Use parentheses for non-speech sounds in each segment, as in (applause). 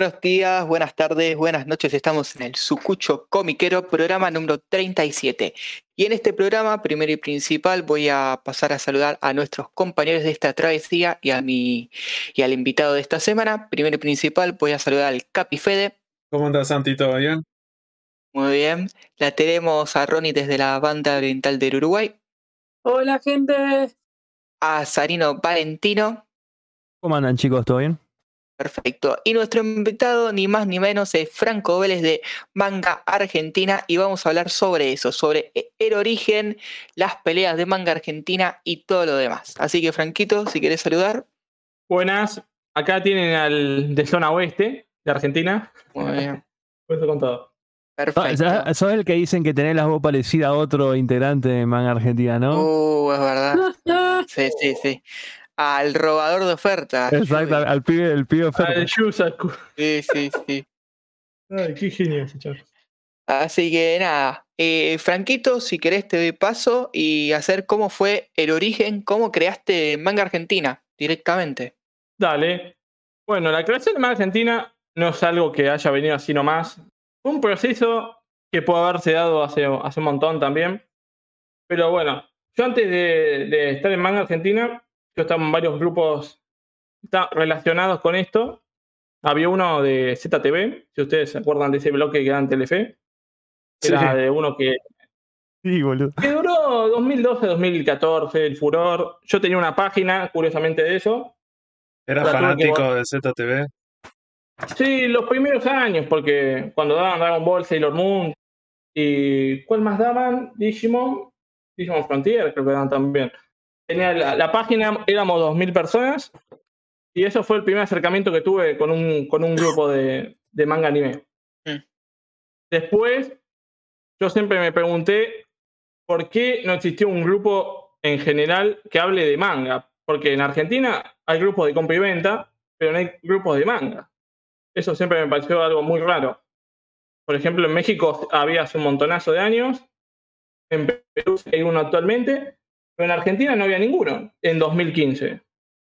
Buenos días, buenas tardes, buenas noches. Estamos en el Sucucho Comiquero, programa número 37. Y en este programa, primero y principal, voy a pasar a saludar a nuestros compañeros de esta travesía y a mi y al invitado de esta semana. Primero y principal, voy a saludar al Capi Fede. ¿Cómo andas, Santi? ¿Todo bien? Muy bien. La tenemos a Ronnie desde la banda oriental del Uruguay. Hola, gente. A Sarino Valentino. ¿Cómo andan, chicos? ¿Todo bien? Perfecto. Y nuestro invitado, ni más ni menos, es Franco Vélez de Manga Argentina y vamos a hablar sobre eso, sobre el origen, las peleas de Manga Argentina y todo lo demás. Así que, Franquito, si querés saludar. Buenas. Acá tienen al de zona oeste de Argentina. Muy bien. (laughs) Eso con todo. Perfecto. Ah, sos el que dicen que tenés la voz parecida a otro integrante de Manga Argentina, ¿no? Uh, es verdad. (laughs) Sí, sí, sí. Al robador de ofertas. Exacto, al, al pibe, el pibe Al oferta. Yusaku. Sí, sí, sí. Ay, qué genio ese chaval. Así que nada, eh, Franquito, si querés te doy paso y hacer cómo fue el origen, cómo creaste Manga Argentina directamente. Dale. Bueno, la creación de Manga Argentina no es algo que haya venido así nomás. Fue un proceso que puede haberse dado hace, hace un montón también. Pero bueno, yo antes de, de estar en Manga Argentina, yo estaba en varios grupos está- relacionados con esto. Había uno de ZTV, si ustedes se acuerdan de ese bloque que era en Telefe. Era Sí. de uno que Sí, boludo. que duró 2012-2014, el furor. Yo tenía una página, curiosamente, de eso. ¿Eras La tuve que fanático de ZTV? Sí, los primeros años, porque cuando daban Dragon Ball, Sailor Moon y ¿cuál más daban? Digimon, Digimon Frontier, creo que daban también. Tenía la, la página, éramos 2.000 personas y eso fue el primer acercamiento que tuve con un, con un grupo de, de manga anime. Mm. Después, yo siempre me pregunté por qué no existió un grupo en general que hable de manga. Porque en Argentina hay grupos de compra y venta, pero no hay grupos de manga. Eso siempre me pareció algo muy raro. Por ejemplo, en México había hace un montonazo de años, en Perú hay uno actualmente, pero en Argentina no había ninguno en 2015.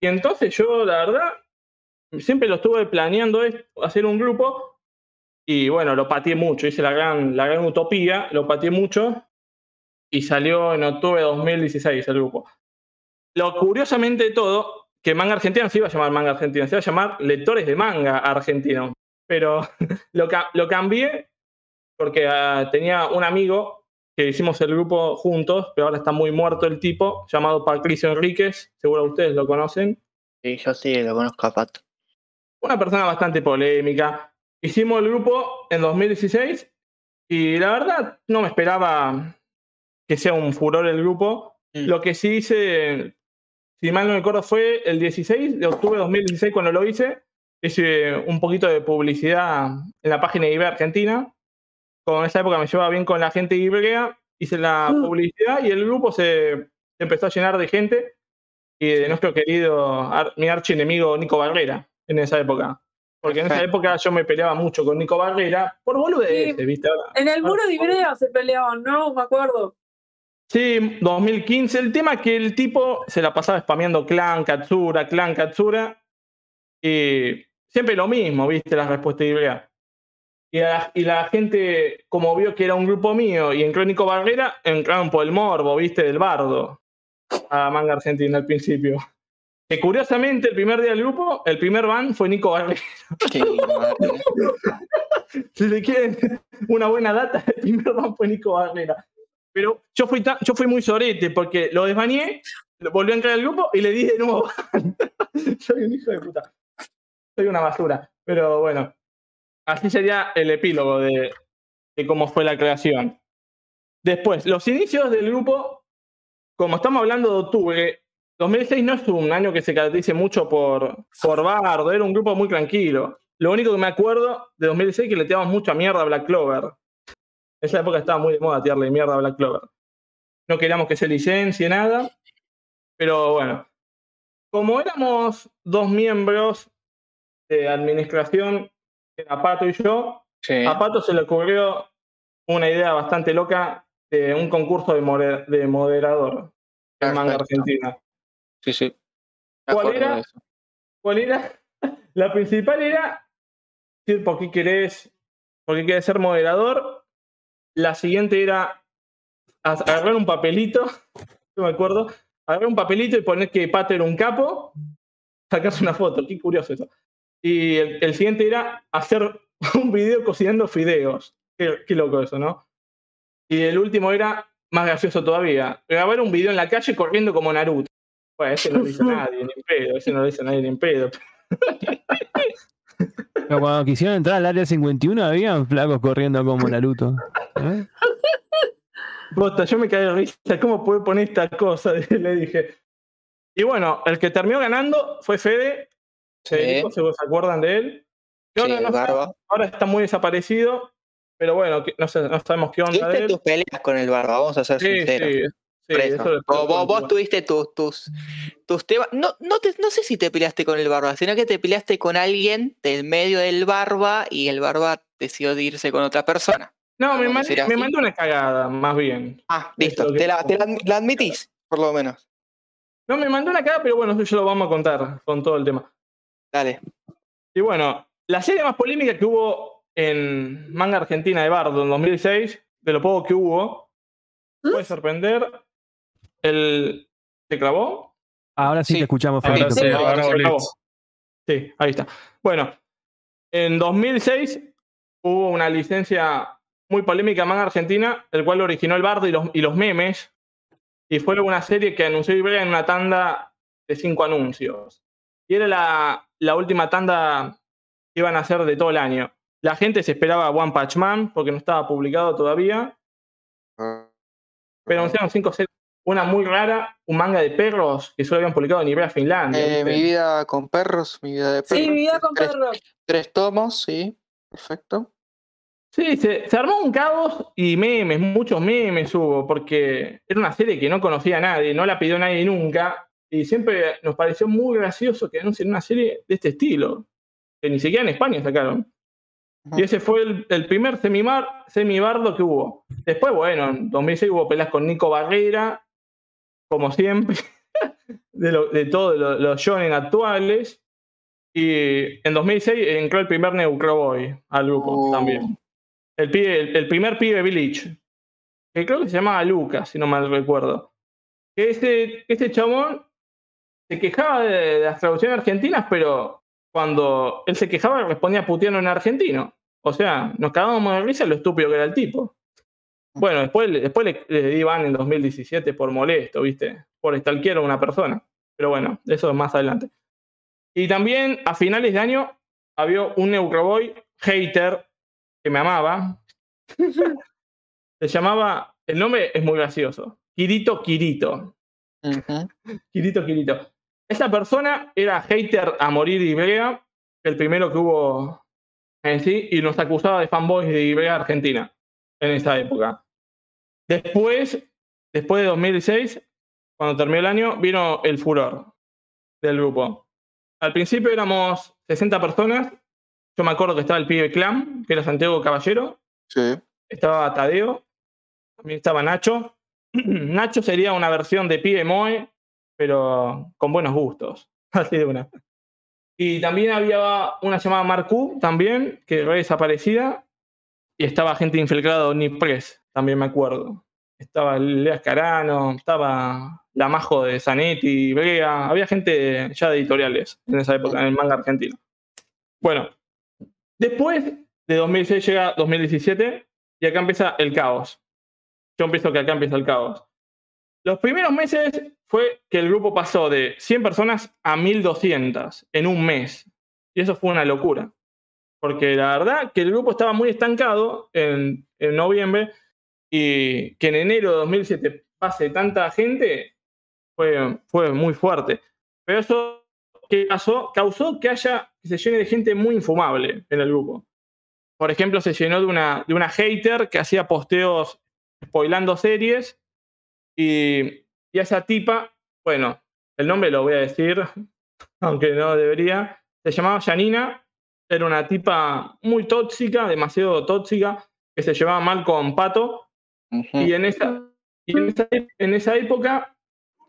Y entonces yo, la verdad, siempre lo estuve planeando es hacer un grupo y bueno, lo pateé mucho, hice la gran, la gran utopía, lo pateé mucho y salió en octubre de 2016 el grupo. Lo curiosamente de todo, que Manga Argentina no se iba a llamar Manga Argentina, se iba a llamar Lectores de Manga Argentino. Pero (laughs) lo, lo cambié porque ah, tenía un amigo que hicimos el grupo juntos, pero ahora está muy muerto el tipo, llamado Patricio Enríquez, seguro ustedes lo conocen. Sí, yo sí lo conozco a Pato. Una persona bastante polémica. Hicimos el grupo en 2016 y la verdad no me esperaba que sea un furor el grupo. Mm. Lo que sí hice, si mal no me acuerdo, fue el 16 de octubre de 2016 cuando lo hice. Hice un poquito de publicidad en la página de eBay Argentina. Como en esa época me llevaba bien con la gente de eBay, hice la Mm. publicidad y el grupo se, empezó a llenar de gente y de nuestro querido, ar- mi archienemigo Nico Barrera en esa época. Porque en esa época yo me peleaba mucho con Nico Barrera por boludeces, Sí. ¿viste? Ahora- En el muro de Ibrea se peleaban, ¿no? Me acuerdo. Sí, 2015. El tema es que el tipo se la pasaba spameando clan, Katsura, clan, Katsura. Y siempre lo mismo, ¿viste? Las respuestas de Ibrea. Y la, y la gente, como vio que era un grupo mío y entró Nico Barrera, entraron por el morbo, ¿viste? Del bardo. A Manga Argentina al principio. Que curiosamente, el primer día del grupo, el primer ban fue Nico Barrera. (laughs) Si le quieren una buena data, el primer ban fue Nico Barrera. Pero yo fui, tan- yo fui muy sorete porque lo desbañé, volvió a entrar al grupo y le di de nuevo. (laughs) Soy un hijo de puta. Soy una basura. Pero bueno, así sería el epílogo de, de cómo fue la creación. Después, los inicios del grupo, como estamos hablando de octubre, 2006 no es un año que se caracterice mucho por, por bardo, era un grupo muy tranquilo. Lo único que me acuerdo de 2006 es que le tiramos mucha mierda a Black Clover. En esa época estaba muy de moda tirarle mierda a Black Clover. No queríamos que se licencie nada, pero bueno. Como éramos dos miembros de administración, era Pato y yo, Sí. a Pato se le ocurrió una idea bastante loca de un concurso de, more- de moderador en manga argentina. Sí, sí. ¿Cuál era? ¿Cuál (laughs) era? La principal era decir por qué querés, por qué querés ser moderador. La siguiente era agarrar un papelito, (laughs) no me acuerdo, agarrar un papelito y poner que Pato era un capo, sacarse una foto, qué curioso eso. Y el, el siguiente era hacer (laughs) un video cocinando fideos. Qué, qué loco eso, ¿no? Y el último era más gracioso todavía, grabar un video en la calle corriendo como Naruto. Bueno, ese no lo hizo (laughs) nadie, ni en pedo, ese no lo hizo nadie ni en pedo. (laughs) Pero cuando quisieron entrar al área 51 habían flacos corriendo como Naruto. ¿Eh? Bota, yo me caí de risa. ¿Cómo puede poner esta cosa? Le dije. Y bueno, el que terminó ganando fue Fede. Federico, vos se acuerdan de él. Que Sí, no Barba. ahora está muy desaparecido. Pero bueno, no, sé, no sabemos qué onda de Tuviste él. tus peleas con el Barba, vamos a ser Sí, sinceros. sí. eso. vos, tuviste tus, tus, tus temas. No, no, te- no sé si te peleaste con el Barba, sino que te peleaste con alguien del medio del Barba y el Barba decidió de irse con otra persona. No, me, mandó una cagada, más bien. Ah, listo. la, te la- la admitís, por lo menos. No, me mandó una cagada, pero bueno, eso ya lo vamos a contar con todo el tema. Dale. Y bueno, la serie más polémica que hubo en manga argentina de Bardo en 2006, de lo poco que hubo, puede sorprender. El. ¿Se clavó? Ahora sí, Sí. te escuchamos, Ahora Federico. sí, Ahora ahora se Blitz. acabó. Sí, ahí está. Bueno, en 2006 hubo una licencia muy polémica en manga argentina, el cual originó el bardo y los, y los memes. Y fue una serie que anunció Ibrea en una tanda de cinco anuncios. Y era la, la última tanda que iban a hacer de todo el año. La gente se esperaba One Punch Man porque no estaba publicado todavía. Pero anunciaron cinco series. Una muy rara, un manga de perros que solo habían publicado en Ibrea Finlandia. Eh, mi vida con perros, mi vida de perros. Sí, mi vida con tres, perros. tres tomos, sí. Perfecto. Sí, se, se armó un caos y memes, muchos memes hubo, porque era una serie que no conocía a nadie, no la pidió nadie nunca, y siempre nos pareció muy gracioso que anuncien una serie de este estilo, que ni siquiera en España sacaron. Y ese fue el, el primer semimar, semibardo que hubo. Después, bueno, en 2006 hubo peleas con Nico Barrera, como siempre, (laughs) de, lo- de todos lo- los shonen actuales. Y en 2006 entró el primer Neucroboy al grupo Uh. también. El, pibe- el, el primer pibe Village. Que creo que se llamaba Lucas, si no mal recuerdo. Que ese, ese chabón se quejaba de, las traducciones argentinas, pero cuando él se quejaba respondía puteando en argentino. O sea, nos cagábamos de risa lo estúpido que era el tipo. Bueno, después, le- después le, le di ban en 2017 por molesto, ¿viste? Por stalkear a una persona. Pero bueno, eso es más adelante. Y también a finales de año había un Neuroboy hater que me amaba. Se llamaba, el nombre es muy gracioso, Kirito Kirito. Ujú. Kirito Kirito. Esa persona era hater a morir de Ibrea, el primero que hubo en sí, y nos acusaba de fanboys de Ibrea Argentina en esa época. Después, después de 2006, cuando terminó el año, vino el furor del grupo. Al principio éramos 60 personas. Yo me acuerdo que estaba el pibe Clam, que era Santiago Caballero, Sí. estaba Tadeo, también estaba Nacho. (clears throat) Nacho sería una versión de pibe Moe, pero con buenos gustos. (laughs) Así de una. Y también había una llamada Marcu, también, que re desaparecida. Y estaba gente infiltrada de Omnipress, también me acuerdo. Estaba Lea Carano, estaba la Majo de Zanetti, Brea. Había gente ya de editoriales en esa época, en el manga argentino. Bueno, después de 2006 llega 2017 y acá empieza el caos. Yo empiezo que acá empieza el caos. Los primeros meses fue que el grupo pasó de 100 personas a 1200 en un mes. Y eso fue una locura. Porque la verdad que el grupo estaba muy estancado en, en noviembre y que en enero de 2007 pase tanta gente fue, fue muy fuerte. Pero eso que pasó causó que haya se llene de gente muy infumable en el grupo. Por ejemplo, se llenó de una, de una hater que hacía posteos spoilando series y, y a esa tipa, bueno, el nombre lo voy a decir, (laughs) aunque no debería, se llamaba Janina, era una tipa muy tóxica, demasiado tóxica, que se llevaba mal con Pato, y en esa, y en esa, en esa época,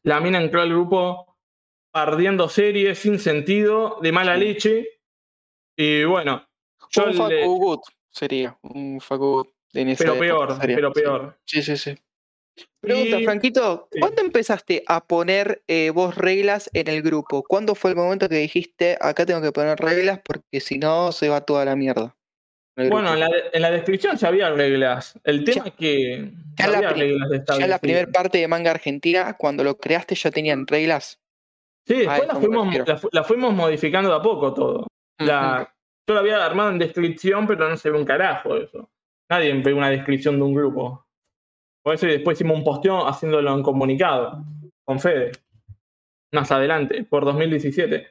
la mina entró al grupo ardiendo series sin sentido, de mala leche. Y bueno, Yo un le- sería. Un Facu Good en esa pero época peor, sería, pero peor. Sí, sí, sí. Pregunta, Y- Franquito, sí. ¿cuándo empezaste a poner eh, vos reglas en el grupo? ¿Cuándo fue el momento que dijiste, acá tengo que poner reglas porque si no se va toda la mierda? en Bueno, en la, en la descripción ya había reglas. El tema es que ya no la reglas ya la primera parte de Manga Argentina, cuando lo creaste ya tenían reglas. Sí, después eso la me fuimos, la fuimos modificando de a poco todo. La, yo la había armado en descripción, pero no se ve un carajo eso. Nadie ve una descripción de un grupo. Por eso y después hicimos un posteo haciéndolo en comunicado, con Fede. Más adelante, por 2017.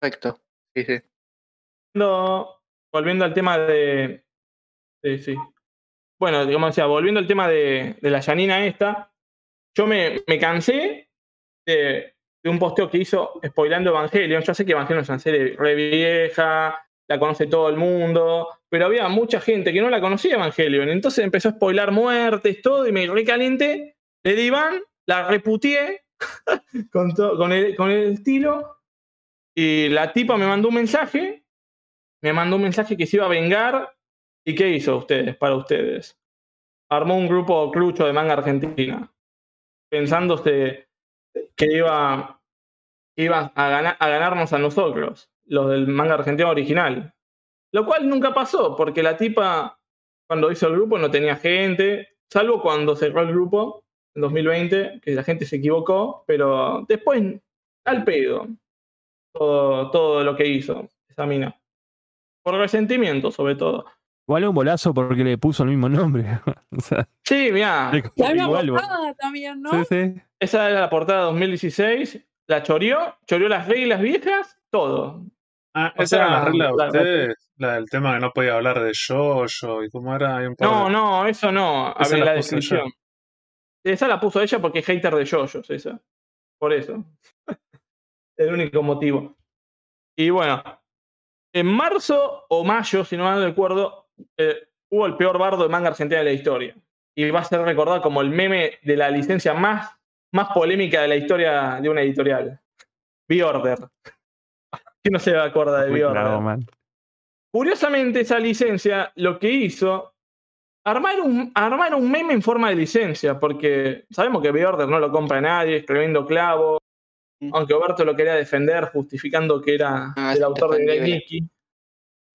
Perfecto. Sí, sí. Volviendo, volviendo al tema de. de- sí. Bueno, como decía, volviendo al tema de, de la Janina esta, yo me, me cansé de, de un posteo que hizo spoilando Evangelion. Yo sé que Evangelion es una serie re vieja, la conoce todo el mundo, pero había mucha gente que no la conocía Evangelion. Entonces empezó a spoilar muertes, todo, y me recalienté. Le di ban, la reputié (laughs) con, el, con el estilo. Y la tipa me mandó un mensaje. Me mandó un mensaje que se iba a vengar. ¿Y qué hizo ustedes, para ustedes? Armó un grupo crucho de manga argentina. Pensándose que iba, iba a, ganar, a ganarnos a nosotros, los del manga argentino original. Lo cual nunca pasó, porque la tipa, cuando hizo el grupo, no tenía gente, salvo cuando cerró el grupo en 2020, que la gente se equivocó, pero después, al pedo, todo, todo lo que hizo esa mina. Por resentimiento, sobre todo. Igual un bolazo porque le puso el mismo nombre. (laughs) o sea, Sí, igual, boludo. portada también, ¿no? Sí, sí. esa era la portada 2016, la choreó, choreó las reglas viejas, todo. Ah, O esa era la regla de la- ustedes, la del tema que no podía hablar de yo-yo y cómo era. Hay un par No, de- no, eso no. Esa Abre la la descripción. Esa la puso ella porque es hater de yoyos, esa. Por eso. (laughs) El único motivo. Y bueno, en marzo o mayo, si no mal recuerdo, eh, hubo el peor bardo de manga argentina de la historia. Y va a ser recordado como el meme de la licencia más, más polémica de la historia de una editorial. B-Order. ¿Quién no se acuerda de Muy B-Order? bravo, man. Curiosamente, esa licencia lo que hizo, armar un, armar un meme en forma de licencia, porque sabemos que B-Order no lo compra nadie, es tremendo clavo, Mm. aunque Oberto lo quería defender justificando que era Ah, el autor de. Mickey.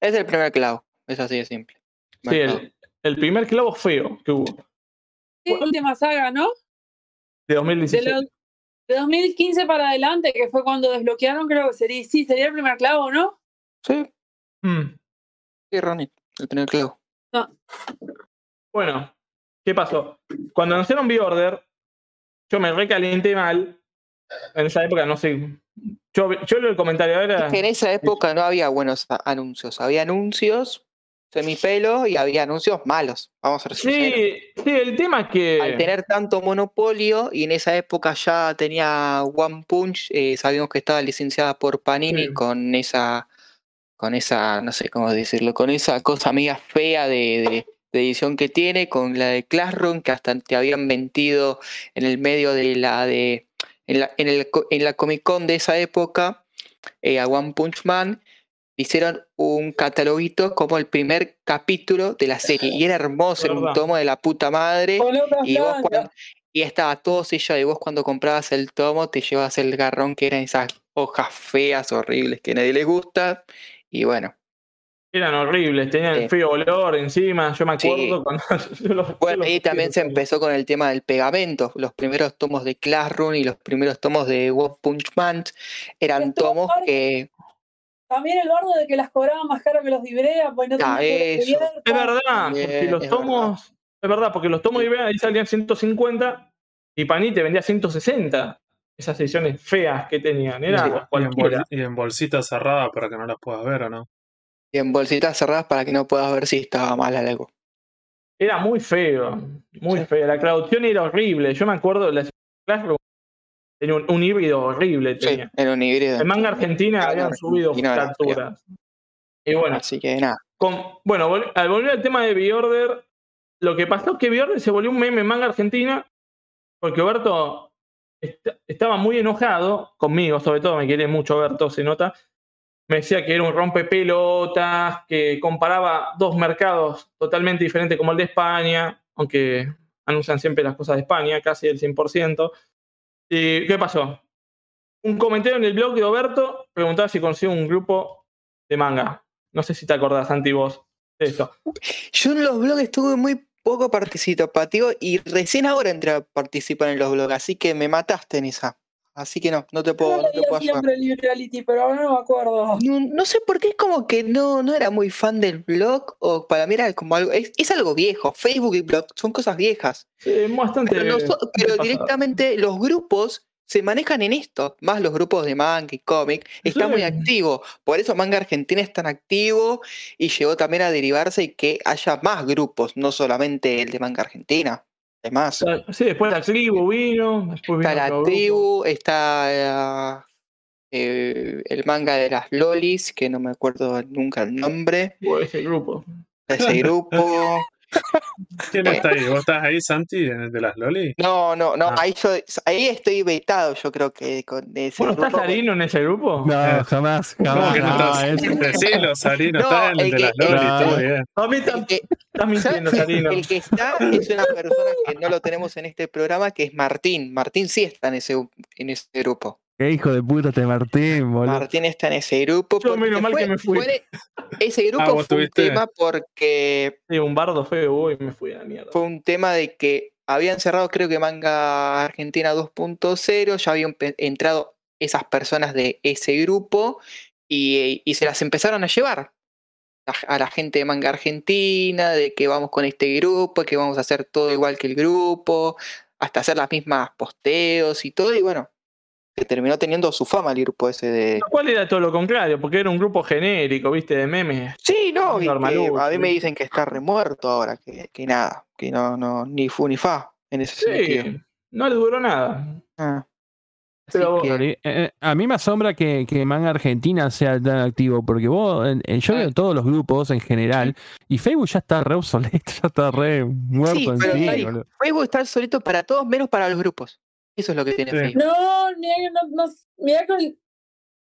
Es el primer clavo. Es así de simple. Sí, el, el primer clavo feo que hubo, Sí, última saga, ¿no? de De, 2016. los- de 2015 para adelante, que fue cuando desbloquearon, creo que sería, sí, sería el primer clavo, ¿no? Sí, Mm. sí, Ronnie. El primer clavo. Bueno, ¿qué pasó? Cuando anunciaron B-Order, yo me recalienté mal. En esa época, no sé. Yo, yo leo el comentario era. Es que en esa época no había buenos anuncios. Había anuncios semipelo y había anuncios malos. Vamos a ser. Sí, sí, el tema es que. Al tener tanto monopolio y en esa época ya tenía One Punch, eh, sabíamos que estaba licenciada por Panini Sí. con esa, con esa, no sé cómo decirlo, con esa cosa media fea de, de- de edición que tiene, con la de Classroom que hasta te habían mentido en el medio de la de en la, en el en la Comic Con de esa época eh, a One Punch Man hicieron un cataloguito como el primer capítulo de la serie y era hermoso, era un tomo de la puta madre y vos blancas. cuando, y estaba todo sellado y vos cuando comprabas el tomo te llevabas el garrón que eran esas hojas feas, horribles que a nadie le gusta y bueno, Eran horribles, tenían Sí. feo olor encima. Yo me Sí. acuerdo cuando. (laughs) yo los- bueno ahí también se empezó con el tema del pegamento, los primeros tomos de Classroom y los primeros tomos de One Punch Man eran tomos que También el bardo de que las cobraban más caro que los de Ibrea, pues no Ah, tenían eso. Es verdad, porque los es tomos. Es verdad, porque los tomos de Ibrea ahí salían 150 y Panini te vendía 160. Esas ediciones feas que tenían. Era Sí, Y en, bol- cualquiera. y en bolsita cerrada para que no las puedas ver, ¿o no? y en bolsitas cerradas para que no puedas ver si estaba mal algo. Era muy feo. Muy Sí. feo. La traducción era horrible. Yo me acuerdo, la Classroom tenía un, un híbrido horrible. Sí, Tenía. era un híbrido. En manga argentina habían subido capturas. Y bueno, Así que nada. con- bueno, vol- al volver al tema de B-Order, lo que pasó es que B-Order se volvió un meme en manga argentina porque Berto est- estaba muy enojado conmigo, sobre todo me quiere mucho Berto, se nota, me decía que era un rompepelotas, que comparaba dos mercados totalmente diferentes como el de España, aunque anuncian siempre las cosas de España, casi el 100%. ¿Y qué pasó? Un comentario en el blog de Oberto preguntaba si conocía un grupo de manga. No sé si te acordás, Santi, vos de esto. Yo en los blogs estuve muy poco participativo y recién ahora entré a participar en los blogs, así que me mataste en. Así que no, no te puedo, no te ayudar. siempre el reality, pero ahora no me acuerdo. No, no sé por qué es como que no, no era muy fan del blog o para mí era como algo, es, es algo viejo, Facebook y blog son cosas viejas, Sí, bastante. pero, pero directamente los grupos se manejan en esto, más los grupos de manga y cómic, está muy activo, por eso Manga Argentina es tan activo y llegó también a derivarse y que haya más grupos, no solamente el de Manga Argentina, además. Sí, después la tribu vino. Después vino Está la otro grupo. tribu, está eh, el manga de las lolis, que no me acuerdo nunca el nombre, Hubo ese grupo. ese grupo. (laughs) ¿Quién está ahí? ¿Vos estás ahí, Santi, en el de las Loli? No, no, no, Ah. ahí, yo, ahí estoy vetado, yo creo que con ese ¿Vos no estás. Sarino en ese grupo? No, Eh, jamás, ¿Cómo jamás. que no no, estás? es- Decilo, Sarino, No, está en el de que- las Loli, el todo que- bien. A mí que, estás mintiendo, Sarino. el que está es una persona que no lo tenemos en este programa, que es Martín. Martín sí está en ese, en ese grupo. Qué hijo de puta este Martín, boludo. Martín está en ese grupo. Yo, menos mal fue- que me fui. fue ese grupo Ah, vos fue un tema porque Sí, un bardo feo y me fui a la mierda. fue un tema de que habían cerrado, creo que Manga Argentina 2.0, ya habían entrado esas personas de ese grupo y, y se las empezaron a llevar a, a la gente de Manga Argentina, de que vamos con este grupo, que vamos a hacer todo igual que el grupo, hasta hacer las mismas posteos y todo, y bueno, que terminó teniendo su fama el grupo ese de... Lo cual era todo lo contrario, porque era un grupo genérico, viste, de memes. Sí, no, y que a mí me dicen que está remuerto ahora, que, que nada, que no, no, ni fu ni fa en ese sentido. Sí, no le duró nada. Ah. Pero- que- eh, eh, a mí me asombra que, que Manga Argentina sea tan activo, porque vos, en- en- yo Ah. veo todos los grupos en general, y Facebook ya está re obsoleto, (laughs) ya está re muerto Sí, en pero sí. Facebook está solito para todos menos para los grupos. Eso es lo que tiene Sí. Facebook. No, mirá que no, no, mirá el-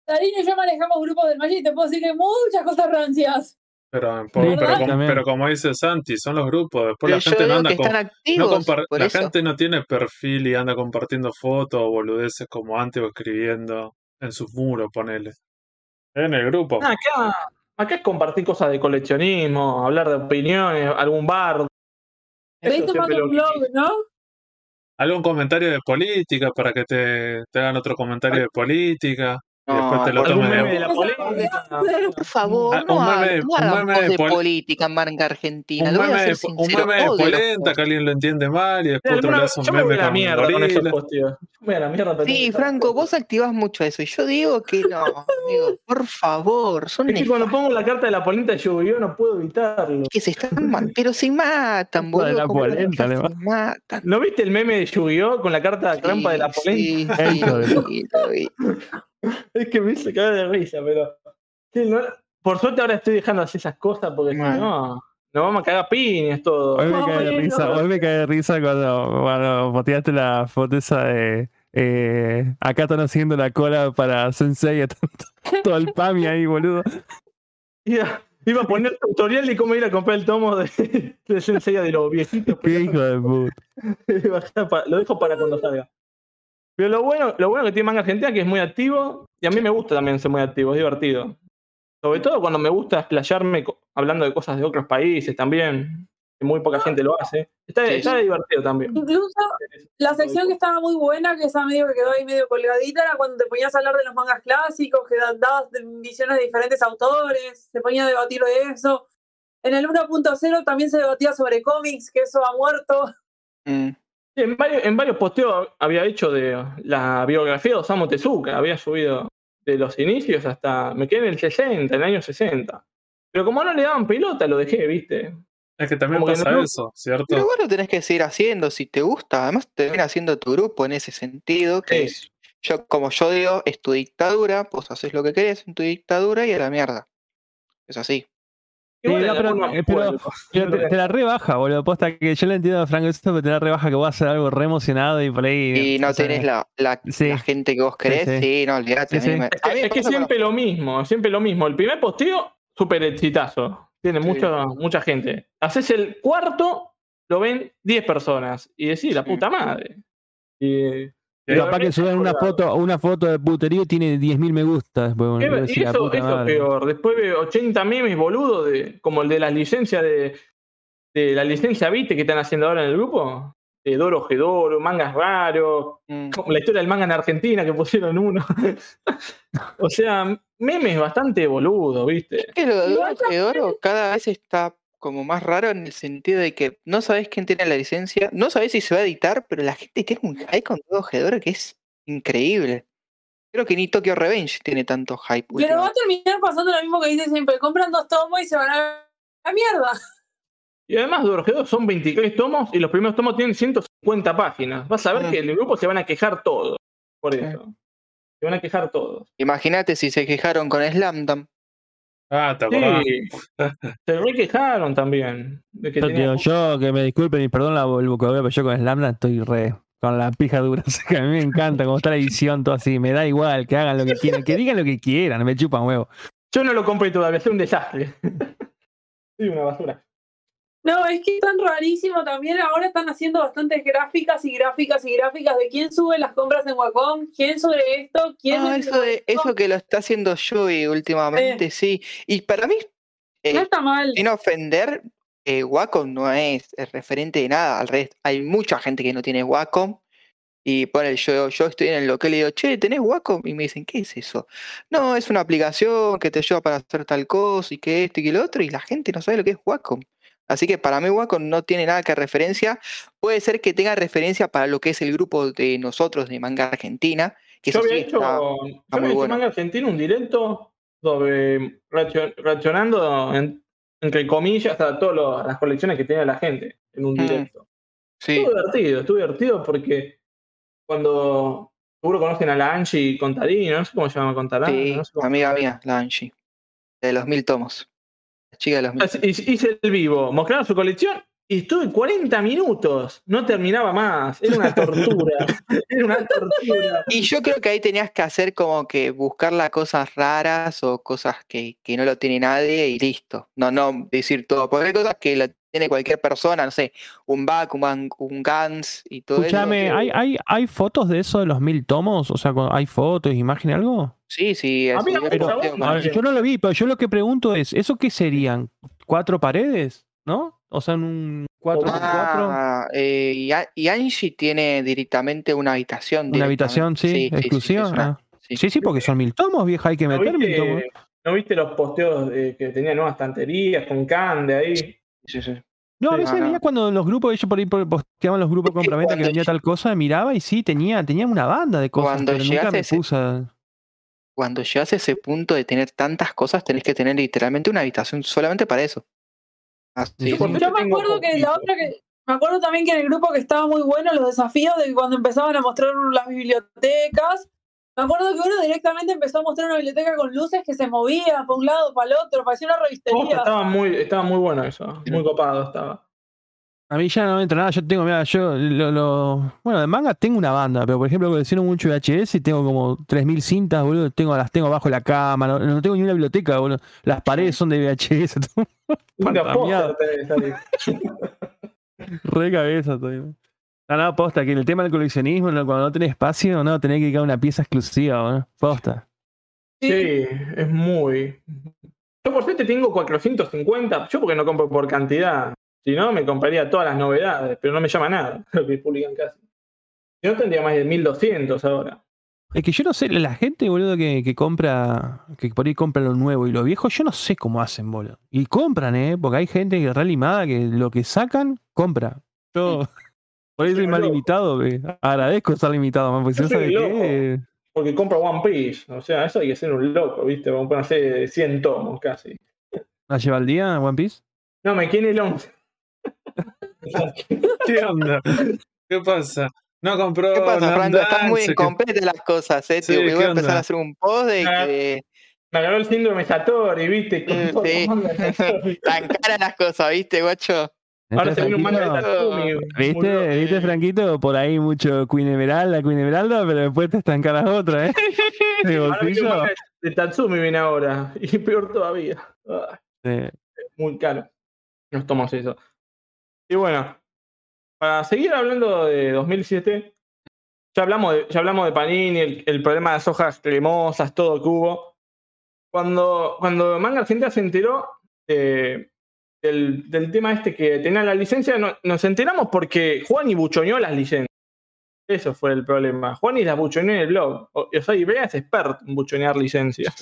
Sarino y yo manejamos grupos del Magic y te puedo decir que muchas cosas rancias. Pero, pero, como, pero como dice Santi, son los grupos. Después Pero la gente no anda que con. no la eso. gente no tiene perfil y anda compartiendo fotos o boludeces como antes o escribiendo en sus muros, ponele. En el grupo. Ah, acá, acá es compartir cosas de coleccionismo, hablar de opiniones, algún bar. Eso tomando un lo- blog, ¿no? Algún comentario de política para que te, te hagan otro comentario de política. Y después No, te lo por de- la política. Favor, Ah, no, meme- hagamos de de pol- política en Manga Argentina. Un lo voy a meme, de, ser un sincero, meme de polenta que alguien lo entiende mal y después otro le hace un yo me voy meme a la con mierda con esos gorila. posteos. Yo me voy a la mierda. Sí, Franco, vos activás mucho eso. Y yo digo que no, amigo, por favor, son Es que cuando pongo la carta de la polenta de Yu-Gi-Oh! no puedo evitarlo. que se están mal, pero se matan, Hijo de boludo. la polenta, le va. ¿No viste el meme de Yu-Gi-Oh! con la carta de trampa de la Sí, polenta? sí, (laughs) sí, lo vi. (laughs) Es que me hice cagar de risa, pero. Sí, no- por suerte ahora estoy dejando de hacer esas cosas porque si Bueno. no, nos vamos a cagar piñas todo. Hoy me cae de risa, hoy me cae de risa cuando, cuando posteaste la foto esa de eh, acá están haciendo la cola para Sensei, (laughs) todo el PAMI ahí, boludo. Iba, iba a poner tutorial de cómo ir a comprar el tomo de, de Sensei de los viejitos. Qué hijo de (laughs) puta. lo dejo para cuando salga. Pero lo bueno, lo bueno que tiene Manga Argentina es que es muy activo y a mí me gusta también ser muy activo, es divertido. Sobre todo cuando me gusta explayarme hablando de cosas de otros países también, que muy poca gente lo hace. Está, Sí. está divertido también. Incluso la sección que estaba muy buena, que esa medio que quedó ahí medio colgadita, era cuando te ponías a hablar de los mangas clásicos, que da- dabas visiones de diferentes autores, se ponía a debatir de eso. En el 1.0 también se debatía sobre cómics, que eso ha muerto. Mm. En varios, en varios posteos había hecho de la biografía de Osamu Tezuka, había subido de los inicios hasta. Me quedé en el 60, en el año 60. Pero como no le daban pelota, lo dejé, ¿viste? Es que también Como que pasa no- eso, ¿cierto? Pero vos lo tenés que seguir haciendo si te gusta. Además, te viene haciendo tu grupo en ese sentido. Que Sí. es, yo, como yo digo, es tu dictadura. Vos haces lo que querés en tu dictadura y a la mierda. Es así. Sí, no, pero- algunos eh, pero- juegos. Pero te, te la rebaja, boludo. Posta que yo le entiendo a Franco eso, pero te la rebaja que voy a hacer algo re emocionado y por ahí. Y no o sea, tenés la, la, sí. la gente que vos querés, sí, sí. no, olvidate. Sí, a mí sí. me- Es a mí que, es siempre lo mismo, siempre lo mismo. El primer posteo, súper exitazo. Tiene Sí. mucha, mucha gente. Haces el cuarto, lo ven 10 personas. Y decís, la Sí. puta madre. Y Capaz que suben una foto, una foto de puterío y tiene 10.000 me gusta. Después, bueno, Y decir, eso, es peor. Después veo 80 memes, boludo, de, como el de las licencias de, de la licencia Vite que están haciendo ahora en el grupo. De Doro Gedoro, mangas raros, Mm. como la historia del manga en Argentina que pusieron uno. (laughs) o sea, memes bastante boludo, ¿viste? Es que lo de Igual Oro de Oro cada vez está como más raro en el sentido de que no sabés quién tiene la licencia, no sabés si se va a editar, pero la gente tiene un hype con todo que es increíble. Creo que ni Tokyo Revenge tiene tanto hype. Pero va a terminar pasando lo mismo que dice siempre. Compran dos tomos y se van a la mierda. Y además, Doro Gedoro son 23 tomos y los primeros tomos tienen 150 páginas. Vas a ver Mm. que el grupo se van a quejar todos. Por eso. Se van a quejar todos. Imagínate si se quejaron con Slamdam. Ah, ¿te acordás? Sí, se re quejaron también. De que Yo, tenía- tío, yo que me disculpen y perdón la, el vocabulario, pero yo con Slamdam estoy re con la pija dura. (laughs) O sea, que a mí me encanta cómo está la edición, todo así. Me da igual, que hagan lo que quieran, que digan lo que quieran, me chupan huevo. Yo no lo compré todavía, es un desastre. (laughs) Sí, una basura. No, es que es tan rarísimo también. Ahora están haciendo bastantes gráficas y gráficas y gráficas de quién sube las compras en Wacom, quién sube esto, quién. Ah, es- eso, de, eso que lo está haciendo Joey últimamente, sí. Y para mí, eh, No está mal. sin ofender, eh, Wacom no es el referente de nada. Al revés, hay mucha gente que no tiene Wacom. Y pone, yo, yo estoy en el local y digo, che, ¿tenés Wacom? Y me dicen, ¿qué es eso? No, es una aplicación que te ayuda para hacer tal cosa y que esto y que lo otro. Y la gente no sabe lo que es Wacom. Así que para mí Wacom no tiene nada que referencia. Puede ser que tenga referencia para lo que es el grupo de nosotros de Manga Argentina. Que Yo había sí hecho, está- yo había hecho bueno. Manga Argentina un directo sobre reaccion- reaccionando en- entre comillas a todas las colecciones que tenía la gente en un Mm. directo. sí. Estuvo divertido, estuvo divertido porque cuando seguro conocen a la Angie Contarini, no sé cómo se llama Contarán. Sí, no sé cómo amiga mía, la Angie. De los mil tomos. Chica de los Hice el vivo, mostraron su colección y estuve 40 minutos. No terminaba más. Era una tortura. (laughs) Era una tortura. Y yo creo que ahí tenías que hacer como que buscar las cosas raras o cosas que, que no lo tiene nadie y listo. No, no decir todo. Porque hay cosas que lo tiene cualquier persona, no sé, un Back, un, un Gans y todo Escúchame, eso. ¿hay, hay, ¿hay fotos de eso de los mil tomos? O sea, ¿hay fotos, imágenes, algo? Sí, sí, yo pero- ver, yo no lo vi, pero yo lo que pregunto es, ¿eso qué serían? ¿Cuatro paredes? ¿No? O sea, en un 4 por 4 Ah, eh, y, Angie tiene directamente una habitación. Una habitación, sí, directamente. exclusiva. una- Ah. sí. Sí, sí, porque son mil tomos, vieja, hay que ¿No meter mil tomos. viste, ¿No viste los posteos de- que tenía nuevas estanterías con Cande ahí? Sí, sí. No, a veces veía no. cuando los grupos, ellos por ahí posteaban los grupos de compraventa que vendía tal cosa, miraba y sí, tenía, tenía una banda de cosas, Cuando pero nunca llegas a me ese- puse a- Cuando llegas a ese punto de tener tantas cosas, tenés que tener literalmente una habitación solamente para eso. Así Sí, es. Yo me acuerdo que la otra que. Me acuerdo también que en el grupo que estaba muy bueno los desafíos de cuando empezaban a mostrar las bibliotecas. Me acuerdo que uno directamente empezó a mostrar una biblioteca con luces que se movía para un lado, para el otro, parecía una revistería. estaba muy, estaba muy bueno eso. Muy copado estaba. A mí ya no me entra nada, yo tengo, mira, yo lo, lo- bueno, de manga tengo una banda, pero por ejemplo colecciono mucho VHS y tengo como 3000 cintas, boludo, tengo, las tengo abajo la cama, no, no tengo ni una biblioteca, boludo. Las paredes son de VHS, (laughs) (laughs) re cabeza todavía. No, no, posta, que en el tema del coleccionismo, no, cuando no tenés espacio, no, tenés que dedicar una pieza exclusiva, boludo. Posta. Sí, es muy. Yo por suerte tengo 450. Yo porque no compro por cantidad. Si no, me compraría todas las novedades, pero no me llama nada (laughs) lo que publican casi. Si no, tendría más de 1200 ahora. Es que yo no sé, la gente, boludo, que, que compra, que por ahí compra lo nuevo y lo viejo, yo no sé cómo hacen, boludo. Y compran, ¿eh? Porque hay gente que es re limada que lo que sacan, compra. Yo, (laughs) por ahí soy más loco. limitado, que agradezco estar limitado, man, porque si Yo no sabe soy loco. qué. Porque compro One Piece. O sea, eso hay que ser un loco, ¿viste? Vamos a ponerse 100 tomos casi. ¿La lleva al día, One Piece? No, me quiere el 11. (laughs) ¿Qué onda? ¿Qué pasa? No compró. ¿Qué pasa, Franco? Están muy que- incompletas las cosas, ¿eh? Sí, Te- voy ¿qué a empezar onda? a hacer un post de Ah. que Me agarró el síndrome Satori, ¿viste? Con Mm, todo sí. (laughs) Tan caras las cosas, ¿viste, guacho? Ahora se ¿Viste, viene un manga de Franquito? Tatsumi. ¿Viste. ¿Viste, Franquito? Por ahí mucho Queen Emeralda, Queen Emeralda, pero después te estancan las otras, ¿eh? (laughs) De bolsillo. de Tatsumi viene ahora. Y peor todavía. Sí. muy caro. Nos tomamos eso. Y bueno, para seguir hablando de 2007, ya hablamos de, ya hablamos de Panini, el, el problema de las hojas cremosas, todo que hubo. Cuando, cuando Manga Argentina se enteró de- del, del tema este que tenía la licencia, no- nos enteramos porque Juan y buchoneó las licencias. Eso fue el problema. Juan y las buchoneó en el blog. O, o sea, Ibrea es experto en buchonear licencias.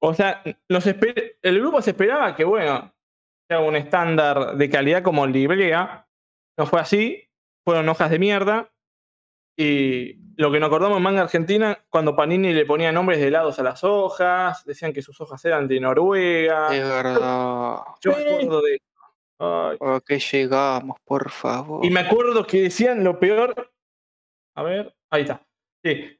O sea, los el grupo se esperaba que, bueno, sea un estándar de calidad como Librea. No fue así. Fueron hojas de mierda. Y lo que nos acordamos en Manga Argentina, cuando Panini le ponía nombres de helados a las hojas, decían que sus hojas eran de Noruega. De verdad. Yo me acuerdo de. Ay. ¿A qué llegamos, por favor? Y me acuerdo que decían lo peor. A ver, ahí está. Sí,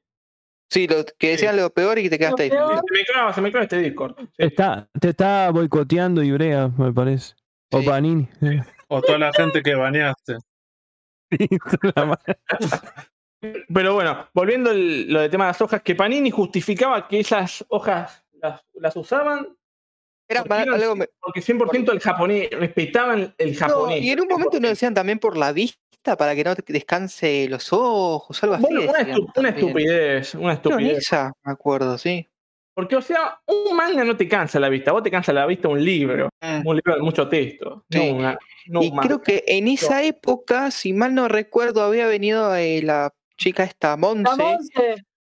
Sí, lo que decían lo peor y que te quedaste ahí. Se me clava, se me clava este Discord. Sí. Está, te está boicoteando Ibrea, me parece. O. Panini. Sí. O toda la gente que baneaste. (laughs) (laughs) Pero bueno, volviendo al- lo del tema de las hojas, que Panini justificaba que esas hojas las, las usaban Era Porque para algo me- porque 100% el japonés, respetaban el No, japonés. y en un momento nos decían también por la vista, para que no te descanse los ojos, algo así. Bueno, una, estu- estupidez, una estupidez. me acuerdo, sí. Porque, o sea, un manga no te cansa la vista, vos te cansa la vista un libro, Mm. un libro de mucho texto. Sí. No una, no y un creo que en esa época, si mal no recuerdo, había venido eh, la chica esta Monse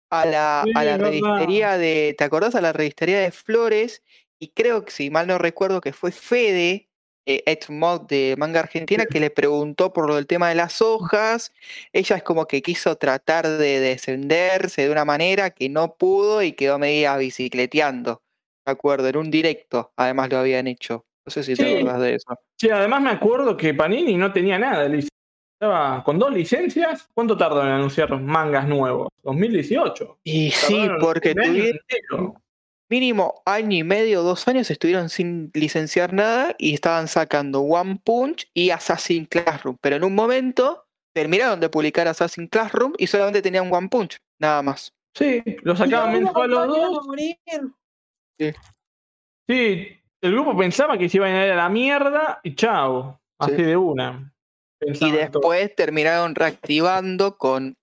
a la, Sí, a la revistería de, ¿te acordás? A la revistería de Flores, y creo que si mal no recuerdo que fue Fede, eh, de Manga Argentina, que le preguntó por lo del tema de las hojas, ella es como que quiso tratar de descenderse de una manera que no pudo y quedó media bicicleteando, me acuerdo, en un directo, además lo habían hecho. No sé si te acordás de eso. Sí, además me acuerdo que Panini no tenía nada licencia. Estaba con dos licencias. ¿Cuánto tardó en anunciar mangas nuevos? 2018. Y sí, porque tuvieron mínimo año y medio, dos años estuvieron sin licenciar nada y estaban sacando One Punch y Assassin Classroom. Pero en un momento terminaron de publicar Assassin Classroom y solamente tenían One Punch, nada más. Sí, lo sacaban mensual los dos. morir. Sí, el grupo pensaba que se iban a ir a la mierda y chao. Así Sí. de una. Y después terminaron reactivando con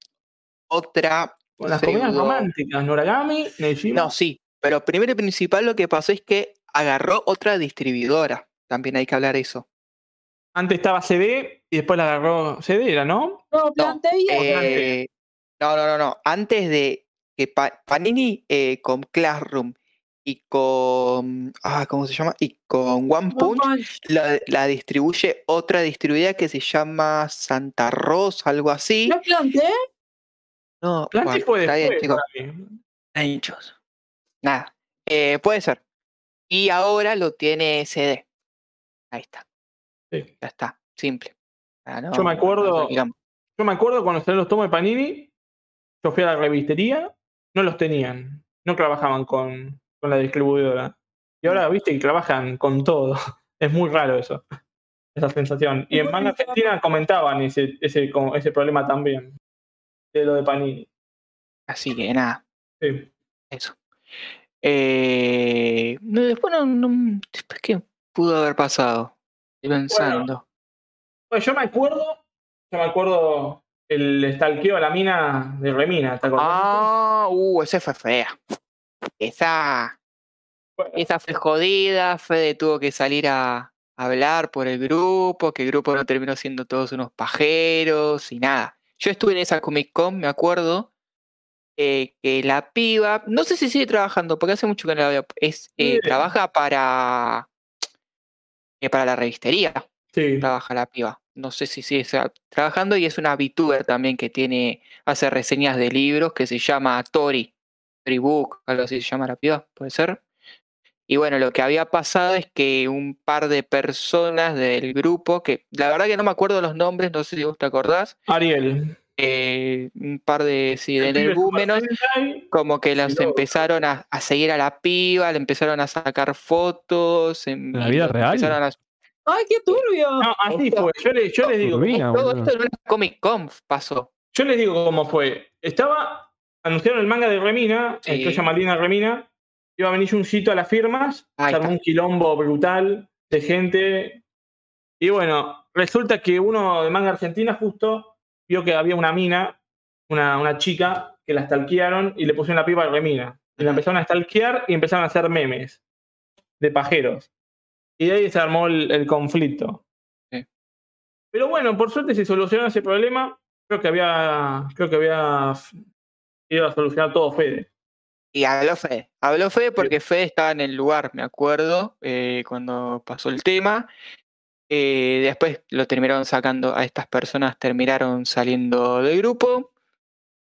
otra. Con las comedias románticas, Noragami, Nejima. No, sí. Pero primero y principal lo que pasó es que agarró otra distribuidora. También hay que hablar eso. Antes estaba CD y después la agarró CD, ¿era, no? No, planteé Eh, no, no, no, no. Antes de que Pa- Panini eh, con Classroom y con. Ah, ¿cómo se llama? Y con One Punch la, la distribuye otra distribuidora que se llama Santa Rosa, algo así. ¿No planteé? No, Planté bueno, fue está bien, chicos. Hinchos. Nada. Eh, puede ser. Y ahora lo tiene CD. Ahí está. Sí. Ya está. Simple. Ah, no, Yo me acuerdo- digamos. Yo me acuerdo cuando salieron los tomos de Panini, yo fui a la revistería, no los tenían. No trabajaban con, con la distribuidora. Y ahora, viste, que trabajan con todo. (laughs) Es muy raro eso. Esa sensación. Y en Manga Argentina comentaban ese, ese, como- ese problema también. De lo de Panini. Así que nada. Sí. Eso. Eh, después no, no- después qué pudo haber pasado. Estoy pensando. Bueno, yo me acuerdo, yo me acuerdo el estalqueo a la mina de Remina, ¿te acordás? ah, uh, esa fue fea. Esa, Bueno, esa fue jodida. Fede tuvo que salir a hablar por el grupo, que el grupo no terminó siendo todos unos pajeros y nada. Yo estuve en esa Comic Con, me acuerdo, eh, que la piba, no sé si sigue trabajando, porque hace mucho que no la veo, es, eh, trabaja para, eh, para la revistería. sí. trabaja la piba. No sé si sigue trabajando y es una VTuber también que tiene, hace reseñas de libros que se llama Tori Book, algo así se llama la piba, puede ser. Y bueno, lo que había pasado es que un par de personas del grupo, que la verdad que no me acuerdo los nombres, no sé si vos te acordás, Ariel. eh, un par de sí, de energúmenos, como que los empezaron a, a seguir a la piba, le empezaron a sacar fotos. em- ¿En la vida real? a- ¡Ay, qué turbio! No, así fue. Yo, le- yo les digo, Turbina, todo esto en una Comic Con pasó. yo les digo cómo fue. Estaba, anunciaron el manga de Remina, Sí. el que se llama Lina Remina, iba a venir Juncito a las firmas, se armó un quilombo brutal de gente. Y bueno, resulta que uno de manga argentina justo vio que había una mina, una, una chica, que la stalkearon y le pusieron la pipa de Remina. Y la empezaron a stalkear y empezaron a hacer memes de pajeros. Y de ahí se armó el, el conflicto. Sí. Pero bueno, por suerte se solucionó ese problema. Creo que había. Creo que había ido a solucionar todo Fede. Y habló Fede. Habló Fede porque Fede estaba en el lugar, me acuerdo, eh, cuando pasó el tema. Eh, después lo terminaron sacando a estas personas, terminaron saliendo del grupo.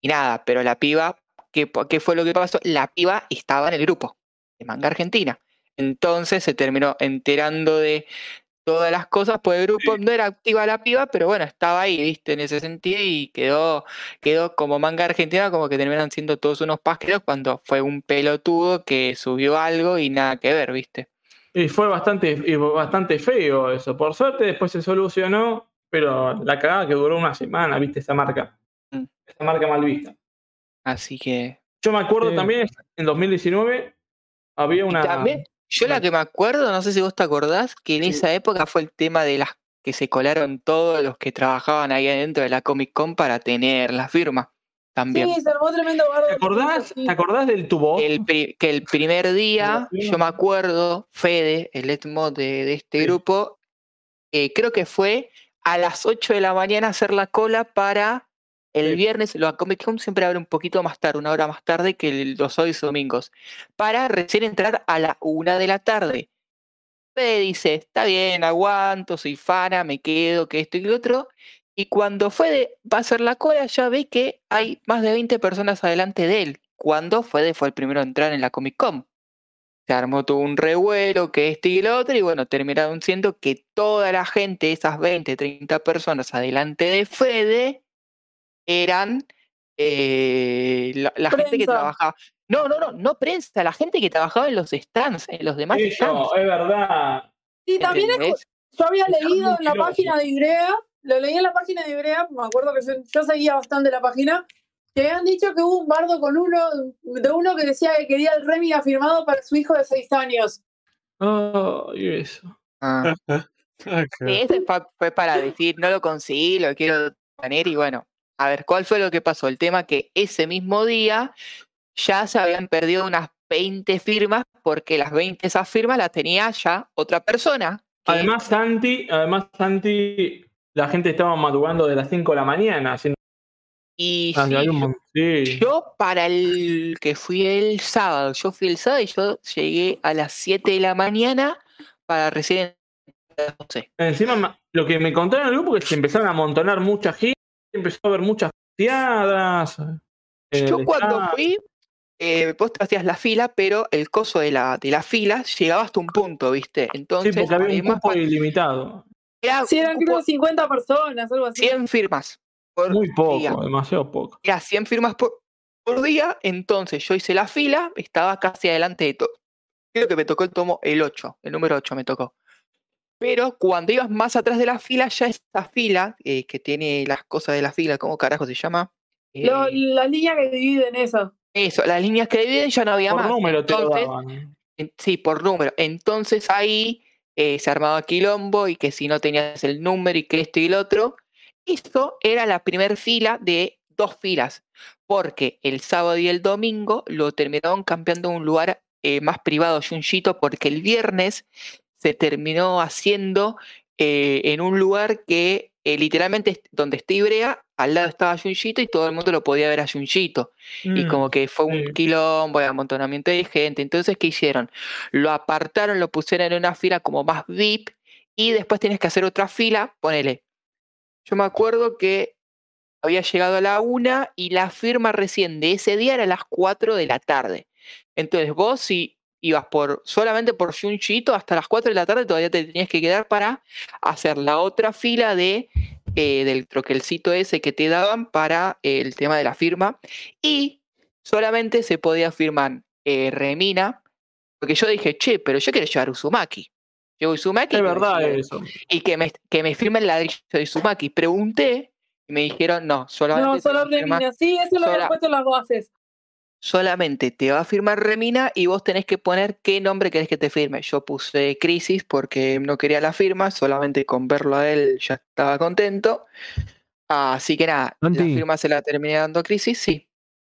Y nada, pero la piba, ¿qué, po- qué fue lo que pasó? La piba estaba en el grupo de Manga Argentina. Entonces se terminó enterando de todas las cosas por el grupo. No era activa la piba, pero bueno, estaba ahí, viste, en ese sentido. Y quedó, quedó como Manga Argentina, como que terminan siendo todos unos pasqueros cuando fue un pelotudo que subió algo y nada que ver, viste. Y fue bastante, y bastante feo eso. Por suerte después se solucionó, pero la cagada que duró una semana, viste, esa marca. Mm. Esa marca mal vista. Así que. Yo me acuerdo Sí. también, en 2019, había Y una. también, yo la que me acuerdo, no sé si vos te acordás, que en Sí. esa época fue el tema de las que se colaron todos los que trabajaban ahí adentro de la Comic Con para tener la firma. También. Sí, se armó tremendo bardo. ¿Te acordás, ¿Te acordás del tubo? El pri- que el primer día, yo me acuerdo, Fede, el Edmod de, de este Sí. grupo, eh, creo que fue a las 8 de la mañana hacer la cola para el Sí. viernes. La Comic Con siempre abre un poquito más tarde, una hora más tarde que los hoy domingos, para recién entrar a la una de la tarde. Fede dice, está bien, aguanto, soy fana, me quedo, que esto y lo otro. Y cuando Fede va a hacer la cola, ya ve que hay más de 20 personas adelante de él. Cuando Fede fue el primero a entrar en la Comic Con. Se armó todo un revuelo, que este y lo otro, y bueno, terminaron siendo que toda la gente, esas 20, 30 personas adelante de Fede, eran eh, la, la gente que trabajaba. No, no, no, no prensa, la gente que trabajaba en los stands, en los demás stands. Eso, es verdad. Y también es- yo había Está leído en la página de Ibrea, lo leí en la página de Ibrea, me acuerdo que yo, yo seguía bastante la página, que habían dicho que hubo un bardo con uno, de uno que decía que quería el Remy afirmado para su hijo de seis años. Oh, y eso. Ah. (laughs) Qué- ese fue, fue para decir, no lo conseguí, lo quiero tener y bueno, a ver, ¿cuál fue lo que pasó? El tema que ese mismo día ya se habían perdido unas 20 firmas porque las 20 esas firmas las tenía ya otra persona. que- Además, Santi, además, Santi, la gente estaba madrugando de las 5 de la mañana. Haciendo... y Ah, sí, hay un yo, mon- sí. yo para el que fui el sábado, yo fui el sábado y yo llegué a las 7 de la mañana para recién a las 12. Encima, ma- lo que me contaron en el grupo es que se empezaron a amontonar mucha gente, empezó a haber muchas piadas. Yo cuando fui, eh, vos te hacías la fila, pero el coso de la, de la fila llegaba hasta un punto, ¿viste? Sí, porque había un cupo ilimitado. era Sí, eran creo 50 personas, algo así. 100 firmas por Muy poco, día. demasiado poco. Era 100 firmas por, por día, entonces yo hice la fila, estaba casi adelante de todo. Creo que me tocó el tomo el 8, el número 8 me tocó. Pero cuando ibas más atrás de la fila, ya esa fila, eh, que tiene las cosas de la fila, ¿cómo carajo se llama? Lo- Eh, las líneas que dividen eso. eso, las líneas que dividen ya no había Por más. número te lo daban. En- Sí, por número. Entonces ahí eh, se armaba quilombo y que si no tenías el número y que esto y el otro. Esto era la primera fila de dos filas, porque el sábado y el domingo lo terminaron cambiando a un lugar eh, más privado, Junchito, porque el viernes se terminó haciendo eh, en un lugar que eh, literalmente donde está Ibrea, al lado estaba Junchito y todo el mundo lo podía ver a Junchito. Y Mm, como que fue un sí. quilombo, y amontonamiento de gente. Entonces, ¿qué hicieron? Lo apartaron, lo pusieron en una fila como más VIP y después tienes que hacer otra fila, ponele. Yo me acuerdo que había llegado a la una y la firma recién de ese día era a las 4 de la tarde. Entonces vos si ibas por solamente por Junchito hasta las 4 de la tarde todavía te tenías que quedar para hacer la otra fila de eh, del troquelcito ese que te daban para el tema de la firma. Y solamente se podía firmar eh, Remina, porque yo dije, che, pero yo quiero llevar Uzumaki. Llevo Uzumaki. Es verdad eso. Y que me, que me firme el ladrillo de Uzumaki. Pregunté y me dijeron, no, solamente, No, solo Remina. Sí, eso lo sola- había puesto en las bases. Solamente te va a firmar Remina y vos tenés que poner qué nombre querés que te firme. Yo puse Crisis porque no quería la firma, solamente con verlo a él ya estaba contento. Así que nada, la firma se la terminé dando a Crisis, sí.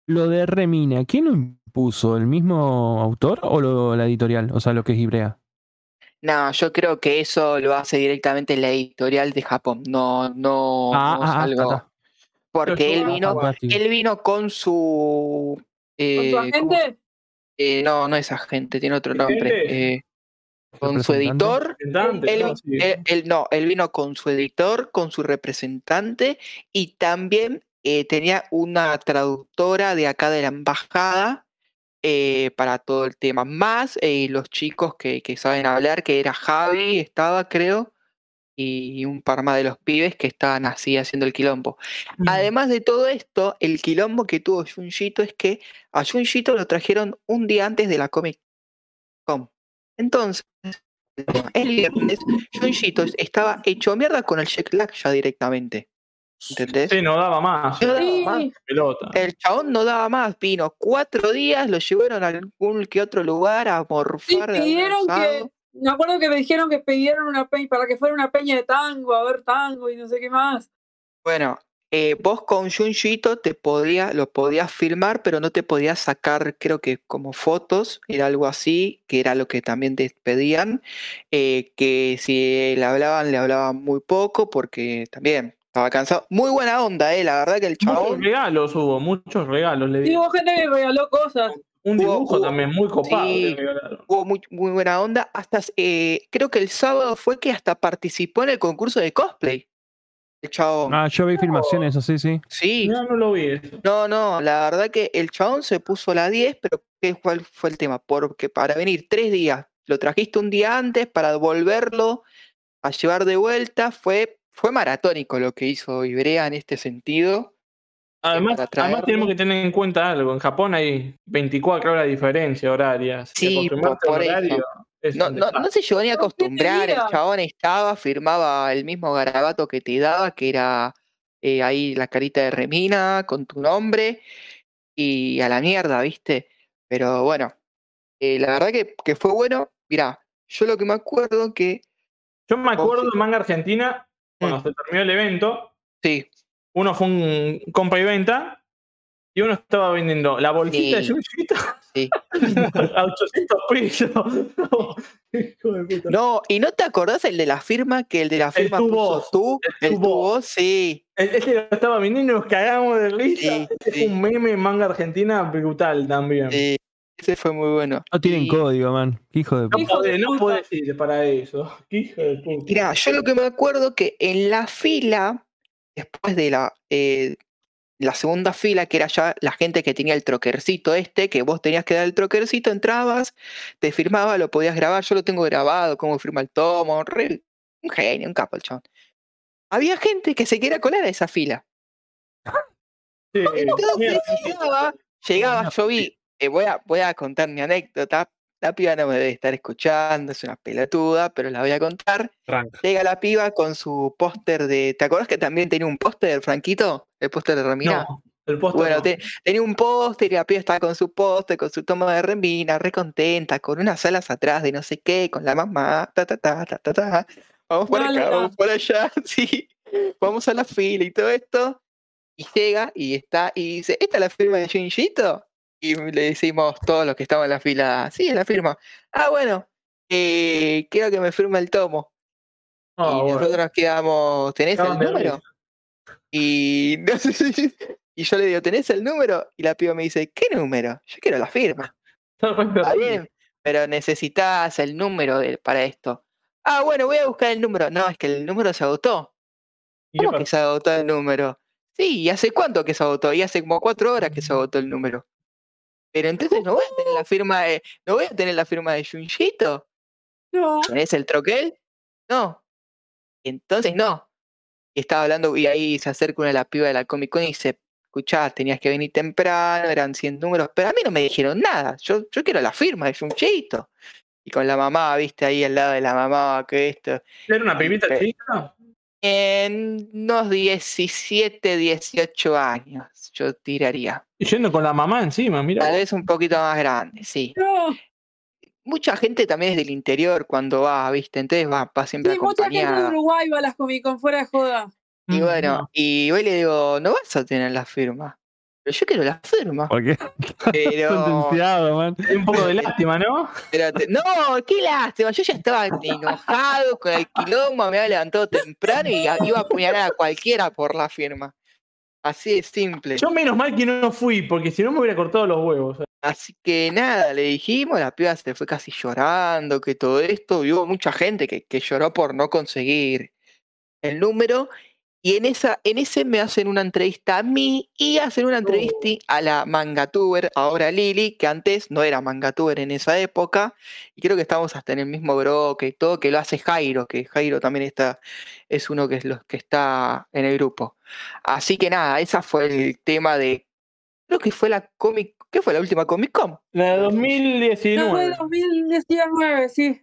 Lo de Remina, ¿quién lo impuso? ¿El mismo autor o lo- la editorial? O sea, lo que es Ibrea. No, yo creo que eso lo hace directamente la editorial de Japón. No, no, Ah, no es ah, ah, algo. Porque él vino, él vino con su. ¿Con eh, su ¿cómo- agente? eh, no, no es agente, tiene otro nombre. eh, con su editor. Él, ¿no? Sí. él- él- no, él vino con su editor, con su representante y también eh, tenía una traductora de acá de la embajada eh, para todo el tema. Más eh, los chicos que, que saben hablar, que era Javi, estaba creo, y un par más de los pibes que estaban así haciendo el quilombo. Además de todo esto, el quilombo que tuvo Junjito es que a Junjito lo trajeron un día antes de la Comic Con. Entonces, el viernes, Junjito estaba hecho mierda con el jet lag ya directamente. ¿Entendés? Sí, no daba más. No daba más. Pelota. El chabón no daba más, vino cuatro días, lo llevaron a algún que otro lugar a morfar. de algún pidieron que. Me acuerdo que me dijeron que pidieron una peña para que fuera una peña de tango, a ver tango y no sé qué más. Bueno, eh, vos con Junjito te podía, lo podías filmar, pero no te podías sacar, creo que como fotos, era algo así, que era lo que también te pedían, eh, que si le hablaban, le hablaban muy poco, porque también estaba cansado. Muy buena onda, eh, la verdad que el Muchos chabón. regalos hubo, muchos regalos le Sí, hubo gente que regaló cosas. Un dibujo hubo- también muy copado sí. Hubo muy, muy buena onda. Hasta eh, creo que el sábado fue que hasta participó en el concurso de cosplay. El chabón. Ah, yo vi filmaciones, así, sí. Sí, No, no lo vi eso. No, no, la verdad que el chabón se puso la 10, pero ¿qué, ¿cuál fue el tema? Porque para venir tres días, lo trajiste un día antes para volverlo a llevar de vuelta, fue, fue maratónico lo que hizo Ibrea en este sentido. Además, además tenemos que tener en cuenta algo. En Japón hay 24 horas de diferencia horaria. así que Sí, por al eso. es No, no, no se llegó ni a Pero, ¿qué te acostumbrar, el chabón estaba, firmaba el mismo garabato que te daba, que era eh, ahí la carita de Remina con tu nombre, y a la mierda, ¿viste? Pero bueno, eh, la verdad que, que fue bueno. Mirá, yo lo que me acuerdo que Yo me acuerdo de Manga Argentina, cuando Mm. se terminó el evento, sí, uno fue un compra y venta y uno estaba vendiendo la bolsita de. Yuyito sí. (laughs) a 800 pesos. No, (laughs) hijo de puta. No, y no te acordás el de la firma, que el de la firma tu puso voz, tú, el el tu tu voz. voz, sí. El- Este lo estaba vendiendo y nos cagamos de risa. Sí, es un meme en manga argentina brutal también. sí, ese fue muy bueno. No tienen Y- código, man. Qué hijo de No puta. Podés, no podés ir para eso. Qué hijo de puta. Mirá, yo lo que me acuerdo que en la fila, después de la, eh, la segunda fila, que era ya la gente que tenía el troquercito este, que vos tenías que dar el troquercito, entrabas, te firmaba, lo podías grabar, yo lo tengo grabado, cómo firma el tomo, re- un genio, un capo el chabón. Había gente que se quería colar a esa fila. Sí, Entonces llegaba, llegaba, yo vi, eh, voy, a, voy a contar mi anécdota, la piba no me debe estar escuchando, es una pelotuda, pero la voy a contar. Llega la piba con su póster de. ¿Te acuerdas que también tenía un póster, Franquito? El póster de Remina. no, el póster bueno, no. te- tenía un póster y la piba estaba con su póster, con su toma de Remina, re contenta, con unas alas atrás de no sé qué, con la mamá, ta ta ta ta ta ta. Vamos por acá, vamos por allá, (laughs) sí. Vamos a la fila y todo esto. Y llega y está y dice, ¿esta es la firma de Junjito? Y le decimos todos los que estaban en la fila, sí, es la firma. Ah, bueno, eh, quiero que me firme el tomo. Ah, y bueno. nosotros quedamos, ¿tenés el número? Y, (laughs) no sé y yo le digo, ¿tenés el número? Y la piba me dice, ¿qué número? Yo quiero la firma. (laughs) Está bien, pero necesitas el número de- para esto. Ah, bueno, voy a buscar el número. No, es que el número se agotó. ¿Y qué ¿Cómo que se agotó el número? Sí, ¿y hace cuánto que se agotó? Y hace como cuatro horas que se agotó el número. Pero entonces no voy a tener la firma de, no voy a tener la firma de Junjito. No. ¿Tenés el troquel? No. Entonces no. y estaba hablando y ahí se acerca una de las pibas de la Comic Con y dice, escuchá, tenías que venir temprano, eran 100 números, pero a mí no me dijeron nada, yo, yo quiero la firma, es un chito. Y con la mamá, viste, ahí al lado de la mamá, que esto. ¿Era una pibita chica? En unos 17, 18 años, yo tiraría. Y yendo con la mamá encima, mira. Tal vez un poquito más grande, sí. No, Mucha gente también es del interior cuando va, viste, entonces va, va siempre sí, mucha gente de acompañada. Uruguay va a las Comic Con fuera de joda. Y Mm, bueno, no. y hoy le digo, no vas a tener la firma. Pero yo quiero la firma. Porque Pero, (laughs) sentenciado, man. Un poco de lástima, ¿no? pero te- no, qué lástima. Yo ya estaba enojado con el quilombo, me había levantado temprano y iba a apuñalar a cualquiera por la firma. Así de simple. Yo menos mal que no fui, porque si no me hubiera cortado los huevos. Así que nada, le dijimos, la piba se fue casi llorando, que todo esto, y hubo mucha gente que, que lloró por no conseguir el número. Y en, esa, en ese me hacen una entrevista a mí y hacen una entrevista a la mangatuber, ahora Lili, que antes no era mangatuber en esa época. Y creo que estamos hasta en el mismo broque y todo, que lo hace Jairo, que Jairo también está, es uno que, es los que está en el grupo. Así que nada, esa fue el tema de. Creo que fue la Comic. ¿Qué fue la última Comic Con? La de No, fue 2019. 2019, sí.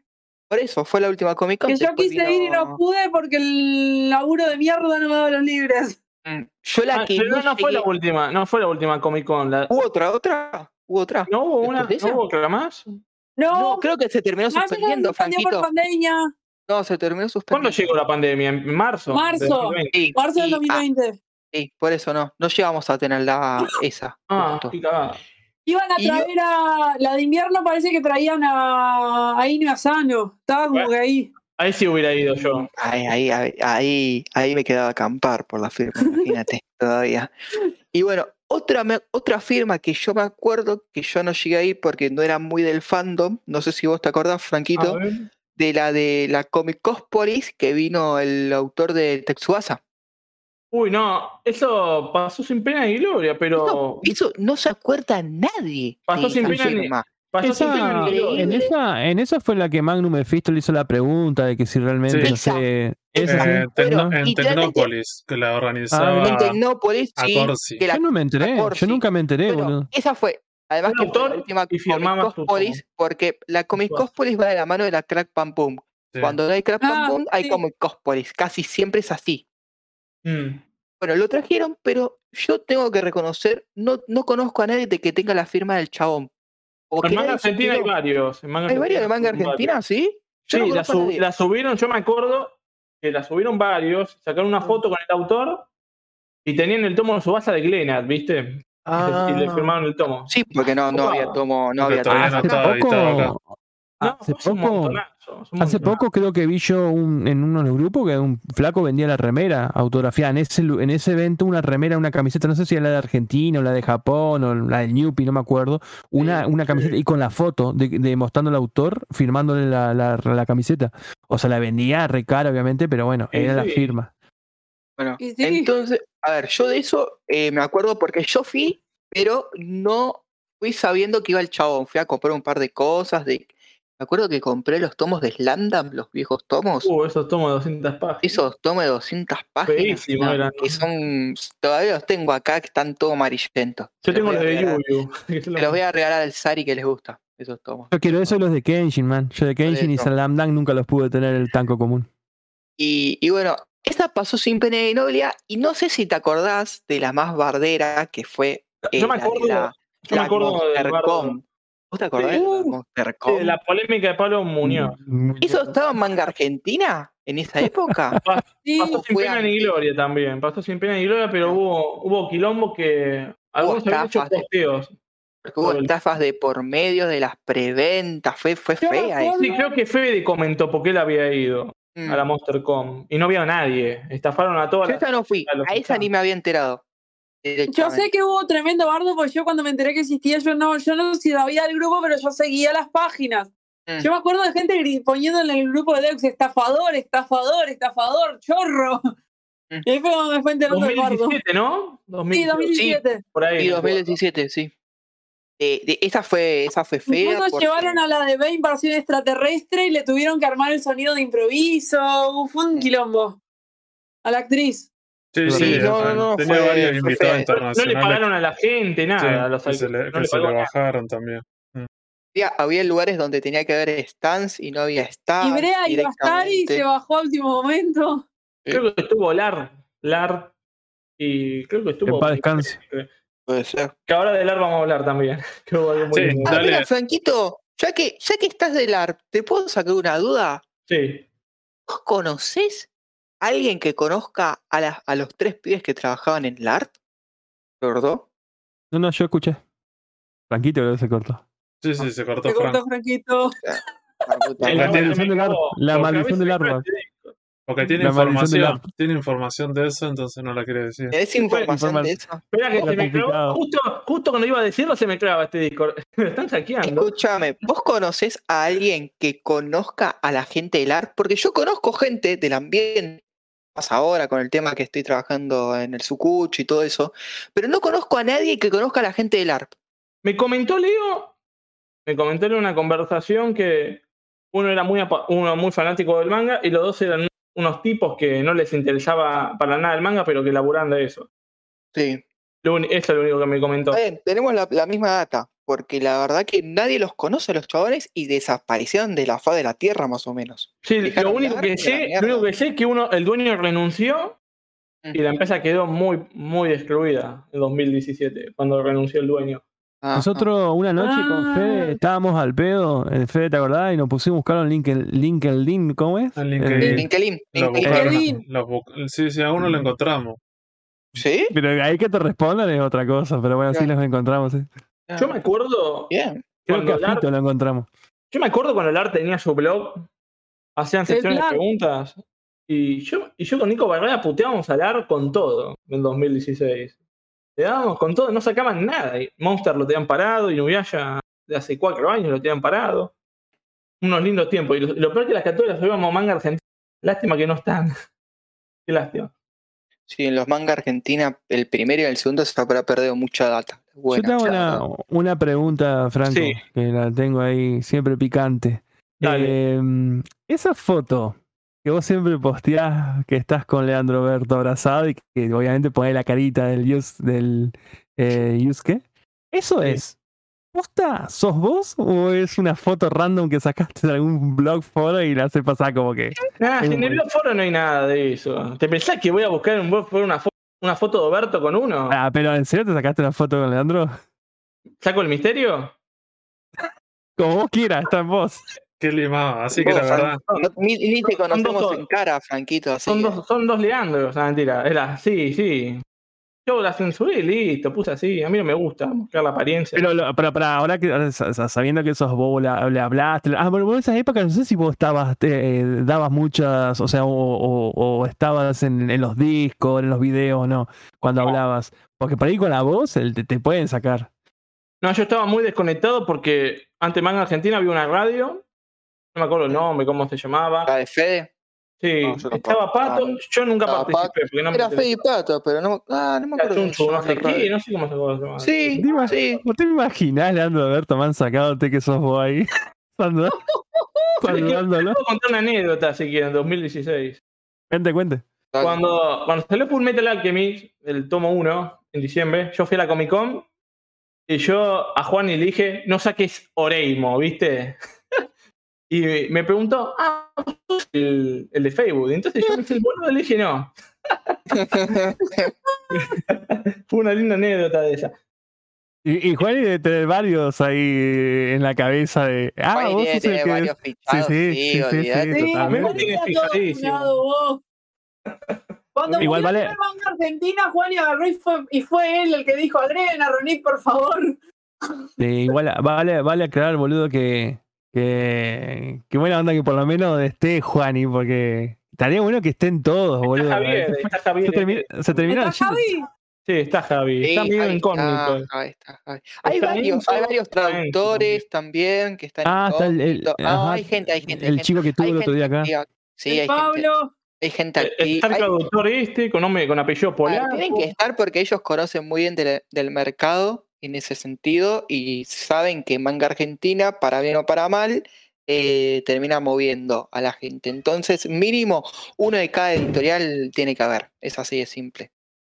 Por eso, fue la última Comic Con. Que yo quise ir y no pude porque el laburo de mierda no me daba los libres. Mm, Yo la Ah, que pero no, no, fue la última, no fue la última Comic Con. la- ¿Hubo otra, otra? ¿Hubo otra? ¿No hubo una? ¿Después de ¿No esa? hubo otra más? No, No, creo que se terminó suspendiendo, suspendió por Franquito. pandemia. No, se terminó ¿Cuándo suspendiendo. llegó la pandemia? ¿En marzo? de Marzo. 2020? Sí, Marzo del y- ah, 2020. sí, por eso no. No llegamos a tener la esa. Ah, qué cagada. Iban a y traer a. La de invierno parece que traían a, a Inu Asano. Estaba como Bueno. que ahí. Ahí sí hubiera ido yo. Ahí, ahí, ahí, ahí, ahí me quedaba a acampar por la firma, imagínate, (laughs) todavía. Y bueno, otra, me- otra firma que yo me acuerdo que yo no llegué ahí porque no era muy del fandom, no sé si vos te acordás, A Franquito, ver. de la de la Comic Cospolis que vino el autor de Tetsuasa. Uy, no, eso pasó sin pena ni gloria, pero Eso, eso no se acuerda nadie. Pasó sin pena ni- firma. pasó sin pena Esa, gloria. en, esa, en esa fue la que Magnum Mephisto le hizo la pregunta de que si realmente, Sí. no sé. Esa. Eh, Tecno- en Tecnópolis, que la Ah, organizaba En Tecnópolis, a sí, Corsi. que la- Yo no me enteré, yo nunca me enteré, bueno, boludo. esa fue. Además que fue la última Comic Cospolis, porque la Comic. Cospolis va de la mano de la Crack Pam Pum. Sí. Cuando no hay Crack Pam Ah, Pum, hay sí. Comic Cospolis. Casi siempre es así. Mm. Bueno, lo trajeron, pero yo tengo que reconocer, no, no conozco a nadie de que tenga la firma del chabón. O En manga argentina hay varios. En manga ¿Hay varios de manga varios. argentina, sí? Yo no Sí, la, sub- subieron, yo me acuerdo que la subieron varios, sacaron una foto con el autor y tenían el tomo de subasta de Glenat, ¿viste? (laughs) Y le Ah. firmaron el tomo. Sí, porque no, había tomo, no había tomo. no No, hace poco, hace poco creo que vi yo un- en uno de los grupos que un flaco vendía la remera autografiada. En ese, en ese evento una remera, una camiseta, no sé si era la de Argentina o la de Japón o la del Newpi, no me acuerdo. Una, una camiseta y con la foto de, de mostrando al autor firmándole la, la- la camiseta. O sea, la vendía re cara, obviamente, pero bueno, Sí, era la firma. Bueno, sí. entonces, a ver, yo de eso eh, me acuerdo porque yo fui, pero no fui sabiendo que iba el chabón. Fui a comprar un par de cosas. De... Me acuerdo que compré los tomos de Slandam, los viejos tomos. Uh, esos tomos de 200 páginas. Esos tomos de 200 páginas. No, eran, que son. Todavía los tengo acá, que están todos amarillentos. Yo tengo los de (laughs) Se los voy a regalar al Sari que les gusta, esos tomos. Yo quiero eso y los de Kenshin, man. Yo de Kenshin y Dunk nunca los pude tener en el tanco común. Y, y bueno, esta pasó sin pena ni gloria. Y no sé si te acordás de la más bardera que fue. eh, Yo me de acuerdo, la- yo me acuerdo. Monstercom. ¿Vos te acordás Sí. de la Monstercom? de la polémica de Pablo Muñoz. ¿Eso estaba en manga argentina en esa época? (laughs) Sí, Pasó sin pena ni gloria también. Pasó sin pena ni gloria, pero hubo, hubo quilombo que algunos habían hecho posteos. Porque hubo estafas de por medio de las preventas. Fue, fue fea eso. Sí, creo que Fede comentó porque él había ido Mm. a la MonsterCom y no había nadie. Estafaron a todas Yo las. esa no fui. a A esa ni me había enterado. Yo sé que hubo tremendo bardo porque yo cuando me enteré que existía, yo no, yo no sabía del grupo, pero yo seguía las páginas. Mm. Yo me acuerdo de gente poniendo en el grupo de Dex, estafador, estafador, estafador, chorro. Mm. Y ahí fue cuando me fue enterando del bardo. 2017, ¿no? Sí, 2017, 2017. por ahí. Sí, 2017, sí. Eh, de- esa fue, esa fue fea. Incluso porque- llevaron a la de Bane versión extraterrestre y le tuvieron que armar el sonido de improviso. Fue un quilombo. A la actriz. Sí, Sí, sí, no, no, no, tenía fue- varios fue invitados fea. No le pagaron a la gente, nada. sí, a los que se le, no que le se le pagó nada. bajaron también. Había, había lugares donde tenía que haber stands y no había stands. y Brea iba a estar y se bajó a último momento. Creo que estuvo Lar. Lar. Y creo que estuvo. Paz descanse. Puede ser. Que ahora de Lar vamos a hablar también. (laughs) Que hubo algo muy Sí, lindo. Ah, Dale. mira, Franquito, ya que, ya que estás del ARP, ¿te puedo sacar una duda? Sí. ¿Vos conocés alguien que conozca a, las- a los tres pibes que trabajaban en el ARP? ¿Verdad? No, no, yo escuché. Franquito creo que se cortó. Sí, sí, se cortó Frank. cortó Franquito. La puta El La nombre maldición del la maldición del árbol. Porque tiene La información, tiene información de eso, entonces no la quiere decir. ¿Tenés información informa- de eso? Espera que se me clavó. Justo, justo cuando iba a decirlo se me clava este Discord. (laughs) Me están hackeando. Escúchame, ¿vos conocés a alguien que conozca a la gente del ARP? Porque yo conozco gente del ambiente, más ahora con el tema que estoy trabajando en el Sucucho y todo eso, pero no conozco a nadie que conozca a la gente del ARP. Me comentó Leo, me comentó en una conversación que uno era muy, uno muy fanático del manga y los dos eran unos tipos que no les interesaba para nada el manga, pero que laburaban de eso. Sí. Lo eso es lo único que me comentó. Bien, tenemos la, la misma data, porque la verdad que nadie los conoce a los chabones y desaparecieron de la faz de la tierra más o menos. Sí, lo único que sé, lo único que sé es que uno, el dueño renunció y la empresa quedó muy, muy destruida en 2017, cuando renunció el dueño. Ah, Nosotros una noche con Ah. Fede estábamos al pedo, el Fede, ¿te acordás? Y nos pusimos a buscar en LinkedIn, LinkedIn, ¿cómo es? En Eh, LinkedIn. ah. LinkedIn. LinkedIn. sí, sí, a uno lo encontramos. ¿Sí? pero ahí que te respondan es otra cosa, pero bueno, sí los encontramos. sí. Yo me acuerdo, Bien. Creo que Lar- lo encontramos. yo me acuerdo cuando el art tenía su blog, hacían secciones de preguntas y yo, y yo con Nico Barrera puteábamos al art con todo en 2016. Le dábamos con todo, no sacaban nada. Y Monster lo tenían parado, y Nubia de hace cuatro años lo tenían parado. Unos lindos tiempos. Y lo, y lo peor que las capturas las subíamos manga argentina. Lástima que no están. (laughs) Qué lástima. Sí, en los manga Argentina, el primero y el segundo se habrá perdido mucha data. Buena, Yo te hago ya. una, una pregunta, Franco, Sí. que la tengo ahí siempre picante. Dale. Eh, esa foto que vos siempre posteás que estás con Leandro Berto abrazado y que obviamente pone la carita del Yus, del eh, Yusuke. ¿Eso Sí. es? ¿Posta? ¿Sos vos? ¿O es una foto random que sacaste de algún blog foro y la hace pasar como que. Nah, Es en el blog foro no hay nada de eso. ¿Te pensás que voy a buscar en un blog foro una, fo- una foto de Oberto con uno? Ah, pero ¿en serio te sacaste una foto con Leandro? ¿Saco el misterio? Como vos quieras, está en vos. Qué limado, así que la verdad. no- ni, ni te dos conocemos en cara, Franquito. Así Son que- dos, son dos Leandros, ah, mentira. Era, sí, sí. Yo la censuré y listo, puse así. A mí no me gusta mostrar la apariencia. Pero, lo- pero para ahora que sabiendo que sos vos, le, le hablaste. Ah, bueno, vos en esas épocas no sé si vos estabas, eh, dabas muchas, o sea, o, o- o estabas en, en los discos, en los videos, no, cuando hablabas. Porque por ahí con la voz el- te, te pueden sacar. No, yo estaba muy desconectado porque antes Manga Argentina había una radio. No me acuerdo el nombre, cómo se llamaba. ¿La de Fede? Sí, No, yo estaba Pato. Ah, Yo nunca participé porque no Era. Fede y Pato, pero no, ah, no me acuerdo. Chunchu, no sé qué, no sé cómo se llama. Sí, ¿Te ima- sí. ¿Vos te imaginás, Leandro Alberto, man, sacándote que sos vos ahí? (laughs) Saludá- (laughs) Saludándolo. Puedo contar una anécdota si quieren, 2016. Cuente, cuente. Cuando, cuando salió Full Metal Alchemist, el tomo 1, en diciembre, yo fui a la Comic Con y yo a Juan y le dije, no saques Oreimo, ¿viste? Y me preguntó, ah, ¿vos sos el, el de Facebook. Y entonces yo me hice el boludo y le dije, no. (laughs) Fue una linda anécdota de esa. Y, y Juan y de tener varios ahí en la cabeza de. Ah, vos sos el que. varios fichados, sí, sí, sí, sí, sí, totalmente. Juan Tiene está todo fijadísimo. dominado, vos. Cuando Igual vale- argentina, Juan y agarró y fue, y fue él el que dijo, agreguen a Ronit, por favor. Sí, igual vale, vale aclarar, boludo, que, que, que buena onda que por lo menos esté Juani, porque estaría bueno que estén todos, boludo. Está Javier, Se, está Javier. se termi- se terminaron ¿Está Javi? Sí, está Javi. Sí, está medio incógnito. está, ahí está, ahí. Hay Está varios, hay varios está traductores también que están Ah, está el, el-. Ah, ajá, hay gente, hay gente. hay el gente. chico que tuvo el otro día gente acá. Sí, El hay gente, Pablo. hay gente Eh, Está el traductor este, con, nombre, con apellido Ah, polaco. tienen que estar porque ellos conocen muy bien del, del mercado en ese sentido y saben que manga argentina, para bien o para mal, eh, termina moviendo a la gente. Entonces, mínimo uno de cada editorial tiene que haber. Es así de simple.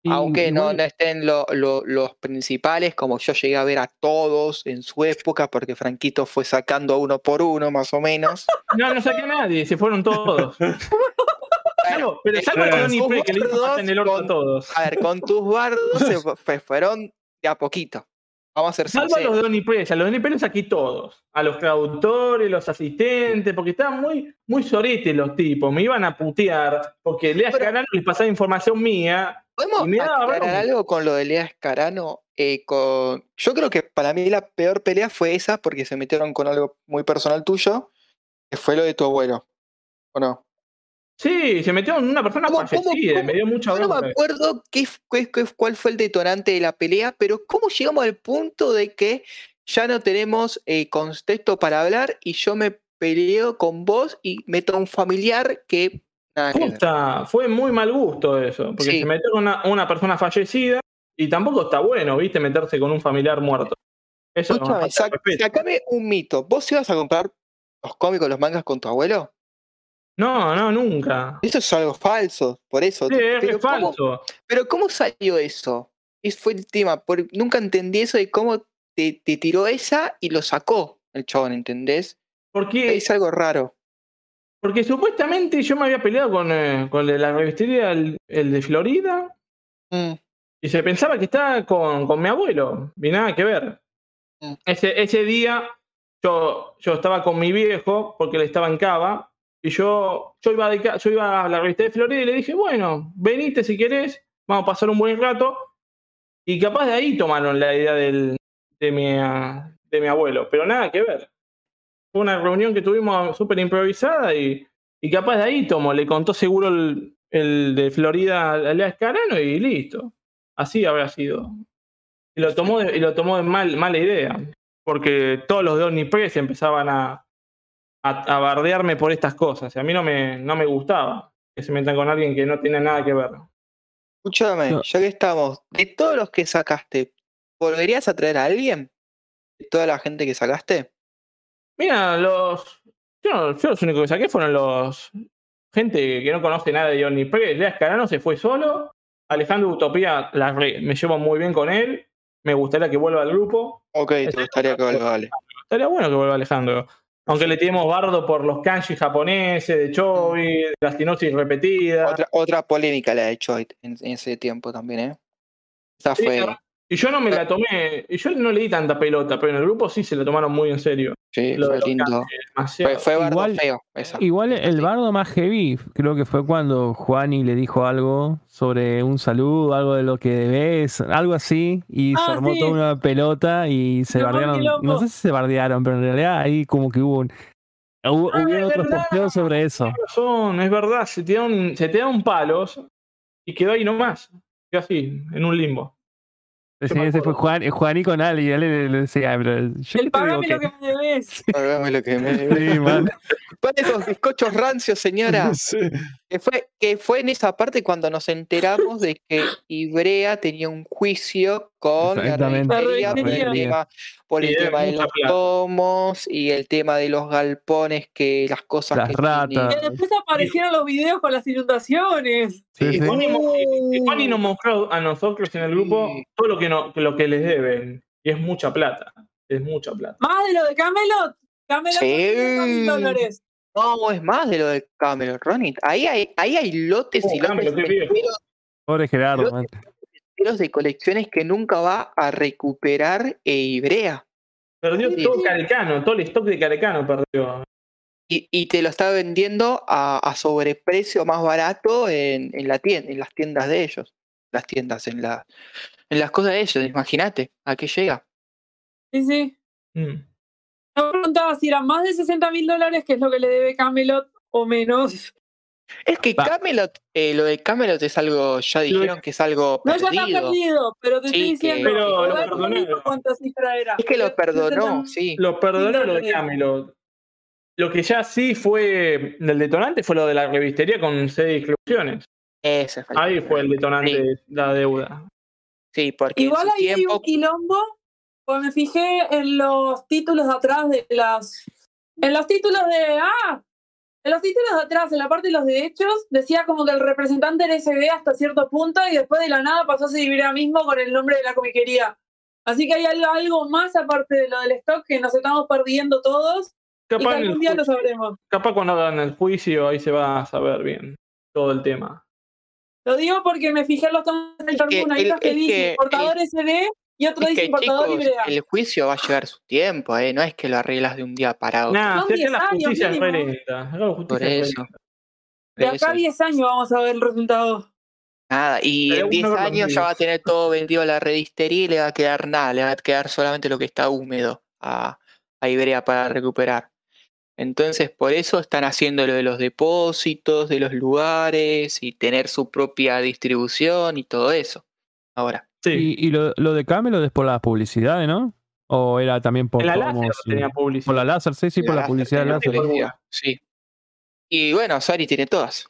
Y Aunque no, igual- no estén lo- lo- los principales, como yo llegué a ver a todos en su época, porque Franquito fue sacando uno por uno, más o menos. (laughs) No, no saqué a nadie, se fueron todos. (laughs) Salvo- pero salvo a Pre, que le hizo en el orto a con- todos. A ver, con tus bardos (laughs) se fue- fueron de a poquito. Vamos a ser Salvo a los de Pre, a los de Pre los saqué todos. A los traductores, los asistentes, porque estaban muy, muy soretes los tipos. Me iban a putear, porque Lea Escarano les pasaba información mía. ¿Podemos me aclarar algo con lo de Lea Escarano? Eh, con... Yo creo que para mí la peor pelea fue esa, porque se metieron con algo muy personal tuyo, que fue lo de tu abuelo. ¿O no? Sí, se metió en una persona ¿Cómo- cómo- fallecida, cómo- me dio mucha Yo no me acuerdo qué, qué- qué- cuál fue el detonante de la pelea, pero cómo llegamos al punto de que ya no tenemos eh, contexto para hablar y yo me peleo con vos y meto a un familiar que nada fue muy mal gusto eso, porque Sí. se metió con una, una persona fallecida y tampoco está bueno, viste, meterse con un familiar muerto. Eso es una Escúchame, falta de sac- sacame un mito. ¿Vos ibas a comprar los cómicos, los mangas con tu abuelo? No, no, nunca. Eso es algo falso, por eso. Sí, es pero, ¿cómo, falso. pero ¿cómo salió eso? Ese fue el tema. por- nunca entendí eso de cómo te, te tiró esa y lo sacó el chabón, ¿entendés? Porque, Es algo raro. porque supuestamente yo me había peleado con, eh, con la revistería, el, el de Florida, Mm, y se pensaba que estaba con, con mi abuelo, y nada que ver. Mm. Ese, ese día yo, yo estaba con mi viejo, porque él estaba en Cava, y yo, yo, iba ca- yo iba a la revista de Florida y le dije, bueno, venite si querés, vamos a pasar un buen rato. Y capaz de ahí tomaron la idea del, de, mi, de mi abuelo, pero nada que ver. Fue una reunión que tuvimos súper improvisada y, y capaz de ahí tomó, le contó seguro el, el de Florida a Lea Escarano y listo. Así habrá sido. Y lo tomó de, y lo tomó de mal, mala idea. Porque todos los de Omnipress empezaban a, a, a bardearme por estas cosas. Y a mí no me, no me gustaba que se metan con alguien que no tiene nada que ver. Escúchame, No. ya que estamos, de todos los que sacaste, ¿volverías a traer a alguien? ¿De toda la gente que sacaste? Mira, los. Yo, no- yo los únicos que saqué fueron los. Gente que no conoce nada de Omnipress. Lea Escarano se fue solo. Alejandro Utopía la re- me llevo muy bien con él. Me gustaría que vuelva al grupo. Ok, te gustaría que vuelva, vale. Estaría bueno que vuelva Alejandro. Aunque le tenemos bardo por los kanji japoneses, de Chobi, de la sinosis repetida. Otra, otra polémica la ha hecho en, en ese tiempo también, ¿eh? Esa Sí, fue. Y yo no me la tomé, y yo no le di tanta pelota, pero en el grupo sí se la tomaron muy en serio. Sí, Lo fue lindo. Fue, fue bardo Igual- feo. Esa. Igual el bardo más heavy creo que fue cuando Juani le dijo algo sobre un saludo, algo de lo que debes, algo así, y se Ah, armó sí. toda una pelota y se Se bardearon. No sé si se bardearon, pero en realidad ahí como que hubo un. Hubo, Ah, hubieron es otros verdad. posteos sobre eso. Razón, es verdad, se te dan, se te dan palos y quedó ahí nomás. Quedó así, en un limbo. Sí, ese fue acuerdo. Juan, Juani con Ale y Ale le, le decía, pero yo El te que. lo que me debes. Pagame lo que me- (laughs) Sí, man. ¿Cuáles esos bizcochos rancios, señora? (laughs) Sí. Que fue, que fue en esa parte cuando nos enteramos de que Ibrea tenía un juicio con la por el tema, por el Y de tema de mucha los tomos y el tema de los galpones, que las cosas Las que ratas. Que después aparecieron los videos con las inundaciones. Sí, Sí, y- nos mostró a nosotros en el grupo Sí. todo lo que, no, lo que les deben. Y es mucha plata. Es mucha plata. Más de lo de Camelot. Camelot Sí. son 500.000 dólares. No, es más de lo de Camelot, Ronnie. Ahí hay, ahí hay lotes Oh, y lotes enteros, Pobre Gerardo, man. enteros de colecciones que nunca va a recuperar eh, Ibrea. Perdió Sí, todo sí. Carecano, todo el stock de Carecano perdió. Y, y te lo está vendiendo a, a sobreprecio más barato en, en la tienda, en las tiendas de ellos. Las tiendas, en, la, en las cosas de ellos, imagínate, ¿a qué llega? Sí, sí. Mm. Yo preguntaba si eran más de 60 mil dólares, que es lo que le debe Camelot, o menos. Es que Va. Camelot, eh, lo de Camelot es algo, ya dijeron que es algo No, ya está perdido. perdido, pero te Sí, estoy que- diciendo. Pero lo no dijo ¿Cuánta cifra era? Es que lo 60 perdonó, sí. Lo perdonó lo de. Camelot. Lo que ya sí fue del detonante fue lo de la revistería con de inscripciones. Ese fue el Ahí fue el detonante Sí. de la deuda. Sí, porque Igual en su ahí hay tiempo un quilombo, me fijé en los títulos de atrás de las En los títulos de. ¡Ah! En los títulos de atrás, en la parte de los derechos, decía como que el representante era SB hasta cierto punto y después de la nada pasó a ser Ibrea mismo con el nombre de la comiquería. Así que hay algo, algo más aparte de lo del stock que nos estamos perdiendo todos y que Capaz, en el algún día lo sabremos. capaz cuando hagan el juicio ahí se va a saber bien todo el tema. Lo digo porque me fijé en los tomos del que Cartoon, el- unos que dice que importador SD y otro Es dice que, importador chicos, Ibrea. el juicio va a llevar su tiempo, ¿eh? No es que lo arreglas de un día para otro. Nah, Son si acá 10 la años justicia es lenta. Por eso. De acá a eso. 10 años vamos a ver el resultado. Nada, y Pero en uno 10 de los años ya va a tener todo vendido a la redistería y le va a quedar nada, le va a quedar solamente lo que está húmedo a, a Iberia para recuperar. Entonces, por eso están haciendo lo de los depósitos, de los lugares y tener su propia distribución y todo eso. Ahora, Sí. Y, y lo, lo de Camelot es por las publicidades, ¿no? ¿O era también por la láser tenía publicidad. Por la láser, sí, sí, por la publicidad láser. publicidad, Sí. Y bueno, Sari tiene todas.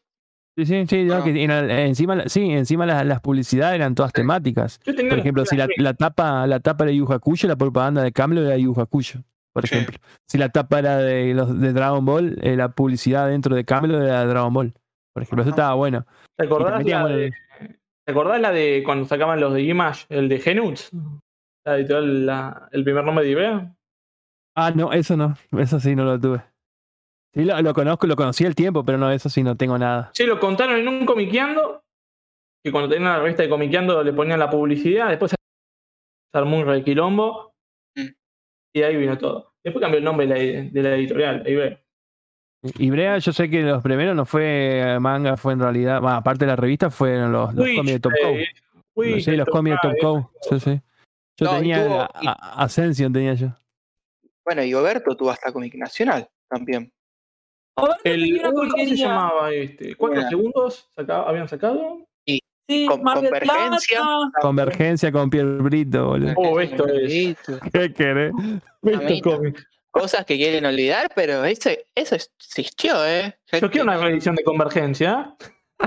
Sí, sí, sí, no, que en el- encima, sí, encima las, las publicidades eran todas temáticas. Por ejemplo, si la, la tapa, la tapa era Yu Hakusho, la propaganda de Camelot era Yu Hakusho, por Sí. ejemplo. Si la tapa era de los de Dragon Ball, eh, la publicidad dentro de Camelot era de Dragon Ball. Por ejemplo, eso estaba bueno. ¿Te acordás, la de, ¿Te acordás la de cuando sacaban los de Image, el de Genuts? La editorial, la- el primer nombre de Ibrea. Ah, no, eso no, eso sí no lo tuve. Sí, lo, lo conozco, lo conocí el tiempo, pero no, eso sí no tengo nada. Sí, lo contaron en un comiqueando. Que cuando tenían la revista de comiqueando le ponían la publicidad. Después se armó un requilombo. Mm. Y ahí vino todo. Después cambió el nombre de la, de la editorial, Ibrea. Y Brea, yo sé que los primeros no fue manga, fue en realidad, bueno, aparte de la revista, fueron los, los Witch, cómics de Top Cow. eh, Sí, los cómics de Top Cow, Cow. Sí, sí. Yo No, tenía tuvo- a- a- Ascension, tenía yo. Bueno, y Oberto tuvo hasta cómic nacional también. El, ¿Cómo se llamaba este? ¿Cuatro Bueno. segundos habían sacado? Sí, Con- Convergencia. Plata. Convergencia con Pierre Brito, boludo. Oh, esto es. ¿Qué querés? Estos Mamita. Cosas que quieren olvidar, pero eso, eso existió, ¿eh? Yo quiero una reedición de Convergencia.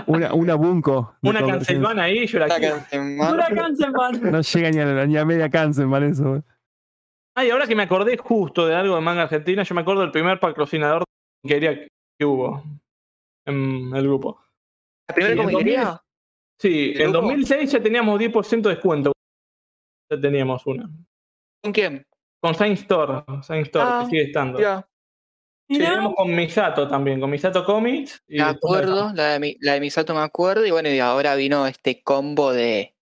Una, una bunco. de Una. Cancelman ahí, yo la quiero. Pura Cancelman. No llega ni a, ni a media cáncer, man, eso. Ay, ahora que me acordé justo de algo de manga argentina, yo me acuerdo del primer patrocinador que quería que hubo en el grupo. ¿La primera comiquería? Sí, ¿El en grupo? 2006 ya teníamos 10% de descuento. Ya teníamos una. ¿Con quién? Con Saint Store, Saint Store, Ah, que sigue estando. Ya, Sí, con Misato también, con Misato Comics. y me acuerdo, la de, mi- la de Misato me acuerdo, y bueno, y ahora vino este combo de,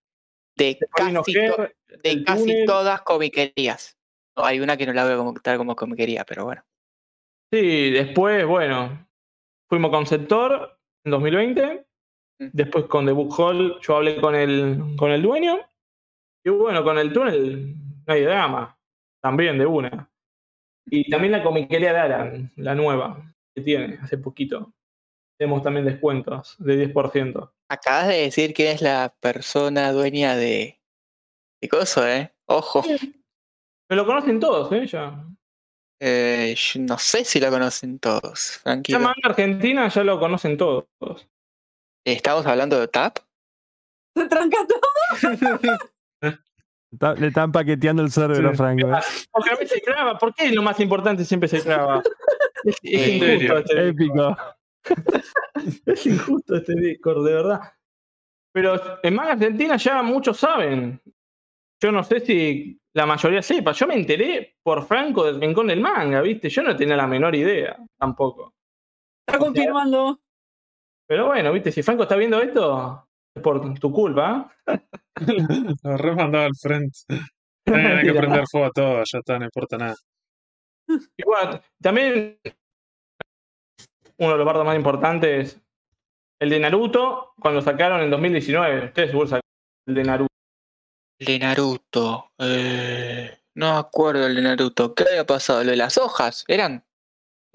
de casi, to- de casi túnel. todas comiquerías. No, hay una que no la veo como, tal como comiquería, pero bueno. Sí, después, bueno, fuimos con Sector en 2020. Mm. Después con The Book Hall yo hablé con el, con el dueño. Y bueno, con el túnel no hay drama. También de una. Y también la comiquería de Alan, la nueva, que tiene hace poquito. Tenemos también descuentos de 10%. Acabas de decir quién es la persona dueña de. de coso, ¿eh? Ojo. Me lo conocen todos, ¿eh? Ya. Eh, yo no sé si lo conocen todos, Ya tranquilo. manga argentina ya lo conocen todos. ¿Estamos hablando de TAP? Se tranca todo. (laughs) Está- Le están paqueteando el cerebro, Sí. Franco. ¿eh? (laughs) Porque a veces se clava. ¿Por qué lo más importante siempre se clava? Es, injusto serio. este Épico. (laughs) Es injusto este Discord, de verdad. Pero en manga argentina ya muchos saben. Yo no sé si la mayoría sepa. Yo me enteré por Franco del Rincón del Manga, ¿viste? Yo no tenía la menor idea tampoco. Está confirmando. Pero bueno, ¿viste? Si Franco está viendo esto, es por tu culpa. ¿eh? (laughs) Lo remandaba al frente. (laughs) Tienen que prender fuego a todo, ya está, no importa nada. Y bueno, también uno de los bardos más importantes, el de Naruto, cuando sacaron en 2019. Ustedes seguro sacaron el de Naruto. El de Naruto. Eh, no me acuerdo el de Naruto. ¿Qué había pasado? ¿Lo de las hojas? ¿Eran?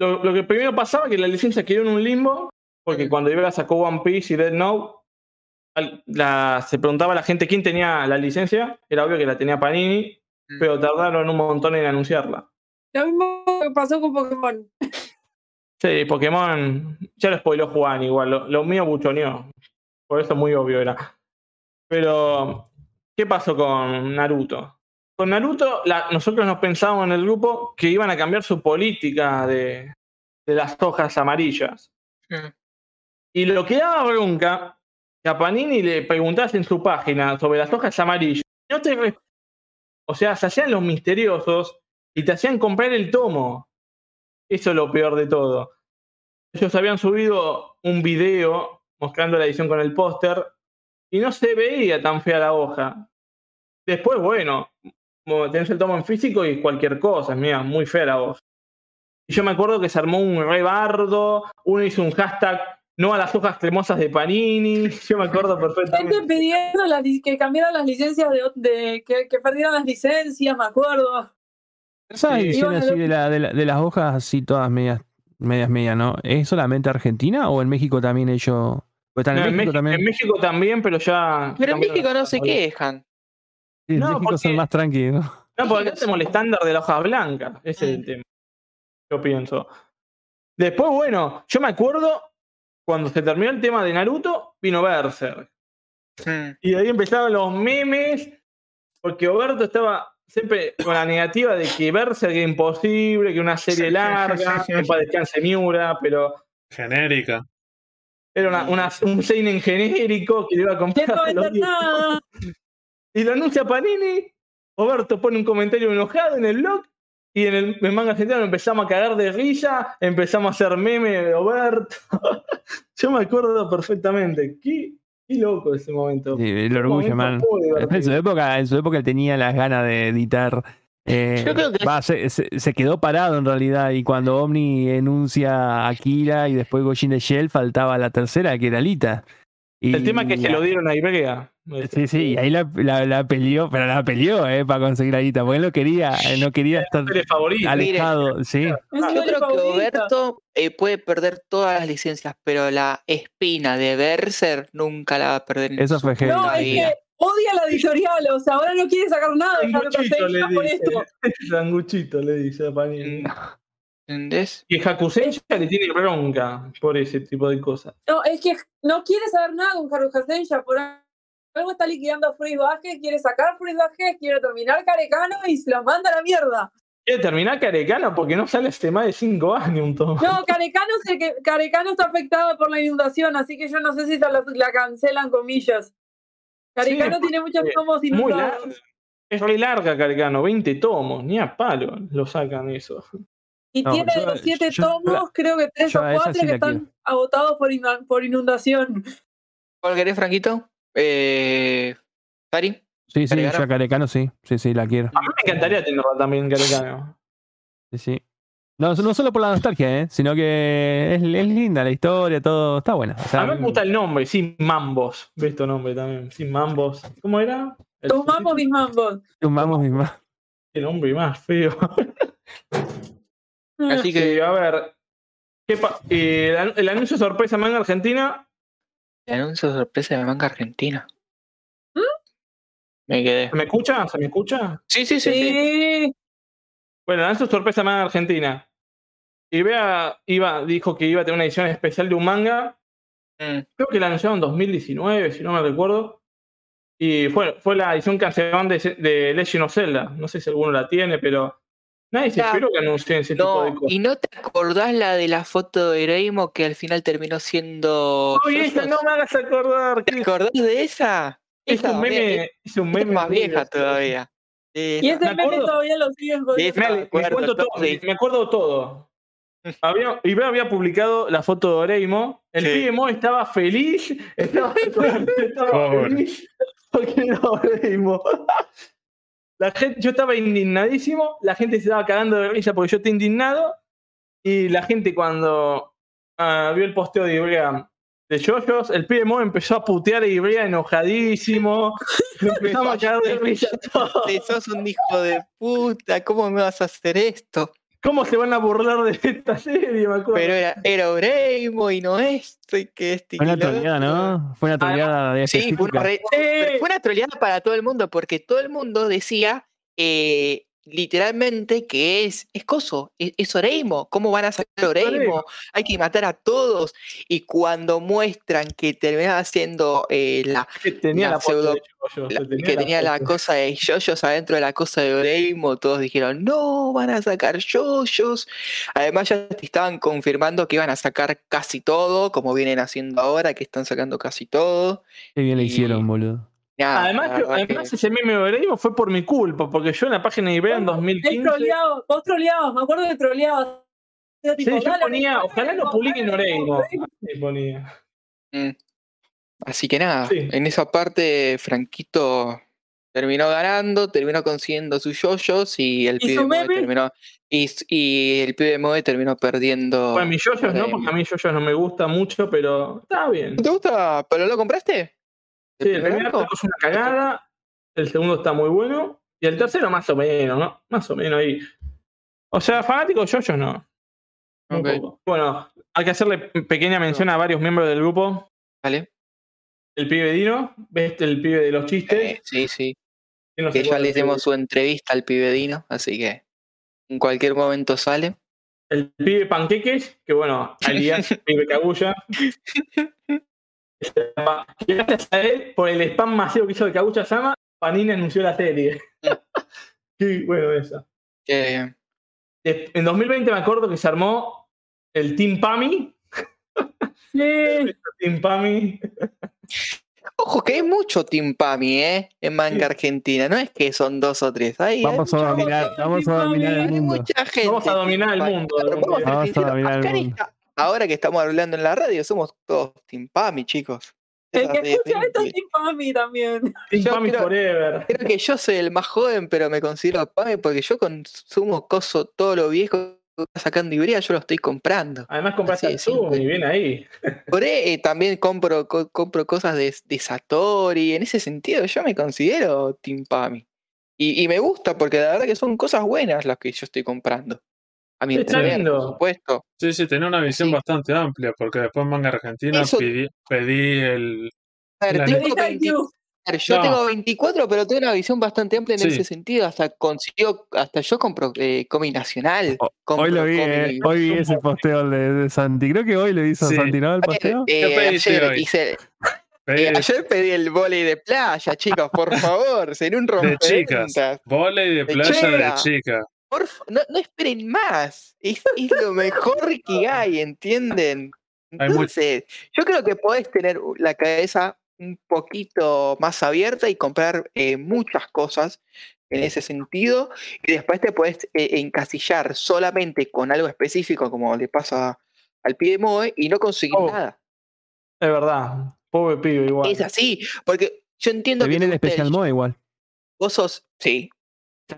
Lo, lo que primero pasaba es que la licencia quedó en un limbo, porque cuando Ibera sacó One Piece y Dead Note, la- se preguntaba a la gente quién tenía la licencia. Era obvio que la tenía Panini, Mm. pero tardaron un montón en anunciarla. Lo mismo que pasó con Pokémon. Sí, Pokémon, ya lo spoiló Juan igual, lo, lo mío buchoneó. Por eso muy obvio era. Pero, ¿qué pasó con Naruto? con Naruto, la- nosotros nos pensábamos en el grupo que iban a cambiar su política de, de las hojas amarillas. Mm. Y lo que daba bronca, que a Panini le preguntas en su página sobre las hojas amarillas, no o sea, se hacían los misteriosos y te hacían comprar el tomo. Eso es lo peor de todo. Ellos habían subido un video mostrando la edición con el póster y no se veía tan fea la hoja. Después, bueno, tenés el tomo en físico y cualquier cosa, mira, muy fea la hoja. Y yo me acuerdo que se armó un rebardo, uno hizo un hashtag no a las hojas cremosas de Panini, (laughs) yo me acuerdo Gente perfectamente. pidiendo las li- que cambiaran las licencias de, que, que perdieran las licencias, me acuerdo. Esas Sí. ediciones Iban a así de, la- de la- de las hojas así todas medias, medias, medias, ¿no? ¿Es solamente Argentina o en México también ellos? Pues están No, en México México, también. en México también, pero ya. Pero en México no se quejan. Sí, en no, México son más tranquilos. No, porque acá tenemos el estándar de la hoja blanca. Ese es el tema. Yo pienso. Después, bueno, yo me acuerdo cuando se terminó el tema de Naruto, vino Berserk. Y ahí empezaron los memes, porque Oberto estaba siempre con la negativa de que Berserk era imposible, que una serie larga, que para descanse Miura, pero Genérica. era una, una- un seinen genérico que le iba a comprar a los. Y lo anuncia Panini. Oberto pone un comentario enojado en el blog. Y en el en manga argentino empezamos a cagar de risa. Empezamos a hacer meme de Oberto. (laughs) Yo me acuerdo perfectamente. Qué, qué loco ese momento. Sí, el orgullo, man. En su época, en su época él tenía las ganas de editar. eh, Yo creo que va, se, se- se quedó parado en realidad. Y cuando Omni enuncia a Kira y después Gojin de Shell, faltaba la tercera, que era Lita. Y- El tema es que se lo dieron a Ibrea. Sí, sí, y ahí la, la, la peleó, pero la peleó, eh, para conseguir la guita, porque él no quería, no quería estar alejado, sí. Es Ah, mi Yo creo que. Oberto eh, puede perder todas las licencias, pero la espina de Berser nunca la va a perder. en Eso fue heavy. No, es que odia la editorial, o sea, ahora no quiere sacar nada Sanguchito le por dice. esto. (laughs) Sanguchito le dice a Panini. No. ¿Entendés? Y Hakusei ya le tiene bronca por ese tipo de cosas. No, es que no quiere saber nada con Haruka por algo está liquidando a Vázquez, quiere sacar a Vázquez, quiere terminar Carecano y se los manda a la mierda. Quiere terminar Carecano porque no sale hace más de 5 años un tomo. No, Carecano, es el que, Carecano está afectado por la inundación, así que yo no sé si se la, la cancelan comillas. Carecano Sí, tiene muchos porque tomos Muy inundados. larga. Es re larga Carecano, 20 tomos, ni a palo lo sacan eso. Y No, tiene de los siete yo- tomos, creo que tres yo o a esa cuatro sí que la están quiero. agotados por, inun- por inundación. ¿Cuál querés, Franquito? Eh, ¿Pari? Sí, sí, ¿Carecano? yo a Carecano sí, sí, sí, la quiero. A mí me encantaría tenerla también Carecano. Sí, sí. No, no solo por la nostalgia, ¿eh? sino que es, es linda la historia, todo está buena. O sea, A mí me gusta el nombre, Sin Mambos. Ve este nombre también, Sin Mambos. ¿Cómo era? El Tomamos mis mambos. Sumamos misma. Qué nombre más feo. Así (laughs) que Sí, a ver. ¿qué pa- eh, el, el anuncio sorpresa manga argentina. Anuncio sorpresa de manga argentina. ¿Mm? Me quedé. ¿Se me escucha? ¿Se me escucha? Sí, sí, sí. sí. Sí. Bueno, anuncio sorpresa manga argentina. Y vea, iba, dijo que iba a tener una edición especial de un manga. Mm. Creo que la anunciaron en 2019, si no me recuerdo. Y fue, fue la edición cancelada de, de Legend of Zelda. No sé si alguno la tiene, pero nadie se esperó que anuncien ese tipo de No, cosas. ¿y no te acordás la de la foto de Reimo que al final terminó siendo. Oye, esa no me hagas acordar. ¿Te acordás de esa? es Esa un meme, es un meme es más vieja todavía. Sí, Y esa- ese Me meme todavía lo siguen Me, acuerdo todo, me acuerdo todo. Había, Ibrea había publicado la foto de Oreimo. El Sí. pibe Mo estaba feliz. Estaba, (laughs) feliz porque era Oreimo. (laughs) La gente, yo estaba indignadísimo. La gente se estaba cagando de risa porque yo estaba indignado. Y la gente, cuando ah, vio el posteo de Ibrea de Yoyos, el pibe Mo empezó a putear a Ibrea enojadísimo. (laughs) Lo empezamos a cagar de risa todos. Sos un hijo de puta, ¿cómo me vas a hacer esto? ¿Cómo se van a burlar de esta serie? Me acuerdo. Pero era, era Oreimo y no esto y que este. y Fue una troleada. ¿no? Fue una troleada de Sí, fue una, re- pero fue una troleada para todo el mundo, porque todo el mundo decía, eh, literalmente que es, es coso, es, es Oreimo. ¿Cómo van a sacar Oreimo? Hay que matar a todos. Y cuando muestran que terminaba siendo eh, la, Que tenía La la, pseudo- de Yoyos, la- tenía que tenía la foto. cosa de yoyos adentro de la cosa de Oreimo, todos dijeron, no, van a sacar yoyos. Además ya te estaban confirmando que iban a sacar casi todo, como vienen haciendo ahora, que están sacando casi todo. Qué bien le hicieron, boludo. Nada, Además, verdad que- además ese meme de Oreimo fue por mi culpa, porque yo en la página de eBay en Es 2015 troleado, vos troleabas, me acuerdo que troleabas. Sí, yo ponía, ojalá dale, publiquen. Sí, ponía. Mm. Así que nada, Sí. en esa parte Franquito terminó ganando, terminó consiguiendo sus yoyos y el ¿Y pibe meme? terminó y, y el pibe Moe terminó perdiendo. Bueno, mis yoyos no, porque a mí yoyos no me gusta mucho, pero está bien. ¿No ¿Te gusta? ¿Pero lo compraste? Sí, el primer arco? es una cagada, el segundo está muy bueno, y el tercero más o menos, ¿no? Más o menos ahí. O sea, fanáticos yoyos no. Un Ok. poco. Bueno, hay que hacerle pequeña mención a varios miembros del grupo. Vale. El pibe Dino, ¿ves el pibe de los chistes? Eh, sí, sí. ¿Quién no Que ya le hicimos su entrevista al pibe Dino, así que en cualquier momento sale. El pibe Panqueques, que bueno, (laughs) alias pibe Cagulla. (laughs) Gracias a él, por el spam masivo que hizo de Kaguya Sama, Panini anunció la serie. (laughs) Qué bueno eso. Que- Des- En 2020 me acuerdo que se armó el Team Pami. Sí, (laughs) Team Pami. Ojo, que hay mucho Team Pami, ¿eh? En manga argentina. No es que son dos o tres. Hay, hay Vamos a dominar, vamos a dominar el hay mundo. mucha gente. Vamos a dominar el mundo, vamos a dominar el mundo. Ahora que estamos hablando en la radio, somos todos Team Pami, chicos. el que escucha es esto es simple. Team Pami también. Team Yo Pami creo- Forever. Creo que yo soy el más joven, pero me considero Pami porque yo consumo coso todo lo viejo que está sacando Ibrea, yo lo estoy comprando. Además compraste simple. y bien ahí. (laughs) Por eh, también compro, co- compro cosas de, de Satori. En ese sentido, yo me considero Team Pami. Y, y me gusta porque la verdad que son cosas buenas las que yo estoy comprando. A mi Está entender, lindo. por supuesto. Sí, sí, tenía una visión Sí. bastante amplia, porque después en Manga Argentina Eso- pedí, pedí el... A ver, tengo Feliz 20 IQ. a ver, yo No. tengo 24, pero tengo una visión bastante amplia en Sí. ese sentido. Hasta consiguió, hasta yo compro eh, cómic nacional. O- compro Hoy lo vi, eh, hoy vi ese posteo de, de Santi. Creo que hoy lo hizo Sí. Santi, ¿no? El ver, posteo. eh, ¿Qué pediste ayer, hice- pedí eh, ayer pedí el volei de playa, chicos, por favor, en un de chicas. rompeventas. Voley de De playa de chica. chica. No, no esperen más. Es, es lo mejor que (laughs) hay, ¿entienden? Entonces, yo creo que podés tener la cabeza un poquito más abierta y comprar eh, muchas cosas en ese sentido. Y después te podés eh, encasillar solamente con algo específico, como le pasa al pie de Moe, y no conseguir Oh, nada. Es verdad. Pobre pibe igual. Es así, porque yo entiendo Te que viene el especial Moe igual. Vos sos, sí.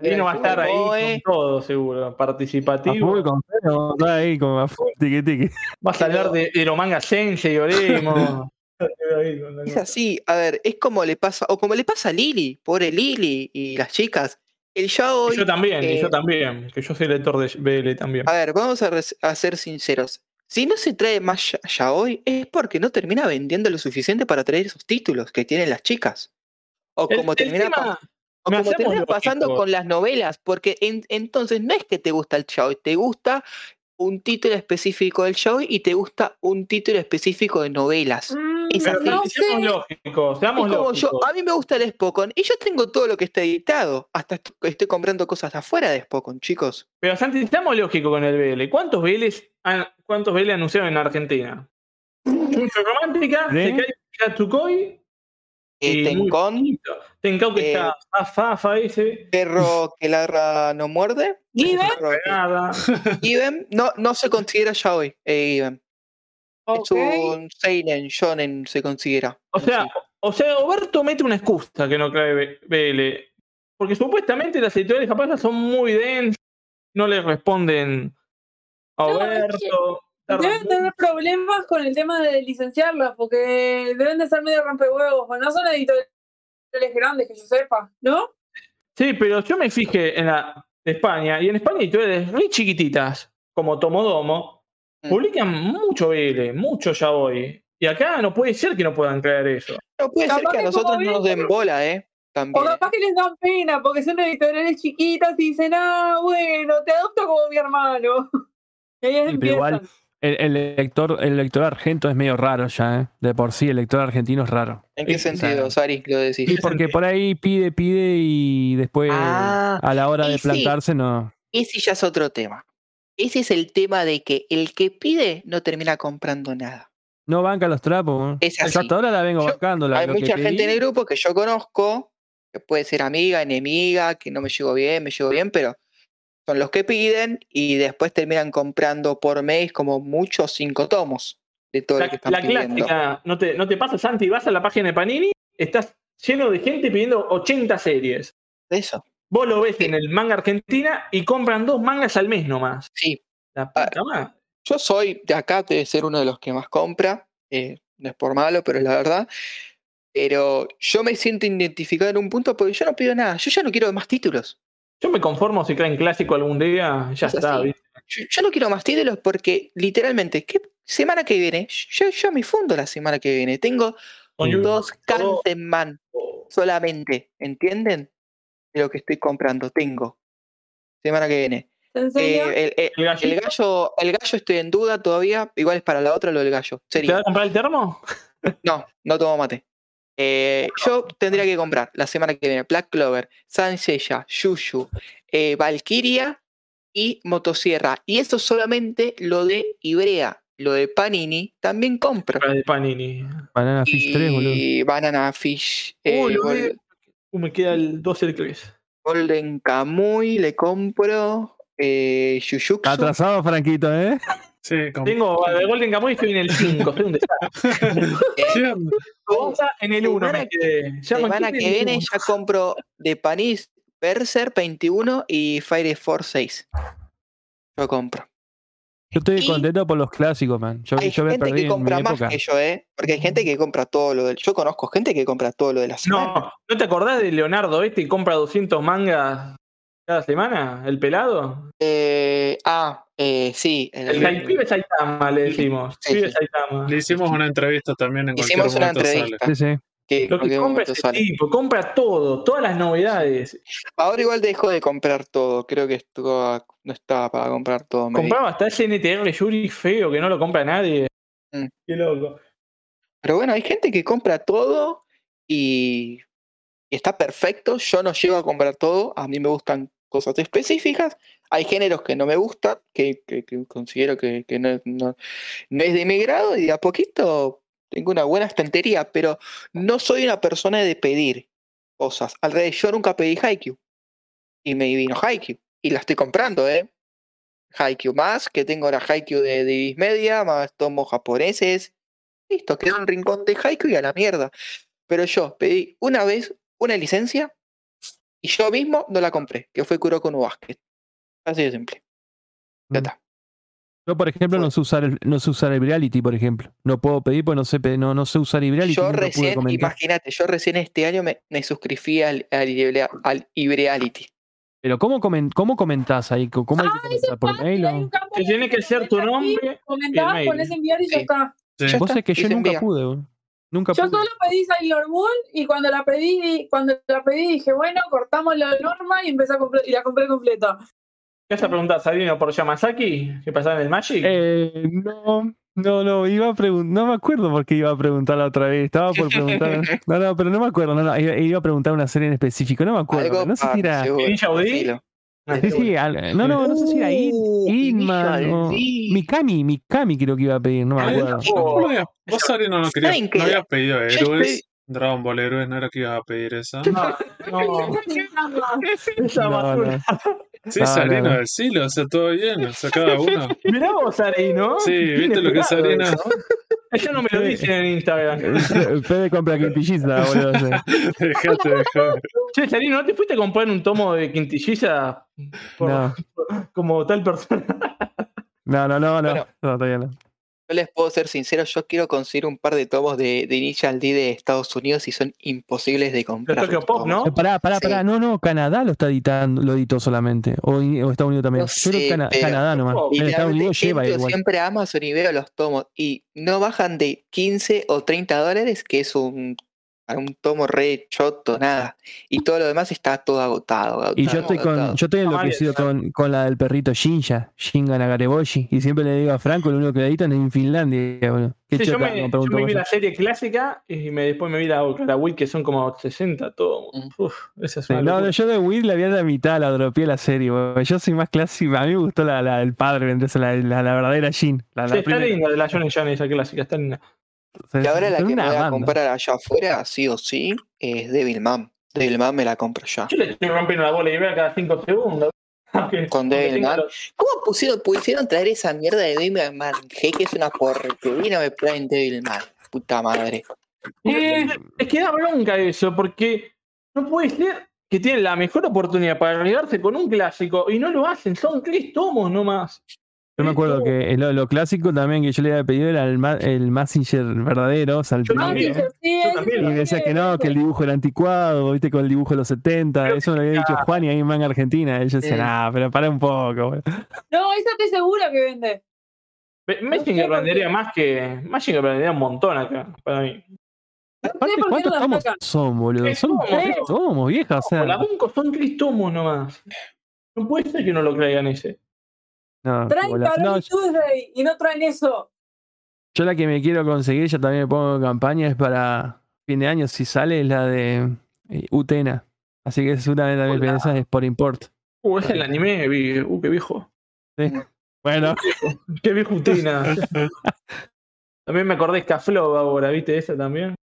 Vino va a estar ahí con todo, seguro. A Participativo. full con cero, está ahí como a full tiqui tiqui. Vas a hablar de, de los mangas Sensei, Oremo. (laughs) Es (laughs) así, a ver, es como le pasa, o como le pasa a Lili, pobre Lili y las chicas. El Y yaoi, yo también, y eh, yo también. Que yo soy lector de BL también. a ver, vamos a, ser sinceros. Si no se trae más ya- yaoi, es porque no termina vendiendo lo suficiente para traer esos títulos que tienen las chicas. O El- como el termina, tema- me como termina pasando con las novelas, porque en- entonces no es que te gusta el yaoi, te gusta un título específico del yaoi y te gusta un título específico de novelas. Mm, Es así. no seamos lógicos, Es seamos como lógicos. yo, a mí me gusta el Spokon y yo tengo todo lo que está editado. Hasta est- estoy comprando cosas afuera de Spokon, chicos. Pero Santi, seamos lógicos con el BL. ¿Cuántos BLs, han- cuántos BL anunciaron en Argentina? Mucho Romántica, ¿Sí? Sekai Katsukoi Eh, Tencon, que eh, está Fafa ese. perro que ladra no muerde. Nada. (laughs) Given no, no se considera yaoi. Eh, Given. ok. Es un seinen, shonen se considera. O sea, o sea, Oberto mete una excusa que no B- BL. Porque supuestamente las editoriales japonesas son muy densas, no le responden a Oberto. Deben tener problemas con el tema de licenciarlas, porque deben de ser medio rompehuevos, o no son editoriales grandes que yo sepa, ¿no? Sí, pero yo me fijé en la de España, y en España hay editoriales re chiquititas, como Tomodomo, Mm. publican mucho BL, mucho yaoi. Y acá no puede ser que no puedan creer eso. No puede ser que a nosotros no nos den bola, ¿eh? también. O capaz que les dan pena porque son editoriales chiquitas y dicen, ah, bueno, te adopto como mi hermano. (laughs) Y ahí Sí, pero igual-. El, el lector, el lector argento es medio raro ya, ¿eh? De por sí, el lector argentino es raro. ¿En qué sentido. Sari, lo decís? Sí, porque por ahí pide, pide y después Ah, a la hora de sí. plantarse no. Ese ya es otro tema. Ese es el tema de que el que pide no termina comprando nada. No banca los trapos. ¿no? Es así. hasta ahora la vengo Yo- bancando. La, Hay lo que mucha gente en el grupo que yo conozco, que puede ser amiga, enemiga, que no me llevo bien, me llevo bien, pero son los que piden y después terminan comprando por mes como muchos cinco tomos de todo lo que La, están la pidiendo. clásica, ¿no te, ¿no te pasa, Santi? Vas a la página de Panini, estás lleno de gente pidiendo 80 series. Eso, Vos lo ves en el manga Argentina y compran dos mangas al mes nomás. sí. La puta madre. Yo soy de acá, debe ser uno de los que más compra. eh, no es por malo, pero es la verdad. Pero yo me siento identificado en un punto porque yo no pido nada. Yo ya no quiero más títulos. Yo me conformo si caen clásico algún día, ya Es está. Yo, yo no quiero más títulos porque literalmente, ¿qué semana que viene? Yo, yo me fundo la semana que viene. Tengo dos Kansenman solamente, ¿entienden? De lo que estoy comprando, tengo. Semana que viene. ¿En serio? Eh, el, el- ¿El gallito? el gallo, el gallo estoy en duda todavía. Igual es para la otra lo del gallo. ¿Te vas a comprar el termo? No, no tomo mate. Eh, yo tendría que comprar la semana que viene Black Clover, Sansella, Yushu, eh, Valkyria y Motosierra. Y eso solamente lo de Ibrea. Lo de Panini también compro. La de Panini. Banana Fish 3, boludo. Y Banana Fish, eh, de- Uh, me queda el 12 del 3. Golden Kamuy le compro. Eh, Jujutsu. Atrasado, Franquito, ¿eh? Sí, Tengo (laughs) a Golden Kamuy, estoy en el 5. Soy un desastre. (laughs) En el 1 Semana me Semana que viene ya compro de Panis Berser 21 y Fire Force 6. Yo compro. Yo estoy Y- contento por los clásicos, man. Yo, Hay yo me gente perdí que compra más época. que yo, ¿eh? Porque hay gente que compra todo lo del. Yo conozco gente que compra todo lo de la semana. No, ¿no te acordás de Leonardo este y compra 200 mangas cada semana? ¿El pelado? Eh, ah, eh, sí. el- El, el pibe Saitama le decimos. Sí, pibe sí. Saitama. Le hicimos una entrevista también en cualquier Hicimos una sale. entrevista. Sí, sí. que en Lo que compra ese sale. tipo, compra todo, todas las novedades. Ahora igual dejó de comprar todo. Creo que estuvo, no estaba para comprar todo. Compraba hasta ese NTR Yuri feo que no lo compra nadie. Mm. Qué loco. Pero bueno, hay gente que compra todo y está perfecto. Yo no llego a comprar todo. A mí me gustan cosas específicas. Hay géneros que no me gustan, que, considero que, no, es de mi grado y a poquito tengo una buena estantería, pero no soy una persona de pedir cosas. Al revés, yo nunca pedí Haikyuu. Y me vino Haikyuu. Y la estoy comprando, ¿eh? Haikyuu más, que tengo la Haikyuu de Divis Media, más tomos japoneses. Listo, quedó un rincón de Haikyuu y a la mierda. Pero yo pedí una vez una licencia y yo mismo no la compré, que fue Kuroko no Basket. Así de simple. Ya Mm. está. Yo, por ejemplo, no sé usar el, no sé usar el reality, por ejemplo. No puedo pedir porque no sé, no, no sé usar el reality. Yo recién, imagínate, yo recién este año me, me suscribí al, al, al Ibreality. Pero ¿cómo, ¿cómo comentás ahí? ¿Cómo hay que comentar? ¿Por Fácil, mail? o- Que tiene que ser tu nombre Comentás, mail. pones enviar y ya Sí. está. Sí. Ya Vos es que y yo nunca envía. pude. boludo. Nunca Yo pude. solo pedí Sailor Moon y cuando la pedí, cuando la pedí dije, bueno, cortamos la norma y empecé a comprar, y la compré completa. ¿Qué vas a preguntar, Sabino, por Yamazaki? ¿Qué pasaba en el Magic? Eh, no, no, no, iba a preguntar, no me acuerdo por qué iba a preguntar la otra vez, estaba por preguntar, (laughs) no, no, pero no me acuerdo, no, no, iba, a preguntar una serie en específico, no me acuerdo, Algo no sé si era, Ninja sí, sí, al- no, no, no sé si era In, Uh, Inman o D. Mikami, Mikami creo que iba a pedir, no me Ay, acuerdo. ¿Cómo no habías- Vos, Sari, no, no, querías, no habías pedido héroes. estoy- Dragon Ball héroes, no era que ibas a pedir esa. No, no. (laughs) Esa No, basura. Sí, No, Sarino, no, no. decilo, o sea, todo bien, o sea, cada uno. (laughs) Mirá vos, Sarino. Sí, ¿viste lo que es Sarino? ¿no? Me lo dicen en Instagram. (laughs) Fede compra quintilliza, (laughs) boludo. Dejate de joder. Che, Sarino, ¿no te fuiste a comprar un tomo de quintilliza por- No, como tal persona? no, no, no, no, Bueno. no, todavía no. Yo les puedo ser sincero, yo quiero conseguir un par de tomos de, de Initial D de Estados Unidos y son imposibles de comprar. Tokyo los Pop. ¿no? Eh, Pará, pará, Sí. pará, no, no, Canadá lo está editando, lo editó solamente, o, o Estados Unidos también. No Yo creo que sé, Cana- pero- Canadá nomás. Oh, En Estados Unidos lleva igual. siempre a Amazon y veo los tomos y no bajan de 15 o 30 dólares, que es un un tomo re choto, nada. Y todo lo demás está todo agotado. Y yo agotado, estoy con, agotado. yo estoy enloquecido con, con la del perrito Shinja, Shinga Nagareboshi. Y siempre le digo a Franco, lo único que le editan es en Finlandia, boludo. Qué Sí, yo chota, me, como yo me vi la serie clásica y me, después me vi la, la Wii que son como 60 todo. Mm. Uf, esa es una no, yo de Will la vi a la mitad, la dropeé la serie. Yo soy más clásico, a mí me gustó la, la del padre, entonces la, la, la verdadera Jin. La, Sí, la está linda de la Johnny Jane, esa clásica, está linda. Y ahora la que me voy a comprar allá afuera, sí o sí, es Devilman. Devilman me la compro ya. Yo le estoy rompiendo la bola y veo cada 5 segundos. (laughs) Aunque- Con Devilman. ¿Cómo pusieron, pusieron traer esa mierda de Devilman G que es una porquería? Me traen Devilman. Puta madre. Eh, es que da bronca eso, porque no puede ser que tienen la mejor oportunidad para arriesgarse con un clásico y no lo hacen. Son tres tomos nomás. Yo me acuerdo que lo, lo clásico también que yo le había pedido era el, ma- el Massinger verdadero, Yo Saltino. Ah, también. sí, sí, Yo también. Y me decía que no, que el dibujo era anticuado, viste, con el dibujo de los 70. Creo Eso me lo había dicho Juan y ahí en Manga Argentina. Y yo decía, Mm. nah, pero para un poco, boludo. No, esa estoy segura que vende. Be- Messenger por qué. vendería más que. Messenger vendería un montón acá, para mí. Aparte, ¿cuántos no tomos sacan. son, boludo? Son tres ¿no? tomos, vieja. O sea, la Bunko son tres tomos nomás. No puede ser que no lo traigan ese. No, Traen No, y Tuesday y no traen eso. yo la que me quiero conseguir, ya también me pongo en campaña, es para fin de año, si sale, es la de eh, Utena. Así que seguramente también pensás es por import. Uh, ese es el anime, vi- uh, qué viejo. Sí. Bueno, Qué viejo Utina. (laughs) también me acordé de Scaflov ahora, ¿viste esa también?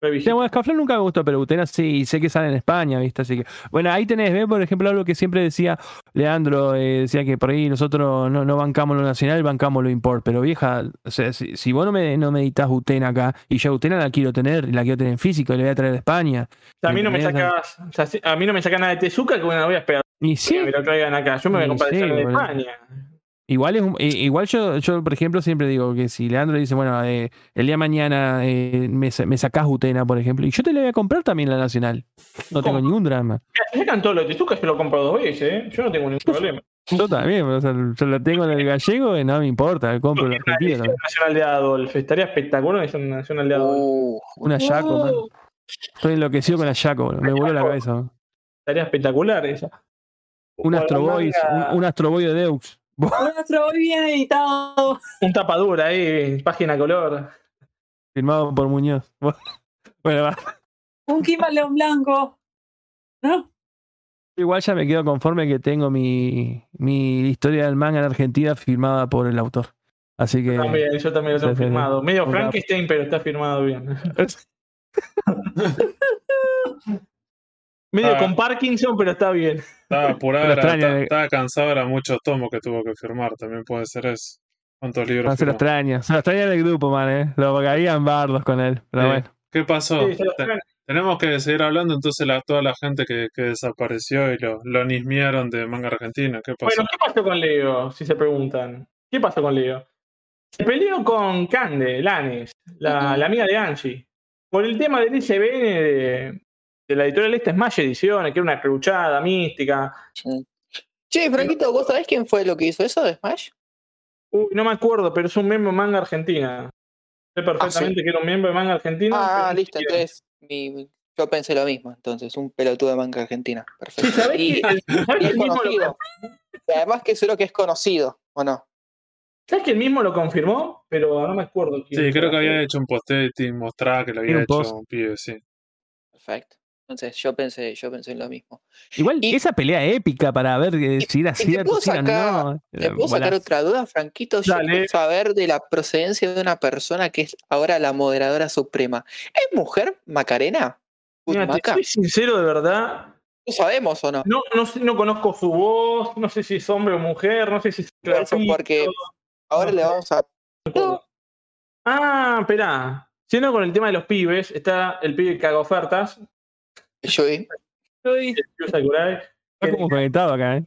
Re Sí, bueno, nunca me gustó, pero Utena sí, y sé que sale en España, ¿viste? Así que, bueno, ahí tenés, ¿ves? Por ejemplo, algo que siempre decía Leandro, eh, decía que por ahí nosotros no, no bancamos lo nacional, bancamos lo import, pero vieja, o sea, si, si vos no me, no me editas Utena acá, y yo Utena la quiero tener, y la quiero tener en físico, y la voy a traer de España, a mí no me sacas, a mí no me saca nada de Tezuka que bueno, voy a esperar y que sí, me lo traigan acá. Yo me voy a comprar sí, de. España. Igual es un- igual yo, yo, por ejemplo, siempre digo que si Leandro dice, bueno, eh, el día de mañana eh, me, me sacás Utena, por ejemplo, y yo te la voy a comprar también la nacional, no tengo ¿Cómo? ningún drama. Sacan todo lo de Tezuka, yo lo compro dos veces, ¿eh? Yo no tengo ningún problema. Yo también, o sea, yo lo tengo en el gallego y no me importa, compro el Una argentino nacional de Adolf. Estaría espectacular una edición nacional de Adolf. Uh, Una Yaco, man. Estoy enloquecido con la Yaco, me voló la cabeza. man. Estaría espectacular esa. Un O Astro la Boy, manga- un, un Astro Boy de Deux. Un Astro Boy bien editado. Un tapadura ahí, página color. Firmado por Muñoz. (laughs) Bueno, va. Un Kimball León Blanco. ¿No? Igual ya me quedo conforme que tengo mi, mi historia del manga en Argentina firmada por el autor. Así que. También, yo también lo tengo firmado. Medio Una- Frankenstein, pero está firmado bien. (laughs) Medio Ah. con Parkinson, pero está bien. Estaba (laughs) era- extraña, estaba, cansado, era muchos tomos que tuvo que firmar. También puede ser eso. ¿Cuántos libros No, se lo extraña. Se lo extraña del grupo, man, eh. Lo caían bardos con él. Pero Sí. bueno. ¿Qué pasó? Sí, tenemos que seguir hablando entonces la, toda la gente que, que desapareció y lo, lo nismearon de manga argentina. ¿Qué pasó? Bueno, ¿qué pasó con Leo? Si se preguntan. ¿Qué pasó con Leo? Se peleó con Cande, Lanes, la, la amiga de Angie, por el tema del ICBN de, de la editorial esta Smash Ediciones, que era una cruchada mística. sí. Che, Franquito, ¿vos sabés quién fue lo que hizo eso de Smash? Uy, no me acuerdo, pero es un miembro de Manga Argentina. Sé perfectamente que era un miembro de Manga Argentina. Ah, listo, entonces mi- yo pensé lo mismo, entonces, un pelotudo de manga argentina. Sí, Perfecto. ¿sabés Y, que, el- ¿sabés y que es el mismo lo, conocido. Y además que seguro que es conocido, ¿o no? ¿sabés que el mismo lo confirmó? Pero no me acuerdo quién. Sí, creo que había hecho un posting, mostraba que lo había un hecho post. un pibe, sí. Perfecto. Entonces yo pensé, yo pensé en lo mismo. Igual Y- esa pelea épica para ver eh, si era y te cierto, puedo si era no. ¿Te eh, puedo sacar otra duda, Franquito? Yo quiero saber de la procedencia de una persona que es ahora la moderadora suprema. ¿Es mujer, Macarena? Mira, te soy sincero de verdad. ¿Lo sabemos o no? No, no, sé- no conozco su voz, no sé si es hombre o mujer, no sé si es grafito, porque ahora no le vamos a... Ah, espera. Siendo con el tema de los pibes, está el pibe que caga ofertas, Yu Sakurai. Está como conectado acá, ¿eh?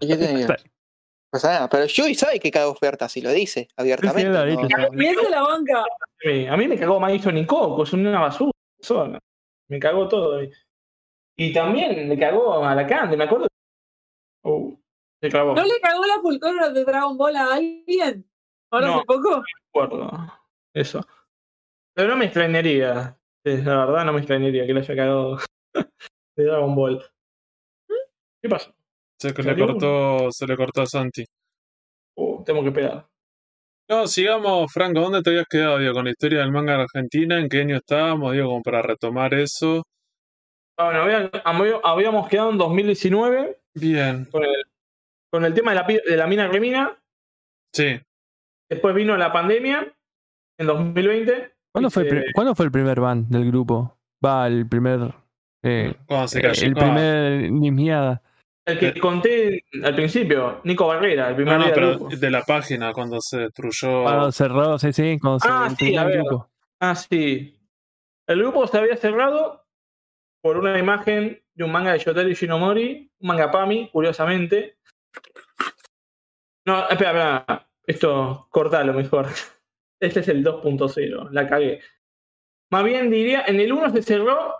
¿Y qué No nada, pero Yui sabe que caga ofertas y lo dice abiertamente. lo ha ¿no? dicho, No, la banca. Sí, A mí me cagó y Coco, es una basura. persona. Me cagó todo. Y, y también me cagó a la me acuerdo. Uh, se clavó. ¿No le cagó la pulcora de Dragon Ball a alguien? ¿Ahora No. hace poco? acuerdo. Eso. Pero no me extrañaría. La verdad no me extrañaría que le haya cagado (laughs) de Dragon Ball. ¿Qué pasó? Se, le cortó, se le cortó a Santi. Uh, tengo que pegar. No, sigamos, Franco, ¿dónde te habías quedado, con la historia del manga en Argentina? ¿En qué año estábamos, digo, como para retomar eso? Bueno, había- había- habíamos quedado en 2019 Bien, con el, con el tema de la, de la mina remina. sí. Después vino la pandemia en 2020. ¿Cuándo fue, el se- ¿Cuándo fue el primer ban del grupo? Va, el primer. eh, Cuando se eh, cayó. el ah, primer Nismiada. El que conté al principio, Nico Barrera, el primer no, no, día del pero grupo. de la página, cuando se destruyó. Cuando cerró, sí, sí, cuando se- Ah, el sí, ver. grupo. Ah, sí. El grupo se había cerrado por una imagen de un manga de Yotaro Shinomori, un manga Pami, curiosamente. No, espera, espera. Esto, cortalo mejor. Este es el 2.0, la cagué. Más bien diría, en el 1 se cerró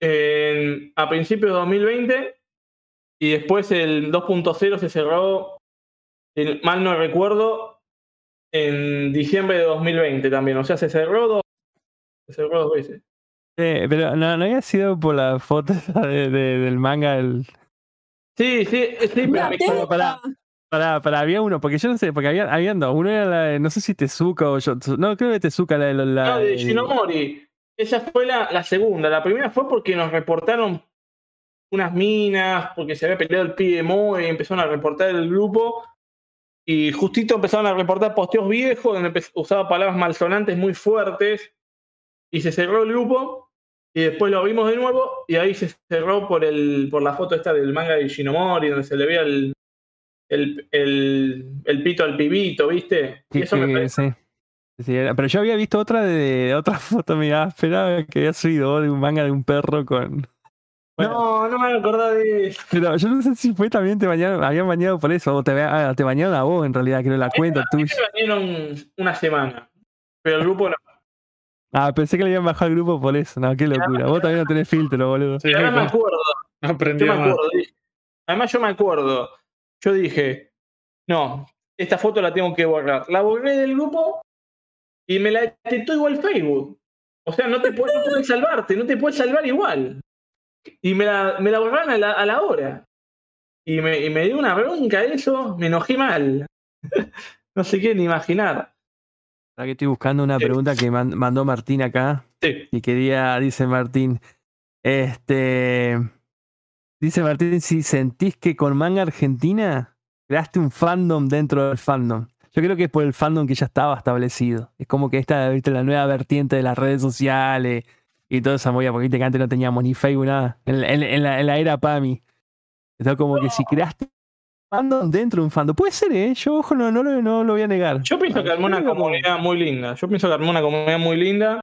en- a principios de 2020 y después el 2.0 se cerró, si mal no recuerdo, en diciembre de 2020 también. O sea, se cerró dos, se cerró dos veces. Eh, pero no, no había sido por la foto (laughs) esa de- de- del manga. El... Sí, sí, sí, pero me-. Para, para, había uno, porque yo no sé, porque había, habían dos. Uno era la de, no sé si Tezuka o yo. No, creo que Tezuka la de. La, No, de Shinomori. Esa fue la, la segunda. La primera fue porque nos reportaron unas minas, porque se había peleado el Moe y empezaron a reportar el grupo. Y justito empezaron a reportar posteos viejos donde usaba palabras malsonantes muy fuertes. Y se cerró el grupo. Y después lo vimos de nuevo. Y ahí se cerró por el por la foto esta del manga de Shinomori, donde se le veía el, el, el, el pito al pibito, ¿viste? Y que- eso me que- parece. sí. Sí, pero yo había visto otra de, de otra (laughs) foto, mira, esperaba que había subido de un manga de un perro con. Bueno. No, no me acordaba de eso. Pero yo no sé si fue también te bañaron, habían bañado por eso, o te, ah, te bañaron a vos en realidad, creo la cuenta tuya. Me bañaron una semana. Pero el grupo no. Ah, pensé que le habían bajado al grupo por eso, no, qué locura. Vos también no tenés filtro, boludo. Sí, Además me (laughs) acuerdo. no Yo aprendió me más. acuerdo. dije- Además yo me acuerdo. Yo dije, no, esta foto la tengo que borrar. La borré del grupo y me la etiquetó igual Facebook. O sea, no te puedes, no puedes salvarte, no te puedes salvar igual. Y me la, me la borraron a la, a la hora. Y me, y me dio una bronca eso, me enojé mal. (laughs) no sé qué ni imaginar. Ahora que estoy buscando una Sí. pregunta que man- mandó Martín acá. Sí. Y quería, dice Martín, este. Dice Martín, si sentís que con manga argentina creaste un fandom dentro del fandom. Yo creo que es por el fandom que ya estaba establecido. Es como que esta, viste, la nueva vertiente de las redes sociales y toda esa movida, porque viste que antes no teníamos ni Facebook, nada. En, en- en la, en la era PAMI. Está como que si creaste un fandom dentro de un fandom. Puede ser, ¿eh? Yo, ojo, no, no, lo, no lo voy a negar. Yo pienso que armó una comunidad muy linda. Yo pienso que armó una comunidad muy linda.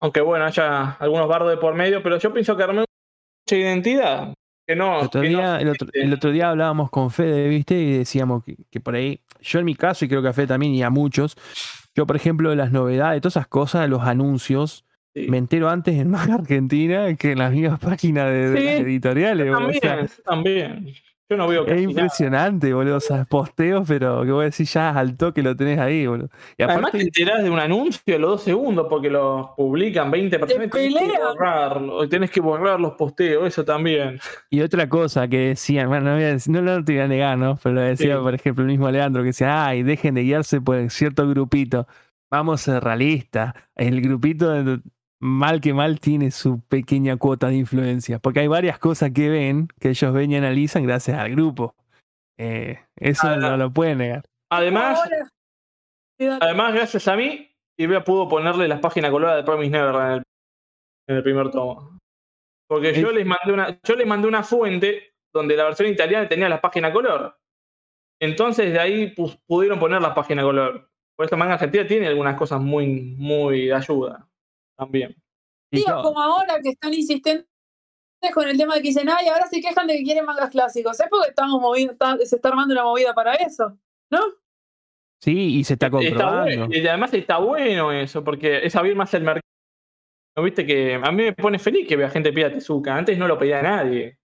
Aunque bueno, haya algunos bardos de por medio, pero yo pienso que armó mucha identidad. Que no. El otro, que día, el, otro, el otro día hablábamos con Fede, ¿viste? Y decíamos que, que por ahí, yo en mi caso, y creo que a Fede también, y a muchos, yo, por ejemplo, las novedades, todas esas cosas, los anuncios, Sí. me entero antes en Manga (laughs) Argentina que en las mismas páginas de, las editoriales. Boludo. O sea, también, también. Yo no veo es casi nada. impresionante, boludo. O sea, posteos, pero que voy a decir ya al toque lo tenés ahí, boludo. Y Además aparte, te enterás de un anuncio a los dos segundos porque los publican 20 personas y tenés que borrarlo. Tenés que borrar los posteos, eso también. Y otra cosa que decían, bueno, no, voy a decir- no, no te voy a negar, ¿no? Pero lo decía, Sí. por ejemplo, el mismo Leandro, que decía, ay, dejen de guiarse por cierto grupito. Vamos a ser realistas. El grupito, de- mal que mal, tiene su pequeña cuota de influencia. Porque hay varias cosas que ven, que ellos ven y analizan gracias al grupo. Eh, eso Ah, no lo pueden negar. Además, además, gracias a mí, Ibrea pudo ponerle las páginas coloradas de Promise Neverland en el, en el primer tomo. Porque yo Es- les mandé una, yo les mandé una fuente donde la versión italiana tenía las páginas color. Entonces de ahí pu- pudieron poner las páginas color. Por eso Manga Argentina tiene algunas cosas muy, muy de ayuda también. Y Digo, como ahora que están insistentes con el tema de que dicen, ay, ahora se quejan de que quieren mangas clásicos. Es porque estamos moviendo, está- se está armando una movida para eso, ¿no? sí, y se está Está comprobando. bueno, y además está bueno eso, porque es abrir más el mercado. ¿No viste que a mí me pone feliz que vea gente pida Tezuka? Antes no lo pedía nadie.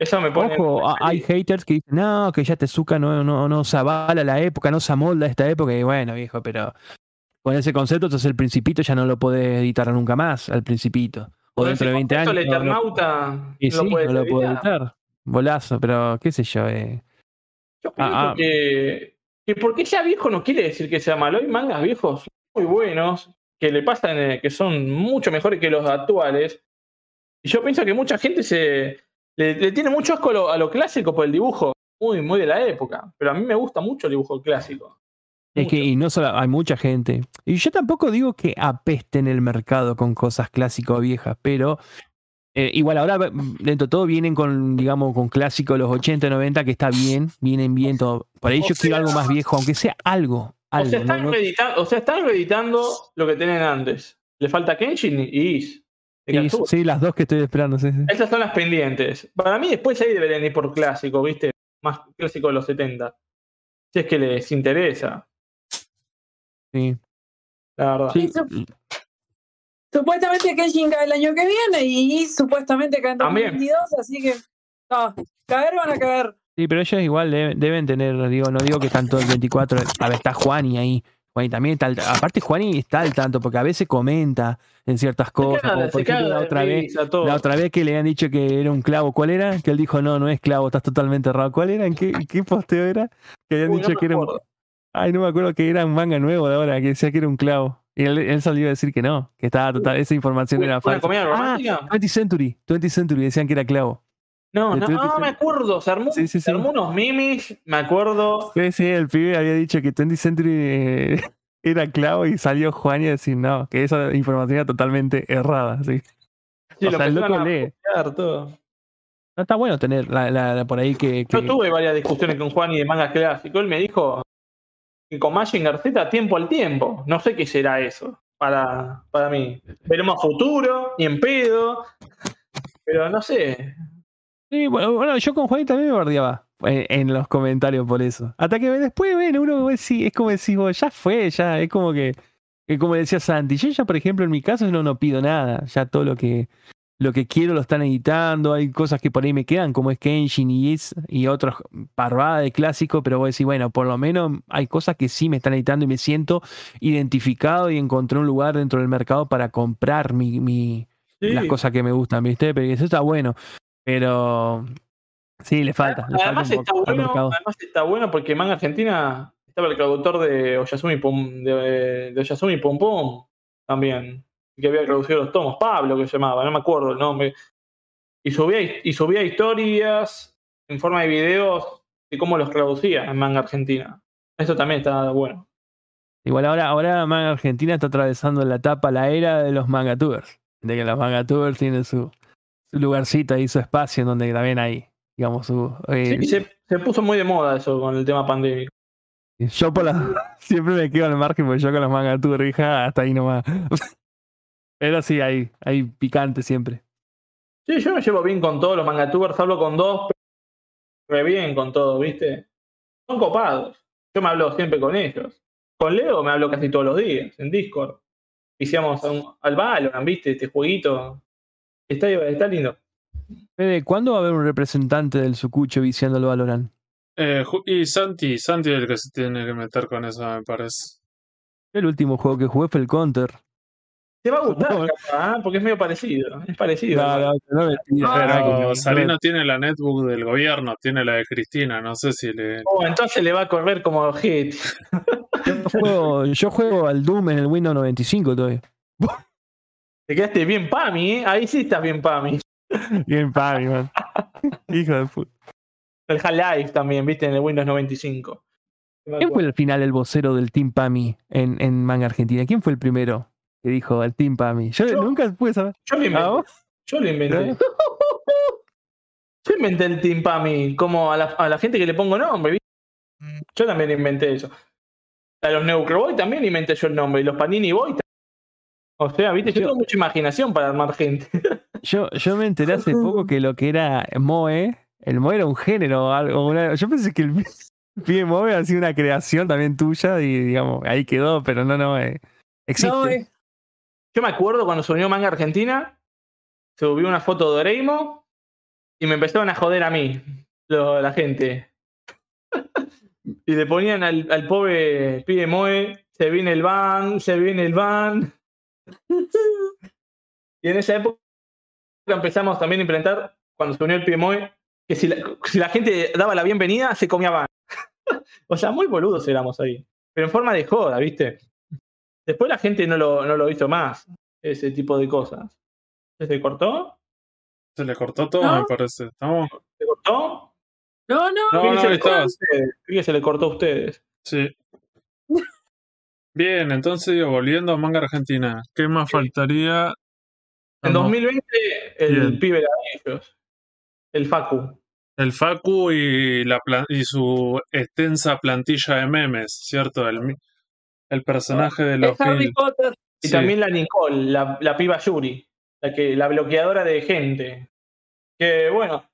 Eso me pone. Ojo, a- hay haters que dicen, no, que ya Tezuka no, no, no se avala la época, no se amolda esta época. Y bueno, viejo, pero con ese concepto, entonces el Principito ya no lo podés editar nunca más, al Principito. O dentro de ese 20 contexto, años. El no- Eternauta no sí, puede no lo puedo editar. Bolazo, pero qué sé yo. Eh. Yo pienso Ah, ah. que, que porque sea viejo no quiere decir que sea malo. Hay mangas viejos muy buenos que le pasan, eh, que son mucho mejores que los actuales. Y yo pienso que mucha gente se le, le tiene mucho asco a lo, a lo clásico por el dibujo, muy, muy de la época. Pero a mí me gusta mucho el dibujo clásico. Es que, y no solo, hay mucha gente. Y yo tampoco digo que apeste en el mercado con cosas clásicas o viejas, pero eh, igual ahora dentro de todo vienen con, digamos, con clásicos los 80, 90, que está bien, vienen bien todo. Por ahí O yo quiero sea- algo más viejo, aunque sea algo. O algo sea, no- están no- reeditando, o sea, están reeditando lo que tienen antes. Le falta Kenshin y Is. de sí, las dos que estoy esperando, sí, sí. Esas son las pendientes. Para mí, después ahí deberían ir por clásico, ¿viste? Más clásico de los 70. Si es que les interesa, sí. la verdad. Sí, Eso- Supuestamente Kenshin cae el año que viene y supuestamente cae en También. 2022, así que no, caer van a caer. Sí, pero ellos igual deben, deben tener, digo, no digo que están todo el 24. A ver, está Juani ahí. Juani también está al, aparte Juani está al tanto, porque a veces comenta en ciertas cosas. caga- como por ejemplo la otra vez, la otra vez que le han dicho que era un clavo, ¿cuál era? Que él dijo, no, no es clavo, estás totalmente errado. ¿Cuál era? ¿En qué, posteo era? Que habían Uy, dicho que era un, acuerdo. Ay, no me acuerdo que era un manga nuevo de ahora, que decía que era un clavo. Y él, él salió a decir que no, que estaba total, esa información Uy, era ¿Una falsa. comedia Ah, romántica? 20 Century, 20 Century, decían que era clavo. no, no, 20 no, me acuerdo. Se armó, Sí, sí, se sí. armó unos mimis, me acuerdo. Sí, sí, el pibe había dicho que 20 Century eh, (laughs) era clavo y salió Juan y a decir no, que esa información era totalmente errada. Sí. O lo sea, el loco lee. todo. No está bueno tener la, la- la por ahí que. Yo tuve varias discusiones con Juan y de mangas clásicos. Él me dijo que con Mazinger Z tiempo al tiempo. No sé qué será eso para, para mí. Veremos futuro, ni en pedo. Pero no sé. Sí, bueno, bueno, yo con Juan también me bardeaba en, en los comentarios por eso. Hasta que después, bueno, uno es como decís vos, ya fue, ya, es como que, que como decía Santi, yo ya, por ejemplo, en mi caso no, no pido nada, ya todo lo que lo que quiero lo están editando, hay cosas que por ahí me quedan, como es Kenshin y Is y otros parvadas de clásico, pero voy a decir, bueno, por lo menos hay cosas que sí me están editando y me siento identificado y encontré un lugar dentro del mercado para comprar mi, mi, Sí. las cosas que me gustan, ¿viste? Pero eso está bueno. Pero sí, le falta. le falta Además está bueno, además está bueno porque Manga Argentina estaba el traductor de Oyasumi Pum, de, de Oyasumi Pum también, que había traducido los tomos, Pablo que se llamaba, no me acuerdo el nombre. Y subía, y subía historias en forma de videos de cómo los traducía en Manga Argentina. Eso también está bueno. Igual ahora, ahora Manga Argentina está atravesando la etapa, la era de los mangatubers. De que los mangatubers tienen su, su lugarcito ahí, su espacio en donde también hay, digamos, su. eh, Sí, se, se puso muy de moda eso con el tema pandémico. Yo por la, (laughs) siempre me quedo al margen porque yo con los mangatubers, hija, hasta ahí nomás. (laughs) Pero sí, hay, hay picante siempre. Sí, yo me llevo bien con todos los mangatubers, hablo con dos, pero re bien con todos, ¿viste? Son copados. Yo me hablo siempre con ellos. Con Leo me hablo casi todos los días, en Discord. Hicimos un- al Valorant, ¿viste? Este jueguito. Está, está lindo. Fede, ¿cuándo va a haber un representante del Sucucho viciando el Valorant? Eh, y Santi, Santi es el que se tiene que meter con eso, me parece. El último juego que jugué fue el Counter. Te va a gustar, No. capaz, ¿eh? porque es medio parecido. Es parecido. No, no, no, mentira, carajo, Pero no, Salino no. tiene la netbook del gobierno, tiene la de Cristina, no sé si le... Oh, entonces le va a correr como hit. Yo juego, yo juego al Doom en el Windows 95 todavía. Te quedaste bien Pami, ¿eh? Ahí sí estás bien Pami. Bien papi, man. Hijo de puta. El Half-Life también, ¿viste? En el Windows 95. ¿Quién fue al final el vocero del Team Pami en, en Manga Argentina? ¿Quién fue el primero que dijo el Team Pami? Yo, Yo. nunca pude saber. Yo lo inventé. ¿Ah? Yo lo inventé. (laughs) Yo inventé el Team Pami, como a la, a la gente que le pongo nombre. ¿viste? Yo también inventé eso. A los Neucroboy también inventé yo el nombre. Y los Panini Boy también. O sea, viste, yo Yo- tengo mucha imaginación para armar gente. (laughs) Yo, yo me enteré hace poco que lo que era Moe, el Moe era un género. Algo, una- yo pensé que el pibe Moe ha sido una creación también tuya y digamos, ahí quedó, pero no, no, eh, existe. No, eh, Yo me acuerdo cuando se unió Manga Argentina, subió una foto de Oreimo y me empezaron a joder a mí, la gente. y le ponían al, pobre pibe Moe se viene el ban, se viene el ban. Y en esa época empezamos también a implementar, cuando se unió el PMOE, que si la, si la gente daba la bienvenida, se comía ban. (laughs) o sea, muy boludos éramos ahí. Pero en forma de joda, ¿viste? Después la gente no lo, no lo hizo más, ese tipo de cosas. ¿Se cortó? Se le cortó todo, ¿No? me parece. Estamos. ¿Se cortó? No, no. No, Creo que no, se le cortó se le cortó a ustedes. Sí. (laughs) Bien, entonces digo, volviendo a manga argentina, ¿qué más faltaría? En Vamos. 2020, el Bien. pibe era de ellos. El Facu. El Facu y, la y su extensa plantilla de memes, ¿cierto? El, el personaje de los Es Harry Phil. Potter. Y Sí. también la Nicole, la, la piba Yuri, la, que, la bloqueadora de gente. Que bueno,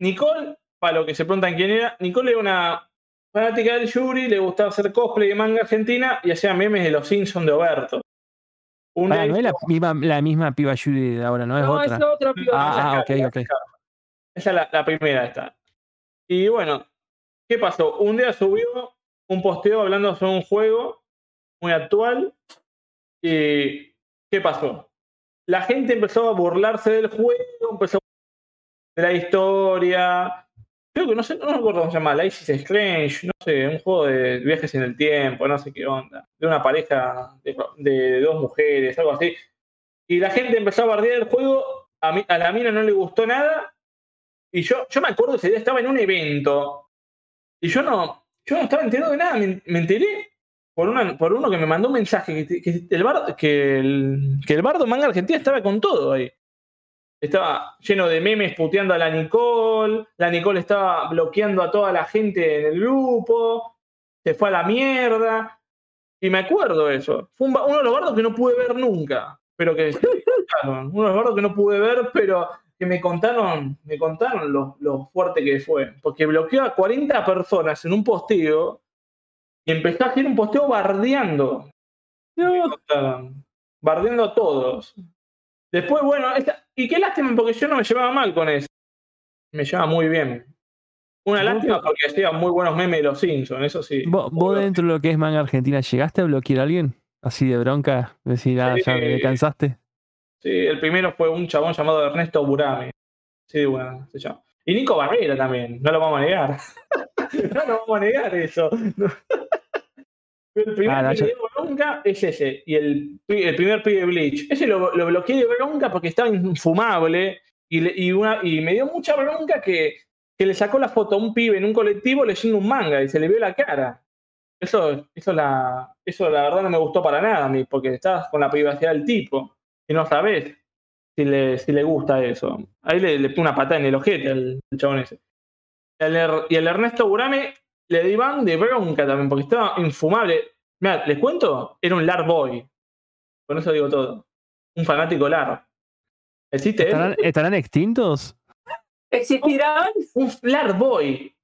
Nicole, para lo que se preguntan quién era, Nicole era una fanática del Yuri, le gustaba hacer cosplay de manga argentina y hacía memes de los Simpsons de Oberto. Un Pará, día no es la misma, la misma piba Yuri de ahora, no es No, otra. es otra piba. Ah, ah, ok, ok. Esa es la, la primera esta. Y bueno, ¿qué pasó? Un día subió un posteo hablando sobre un juego muy actual. ¿Y qué pasó? La gente empezó a burlarse del juego, empezó a de la historia. Creo que no sé, no me acuerdo cómo se llama, Life is Strange, no sé, un juego de viajes en el tiempo, no sé qué onda. De una pareja de, dos mujeres, algo así. Y la gente empezó a bardear el juego, a, mí, a la mina no le gustó nada. Y yo, yo me acuerdo ese día estaba en un evento. Y yo no, yo no estaba enterado de nada. Me enteré por, una, por uno que me mandó un mensaje que, el bar, que, el, que el bardo manga argentina estaba con todo ahí. Estaba lleno de memes puteando a la Nicole. La Nicole estaba bloqueando a toda la gente en el grupo. Se fue a la mierda. Y me acuerdo eso. Fue un uno de los bardos que no pude ver nunca. Pero que. Uno de los bardos que no pude ver, pero que me contaron, me contaron lo, lo fuerte que fue. Porque bloqueó a 40 personas en un posteo y empezó a hacer un posteo bardeando. No. Bardeando a todos. Después, bueno, esta- y qué lástima porque yo no me llevaba mal con eso. Me llevaba muy bien. Una lástima porque hacía muy buenos memes de los Simpsons, eso sí. ¿Vos, vos dentro de lo que es manga argentina, ¿llegaste a bloquear a alguien? Así de bronca, decir, ah, ya me cansaste. Sí, el primero fue un chabón llamado Ernesto Burame. Sí, de buena, se llama. Y Nico Barrera también, no lo vamos a negar. (laughs) no lo vamos a negar eso. No. El primer Ah, no, pibe yo- de bronca es ese. Y el, el primer pibe de Bleach. Ese lo, lo bloqueé de bronca porque estaba infumable. Y, le- y, una, y me dio mucha bronca que, que le sacó la foto a un pibe en un colectivo leyendo un manga y se le vio la cara. Eso, eso, la, eso la verdad no me gustó para nada a mí, porque estás con la privacidad del tipo y no sabes si le, si le gusta eso. Ahí le, le pone una patada en el ojete al chabón ese. Y el Ernesto Burame le di ban de bronca también, porque estaba infumable. Mira, les cuento, era un LAR boy. Con eso digo todo. Un fanático LAR. ¿Existe? ¿Estarán, estarán extintos? ¿Existirán? un LAR boy.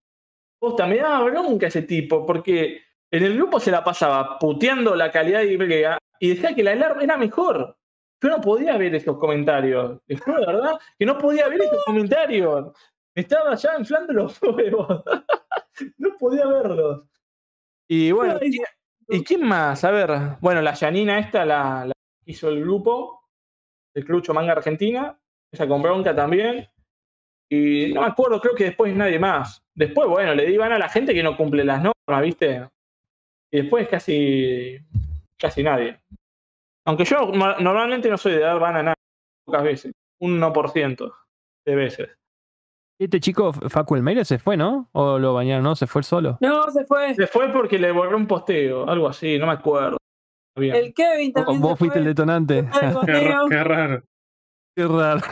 Posta, me daba bronca ese tipo, porque en el grupo se la pasaba puteando la calidad de Ibrea y decía que la LAR era mejor. Yo no podía ver esos comentarios. Les juro, de verdad, que no podía ver esos comentarios. Me estaba ya inflando los (laughs) huevos. no podía verlos. Y bueno, Ay, ¿y, y quién más? A ver, bueno, la Yanina esta la, la hizo el grupo, el Clucho Manga Argentina, esa con bronca también. Y no me acuerdo, creo que después nadie más. Después, bueno, le di van a la gente que no cumple las normas, ¿viste? Y después casi, casi nadie. Aunque yo ma- normalmente no soy de dar van a nadie, pocas veces. Un 1% de veces. Este chico, Facu Elmeira, se fue, ¿no? ¿O lo bañaron, no? ¿Se fue solo? No, se fue. Se fue porque le borré un posteo, algo así, no me acuerdo. Bien. El Kevin ¿O también. vos se fuiste el detonante? Qué, raro. Qué raro.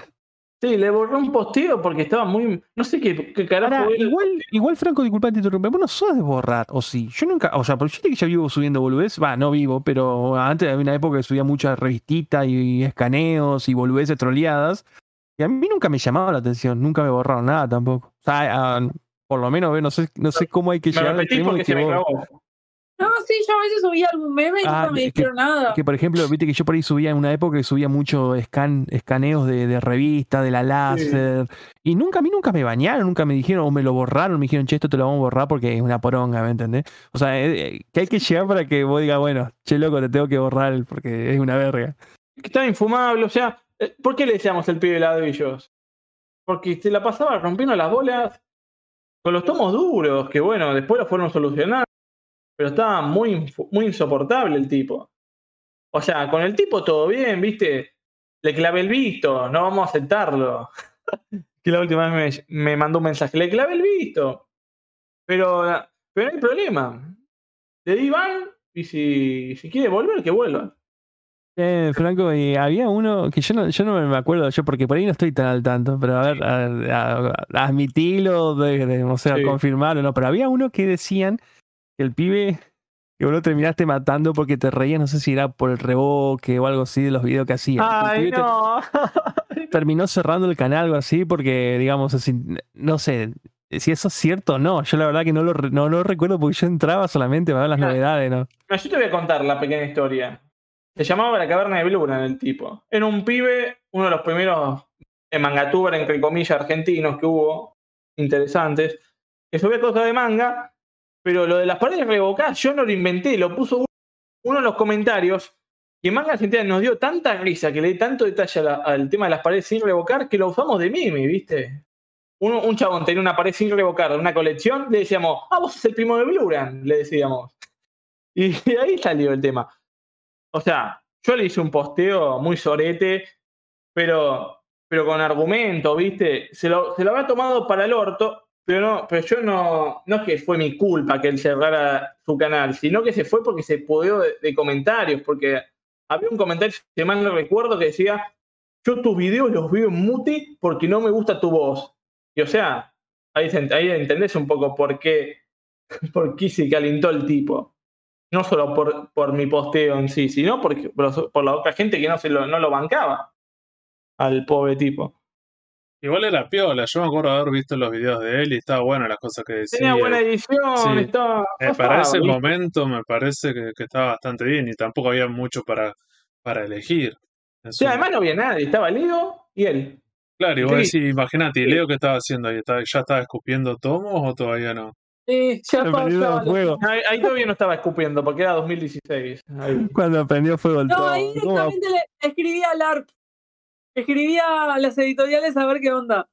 Sí, le borré un posteo porque estaba muy. No sé qué, qué carajo. Era. igual, igual, Franco, disculpa te interrumpí. Vos no sos de borrar, o sí. Yo nunca, o sea, porque yo sé que ya vivo subiendo boludez. Va, no vivo, pero antes había una época que subía muchas revistitas y escaneos y boludeces troleadas. Y a mí nunca me llamaba la atención, nunca me borraron nada tampoco. O sea, ah, por lo menos, no sé, no sé cómo hay que Me llegar al se que me clavó. No, sí, yo a veces subía algún meme y Ah, nunca me dijeron nada. Que por ejemplo, viste que yo por ahí subía en una época que subía mucho escan, escaneos de, de revista, de la láser. Y nunca, a mí nunca me bañaron, nunca me dijeron, o me lo borraron, me dijeron, che, esto te lo vamos a borrar porque es una poronga, ¿me entendés? O sea, eh, eh, que hay que llegar para que vos digas, bueno, che, loco, te tengo que borrar porque es una verga. que estaba infumable, o sea, ¿por qué le decíamos el pibe de ladrillos? Porque se la pasaba rompiendo las bolas con los tomos duros, que bueno, después los fueron solucionando, pero estaba muy, muy insoportable el tipo. O sea, con el tipo todo bien, viste, le clavé el visto, no vamos a aceptarlo. (laughs) que la última vez me, mandó un mensaje, le clavé el visto. Pero, pero no hay problema. Le di ban y si, si quiere volver, que vuelva. Eh, Franco, y había uno que yo no, yo no me acuerdo, yo porque por ahí no estoy tan al tanto, pero a ver, a, a- admitilo, de, de- o sea, Sí. confirmarlo, no, pero había uno que decían que el pibe que vos lo terminaste matando porque te reías, no sé si era por el reboque o algo así de los videos que hacía. El Ay, te- no. (laughs) terminó cerrando el canal algo así porque, digamos, así, no sé si eso es cierto o no. Yo la verdad que no lo, no lo recuerdo porque yo entraba solamente para ver las novedades, ¿no? Yo te voy a contar la pequeña historia. Se llamaba La Caverna de Bluran el tipo. Era un pibe, uno de los primeros eh, mangatuber, entre comillas, argentinos que hubo, interesantes, que subía cosas de manga, pero lo de las paredes revocadas yo no lo inventé, lo puso uno, de los comentarios, que Manga Argentina nos dio tanta risa, que le di tanto detalle al tema de las paredes sin revocar, que lo usamos de meme, ¿viste? Un chabón tenía una pared sin revocar de una colección, le decíamos, ah, vos sos el primo de Bluran, le decíamos. (laughs) Y ahí salió el tema. O sea, yo le hice un posteo muy sorete, pero, pero con argumento, ¿viste? Se lo, se lo había tomado para el orto, pero no, pero yo no, no es que fue mi culpa que él cerrara su canal, sino que se fue porque se pudeó de, comentarios, porque había un comentario, si mal no recuerdo, que decía, yo tus videos los veo en mute porque no me gusta tu voz. Y o sea, ahí, ahí entendés un poco por qué, (laughs) por qué se calentó el tipo no solo por, por mi posteo en sí, sino porque, por, por la otra gente que no, se lo, no lo bancaba al pobre tipo. Igual era piola, yo me acuerdo haber visto los videos de él y estaba bueno las cosas que decía. Tenía buena edición, sí. estaba. Eh, para ese momento me parece que, que estaba bastante bien y tampoco había mucho para, para elegir. Sí, su- además no había nadie, estaba Leo y él. claro, vos sí. decís, imagínate, ¿y Sí. Leo qué estaba haciendo ahí? ¿Estaba- ¿Ya estaba escupiendo tomos o todavía no? Sí, ya. Ahí, ahí todavía no estaba escupiendo porque era 2016. Ahí. Cuando aprendió fuego el No, todo. ahí ¿Cómo? directamente le escribía al ARP. Escribía a las editoriales a ver qué onda.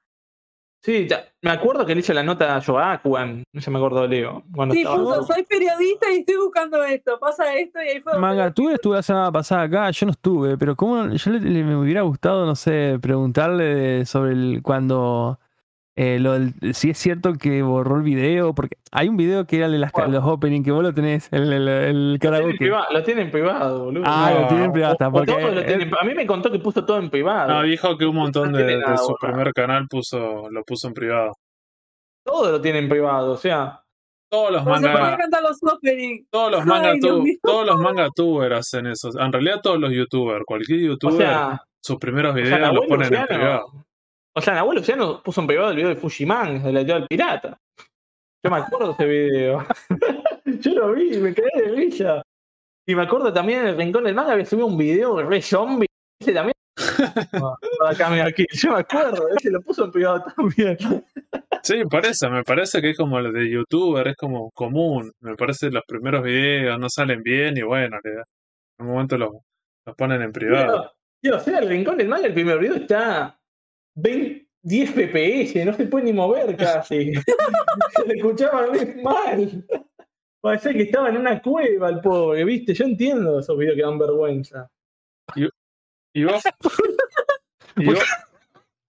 Sí, ya- me acuerdo que le hice la nota a Joaquan, no se me acordó Leo. Cuando Sí, estaba- puso, soy periodista y estoy buscando esto, pasa esto y ahí fue. Manga, tú estuve la semana pasada acá, yo no estuve, pero cómo yo le, le- me hubiera gustado, no sé, preguntarle sobre el cuando eh, lo del- si es cierto que borró el video, porque hay un video que era de las, ¿Cuál? los opening que vos lo tenés, el, el, el Lo tienen, karaoke. privado, lo tienen privado, boludo. Ah, lo tienen privado, hasta porque lo tienen- a mí me contó que puso todo en privado. No, dijo que un montón No de, tiene de nada su primer canal puso, lo puso en privado. Todo lo tienen privado, o sea. Todos los Pero se ponía a manga, cantar los openings. todos los Ay, manga Dios tu- mío. todos los manga tubers hacen eso. En realidad todos los youtubers, cualquier O youtuber, sea, sus primeros o sea, videos los ponen en privado. O sea, Nahuel Luciano puso en privado el video de Fujiman, de la idea del pirata. Yo me acuerdo de ese video. (laughs) Yo lo vi, me quedé de risa. Y me acuerdo también en el rincón del manga había subido un video de re zombie. Ese también. (laughs) Ah, acá, mira, aquí. Yo me acuerdo, ese lo puso en privado también. Sí, por eso, me parece que es como el de youtuber, es como común. Me parece que los primeros videos no salen bien y bueno, le en un momento los, los ponen en privado. Tío, o sea, el rincón del manga, el primer video está 20 10 FPS, no se puede ni mover casi. se (laughs) le escuchaba mal. Parecía que estaba en una cueva el pobre, ¿viste? Yo entiendo esos videos que dan vergüenza. Y vos, (laughs) y vos,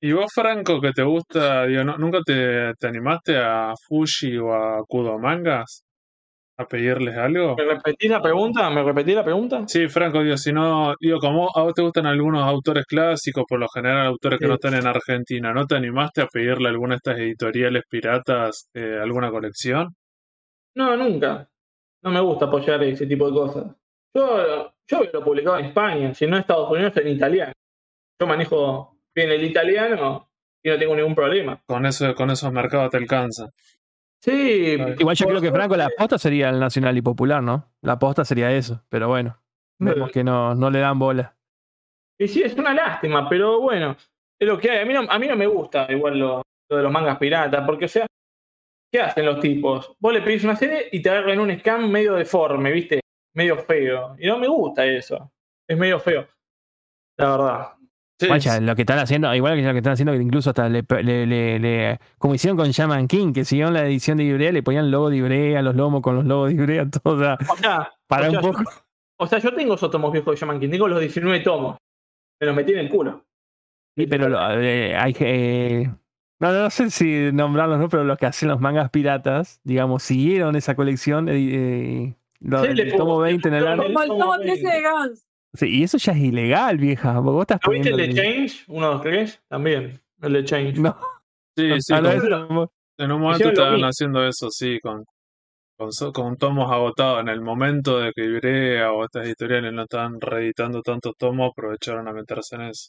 y vos, Franco, que te gusta, digo, ¿no- ¿nunca te, te animaste a Fuji o a Kudo Mangas a pedirles algo? ¿Me repetís la pregunta? ¿Me repetís la pregunta? Sí, Franco, digo, si no, digo, como a vos te gustan algunos autores clásicos, por lo general autores que no están en Argentina, ¿no te animaste a pedirle a alguna de estas editoriales piratas eh, alguna colección? No, nunca. No me gusta apoyar ese tipo de cosas. Yo, yo lo publicado en España, si no en Estados Unidos, en italiano. Yo manejo bien el italiano y no tengo ningún problema. Con eso, con esos mercados te alcanza. Sí, Igual yo creo que Franco la aposta sería el nacional y popular, ¿no? La aposta sería eso, pero bueno, vemos que no, no le dan bola. Y sí, es una lástima, pero bueno, es lo que hay. A mí no, a mí no me gusta igual lo, lo de los mangas piratas, porque, o sea, ¿qué hacen los tipos? Vos le pedís una serie y te agarran un scam medio deforme, ¿viste? Medio feo. Y no me gusta eso. Es medio feo. La verdad. Sí, Vaya, lo que están haciendo, igual que lo que están haciendo, que incluso hasta le, le, le- le- como hicieron con Shaman King, que siguieron la edición de Ibrea, le ponían logo de Ibrea, los lomos con los logos de Ibrea, (laughs) todo. o sea, O sea, para un poco. yo- o sea, yo tengo esos tomos viejos de Shaman King, tengo los 19 tomos. Me los metí en el culo. Sí, pero lo- eh, hay que. eh, no, no sé si nombrarlos, ¿no? Pero los que hacen los mangas piratas, digamos, siguieron esa colección. eh, eh, lo Sí, tomo pongo- 20 en el Como el Tomo tomo 13 de Guns. Sí, y eso ya es ilegal, vieja. Vos estás ¿Lo viste el de. Change? ¿Uno, dos, tres? También. El de Change. No, sí, (laughs) sí, ah, no, no- en un momento estaban haciendo eso, sí, con, con, con tomos agotados. En el momento de que Ibrea o estas editoriales no estaban reeditando tantos tomos, aprovecharon a meterse en eso.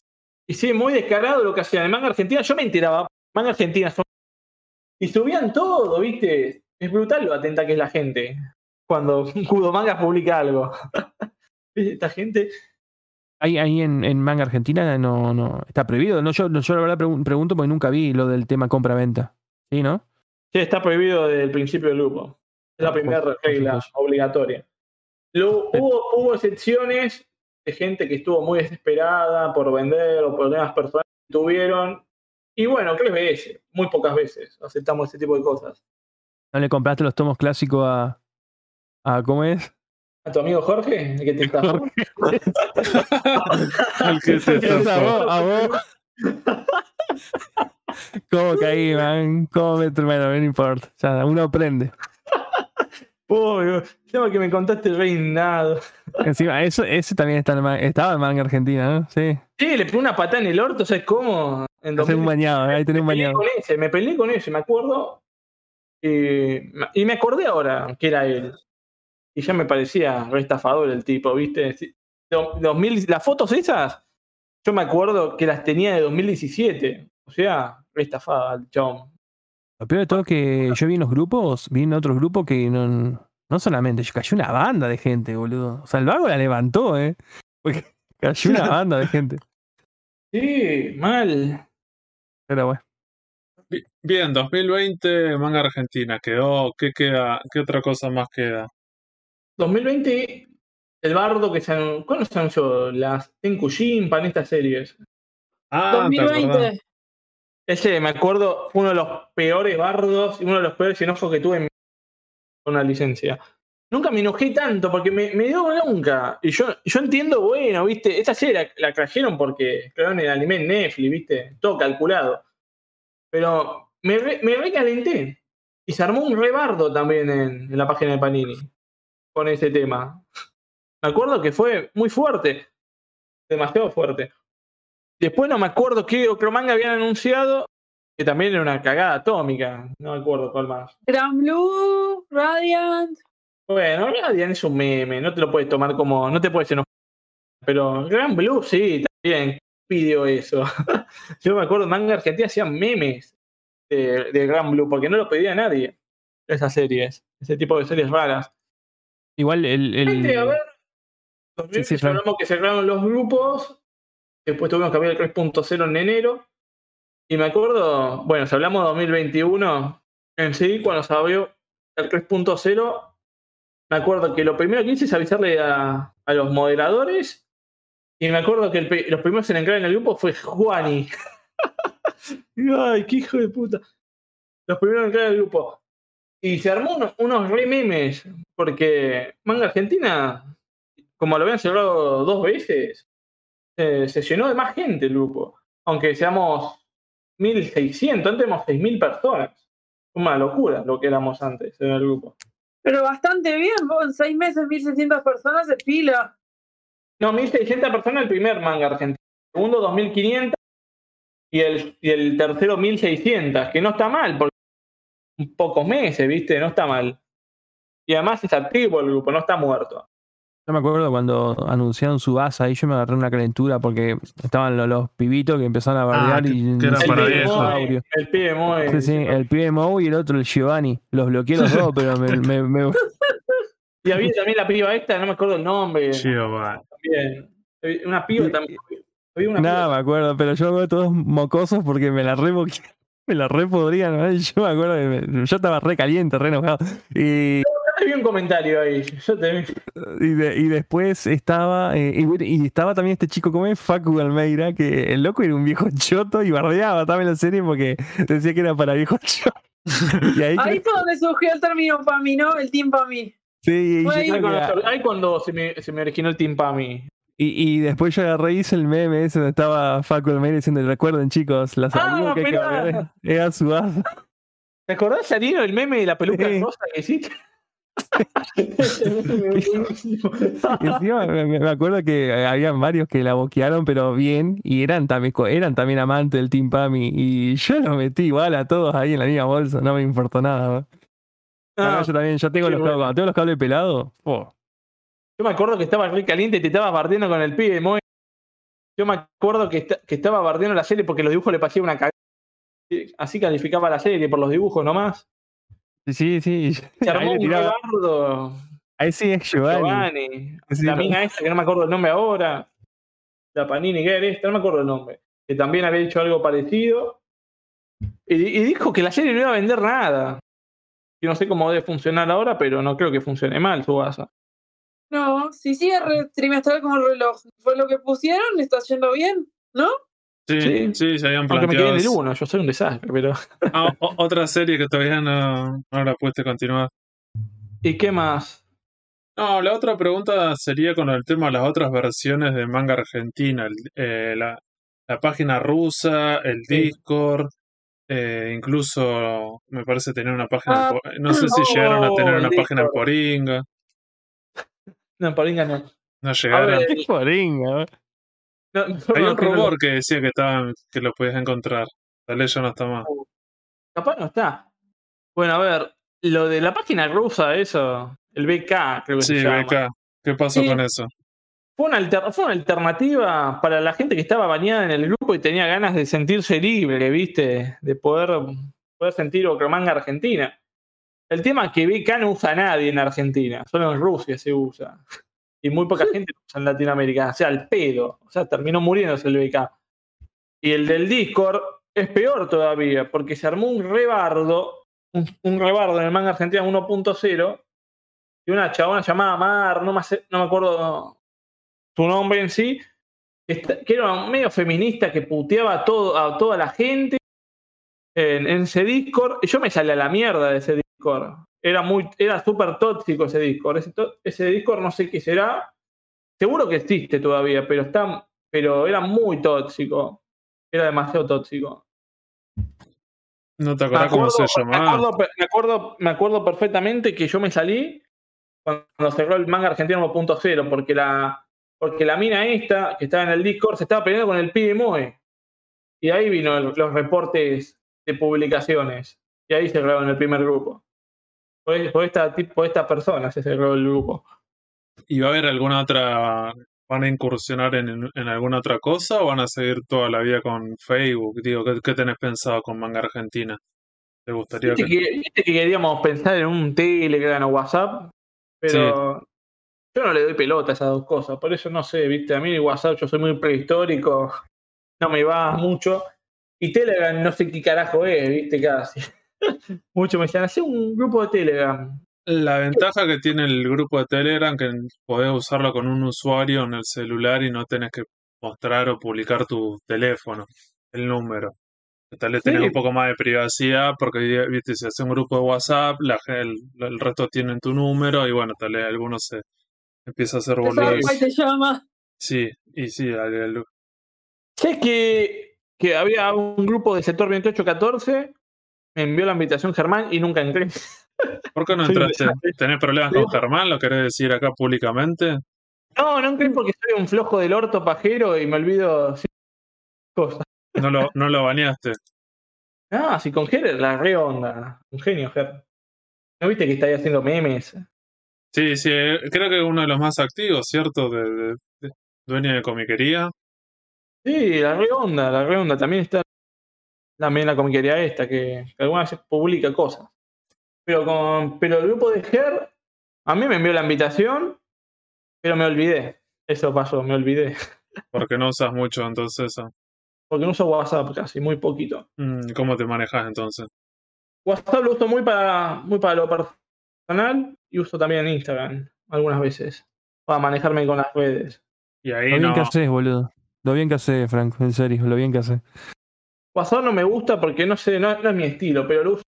Y sí, muy descarado lo que hacían. En manga argentina, yo me enteraba. Manga argentina son. Y subían todo, ¿viste? Es brutal lo atenta que es la gente. Cuando (laughs) Kudo Manga publica algo. (laughs) Esta gente. Ahí, ahí en, en manga argentina no, no está prohibido. No, yo, yo la verdad pregun- pregunto porque nunca vi lo del tema compra-venta. ¿Sí, no? Sí, está prohibido desde el principio del grupo. Es la Ah, primera por regla obligatoria. Luego, hubo, hubo excepciones de gente que estuvo muy desesperada por vender o problemas personales que tuvieron. Y bueno, ¿qué les ves? Muy pocas veces aceptamos ese tipo de cosas. ¿No le compraste los tomos clásicos a. a ¿Cómo es? ¿A tu amigo Jorge? ¿El que te (laughs) está (laughs) El que se Es a vos, a vos. ¿Cómo caí, man? ¿Cómo me bueno, no importa. Uno aprende. Uy, tema que me contaste el reinado. Encima, eso, ese también está en estaba en manga argentina, ¿no? Sí. Sí, le pegó una patada en el orto, ¿sabes cómo? En un 2000 bañado, ahí tenés un bañado. con ese, me peleé con ese, me acuerdo. Y, y me acordé ahora que era él. Y ya me parecía re estafador el tipo, ¿viste? Sí, do- 2000, las fotos esas, yo me acuerdo que las tenía de 2017. O sea, re estafada el chabón. Lo peor de todo es que yo vi en los grupos, vi en otros grupos que no, no solamente, yo cayó una banda de gente, boludo. O sea, el vago la levantó, ¿eh? Porque (laughs) cayó una banda de gente. Sí, mal. Pero bueno. Bi- Bien, 2020, manga argentina. Quedó, ¿qué queda? ¿Qué otra cosa más queda? 2020, el bardo que se anunció. ¿Cuándo se anunció? Las Tenku Jimpan, estas series. Ah, ¿te acordás? 2020. Ese, me acuerdo, fue uno de los peores bardos y uno de los peores enojos que tuve en mi- con una licencia. Nunca me enojé tanto porque me, me dio bronca. Y yo, yo entiendo, bueno, viste, esta serie la, la trajeron porque crearon el anime en Netflix, viste, todo calculado. Pero me, re- me recalenté. Y se armó un rebardo también en, en la página de Panini con ese tema. Me acuerdo que fue muy fuerte. Demasiado fuerte. Después no me acuerdo qué otro manga habían anunciado, que también era una cagada atómica. No me acuerdo cuál más. Gran Blue, Radiant. Bueno, Radiant es un meme, no te lo puedes tomar como. No te puedes enojar. Pero Gran Blue sí, también pidió eso. (laughs) Yo me acuerdo, manga argentina hacían memes de, de Gran Blue, porque no lo pedía nadie. Esas series, ese tipo de series raras. Igual el. el- a ver. Sí, hablamos que cerraron los grupos. Después tuvimos que abrir el 3.0 en enero. Y me acuerdo, bueno, si hablamos de 2021, en sí, cuando se abrió el 3.0, me acuerdo que lo primero que hice es avisarle a, a los moderadores. Y me acuerdo que el los primeros en entrar en el grupo fue Juani. (laughs) Ay, qué hijo de puta. Los primeros en entrar en el grupo. Y se armó uno- unos re memes, porque Manga Argentina, como lo habían cerrado dos veces, eh, se llenó de más gente el grupo. Aunque seamos 1600, antes éramos 6000 personas. Una locura lo que éramos antes en el grupo. Pero bastante bien, vos en seis meses, 1600 personas es pila. No, 1600 personas el primer manga argentino. El segundo, 2500. Y el, y el tercero, 1600. Que no está mal, porque pocos meses, ¿viste? No está mal. Y además es activo el grupo, no está muerto. Yo me acuerdo cuando anunciaron su base y yo me agarré una calentura porque estaban los, los pibitos que empezaron a bardear que- y que era El para pibe. Moe, El pibe Moe. Sí, sí, el pibe Mou y el otro el Giovanni. Los bloqueé los dos, pero me, me- me- (laughs) (laughs) Y había también la piba esta, no me acuerdo el nombre. Giovanni. También. Una piba también. Había una nada piba. me acuerdo, pero yo me acuerdo todos mocosos porque me la re boque- me la re podrían, ¿no? (laughs) Yo me acuerdo que me- yo estaba re caliente, re enojado. Y, Había un comentario ahí. Yo te y, de- y después estaba, eh, y, estaba también este chico como es Facu Almeida, que el loco era un viejo (laughs) choto y bardeaba también la serie porque decía que era para viejos (laughs) chotos. Y ahí, Ahí fue donde surgió el término para mí, ¿no? El team para mí. sí, yo ahí Ahí cuando, a- ahí cuando se, me, se me originó el Team Pami. Y, y después yo agarré hice el meme ese donde estaba Facu Almeida diciendo, recuerden chicos, las Ah, amigos que hay que mirá. bardear (laughs) era su asa. ¿Te acordás, Sarino, el meme de la peluca Sí. rosa que hiciste? (laughs) (laughs) Encima me, acuerdo que habían varios que la boquearon, pero bien, y eran también, eran también amantes del Team Pami. Y yo los metí igual a todos ahí en la misma bolsa, no me importó nada. Ah, yo también, yo tengo los bueno. cables, cuando tengo los cables pelados, oh, Yo me acuerdo que estaba re caliente y te estabas bardeando con el pibe Moe. Yo me acuerdo que, esta- que estaba bardeando la serie porque los dibujos le parecían una cagada. Así calificaba la serie por los dibujos nomás. sí, sí, sí. Se armó un rebardo. Ahí sí es Giovanni. Giovanni. Sí, la no. mina esta, que no me acuerdo el nombre ahora. La Panini Girl esta, no me acuerdo el nombre. Que también había dicho algo parecido. Y, y dijo que la serie no iba a vender nada. Yo no sé cómo debe funcionar ahora, pero no creo que funcione mal su base. No, si sigue re- trimestral como el reloj, fue lo que pusieron, está yendo bien, ¿no? Sí, Sí. sí, se habían Aunque me quedé planteado. en el eso. 1, yo soy un desastre, pero. (laughs) Ah, otra serie que todavía no, no la pudiste continuar. ¿Y qué más? No, la otra pregunta sería con el tema de las otras versiones de manga argentina, el- eh, la, la página rusa, el Sí. Discord, eh, incluso me parece tener una página, Ah, no sé si oh, llegaron a tener (clears throat) una página en. Poringa, No, Poringa no. no llegaron. ver, poringa, no, no, Hay no, un no rumor que decía que estaban, que lo podías encontrar. Tal vez ya no está más. Capaz no está. Bueno, a ver, lo de la página rusa, eso, el BK, creo que Sí, se llama. Beca, ¿qué pasó Sí. con eso? Fue una, alter- fue una alternativa para la gente que estaba bañada en el grupo y tenía ganas de sentirse libre, ¿viste? De poder, poder sentir manga argentina. El tema es que BK no usa a nadie en Argentina, solo en Rusia se usa. Y muy poca gente lo usa en Latinoamérica, o sea, al pedo. O sea, terminó muriéndose el BK. Y el del Discord es peor todavía, porque se armó un rebardo, un, un rebardo en el manga argentina 1.0, y una chabona llamada Mar, no me, hace- no me acuerdo su nombre en sí, que era medio feminista que puteaba a, todo, a toda la gente en, en ese Discord. Y yo me salí a la mierda de ese Discord. Era muy, era súper tóxico ese Discord. Ese, ese Discord no sé qué será. Seguro que existe todavía, pero está, pero era muy tóxico. Era demasiado tóxico. ¿No te acordás cómo se me, llamaba? acuerdo, me, acuerdo, me acuerdo perfectamente que yo me salí cuando cerró el manga argentino 1.0, porque la, porque la mina esta, que estaba en el Discord, se estaba peleando con el pibe Moe. Y ahí vino el- los reportes de publicaciones. Y ahí se cerraron el primer grupo. Por, por esta, por esta persona se cerró el grupo. ¿Y va a haber alguna otra, van a incursionar en, en alguna otra cosa o van a seguir toda la vida con Facebook? Digo, ¿qué, qué tenés pensado con Manga Argentina? ¿Te gustaría Viste que... que, viste que queríamos pensar en un Telegram o WhatsApp, pero yo no le doy pelota a esas dos cosas. Por eso no sé, viste, a mí el WhatsApp yo soy muy prehistórico, (laughs) no me va mucho. Y Telegram no sé qué carajo es, viste, casi. Mucho me decían, hace un grupo de Telegram. La ventaja que tiene el grupo de Telegram que podés usarlo con un usuario en el celular y no tenés que mostrar o publicar tu teléfono, el número. Tal vez tenés Sí. un poco más de privacidad porque, viste, si haces un grupo de WhatsApp, la, el, el resto tienen tu número y bueno, tal vez algunos se empieza a hacer boludos. te llama. Sí, y sí, Sé que, que había un grupo de sector 2814, me envió la invitación Germán y nunca entré. (laughs) ¿por qué no entraste? ¿Tenés problemas con Germán? ¿Lo querés decir acá públicamente? No, no entré porque soy un flojo del orto pajero y me olvido cosas. No lo, no lo baneaste. Ah, si con Ger la re onda. Un genio, Ger. ¿No viste que está ahí haciendo memes? Sí, sí, eh, creo que uno de los más activos, ¿cierto? De, de- de- dueño de comiquería. Sí, la redonda, la redonda. También está también la comiquería esta, que, que algunas veces publica cosas. Pero con pero el grupo de Ger, a mí me envió la invitación, pero me olvidé. Eso pasó, me olvidé. Porque no usas mucho entonces eso. Porque no uso WhatsApp casi, muy poquito. Mm, ¿Cómo te manejas entonces? WhatsApp lo uso muy para, muy para lo personal y uso también Instagram algunas veces. Para manejarme con las redes. Y Lo bien no. que haces, boludo. Lo bien que haces, Franco, en serio, lo bien que haces. WhatsApp no me gusta porque no sé, no, no es mi estilo, pero lo uso,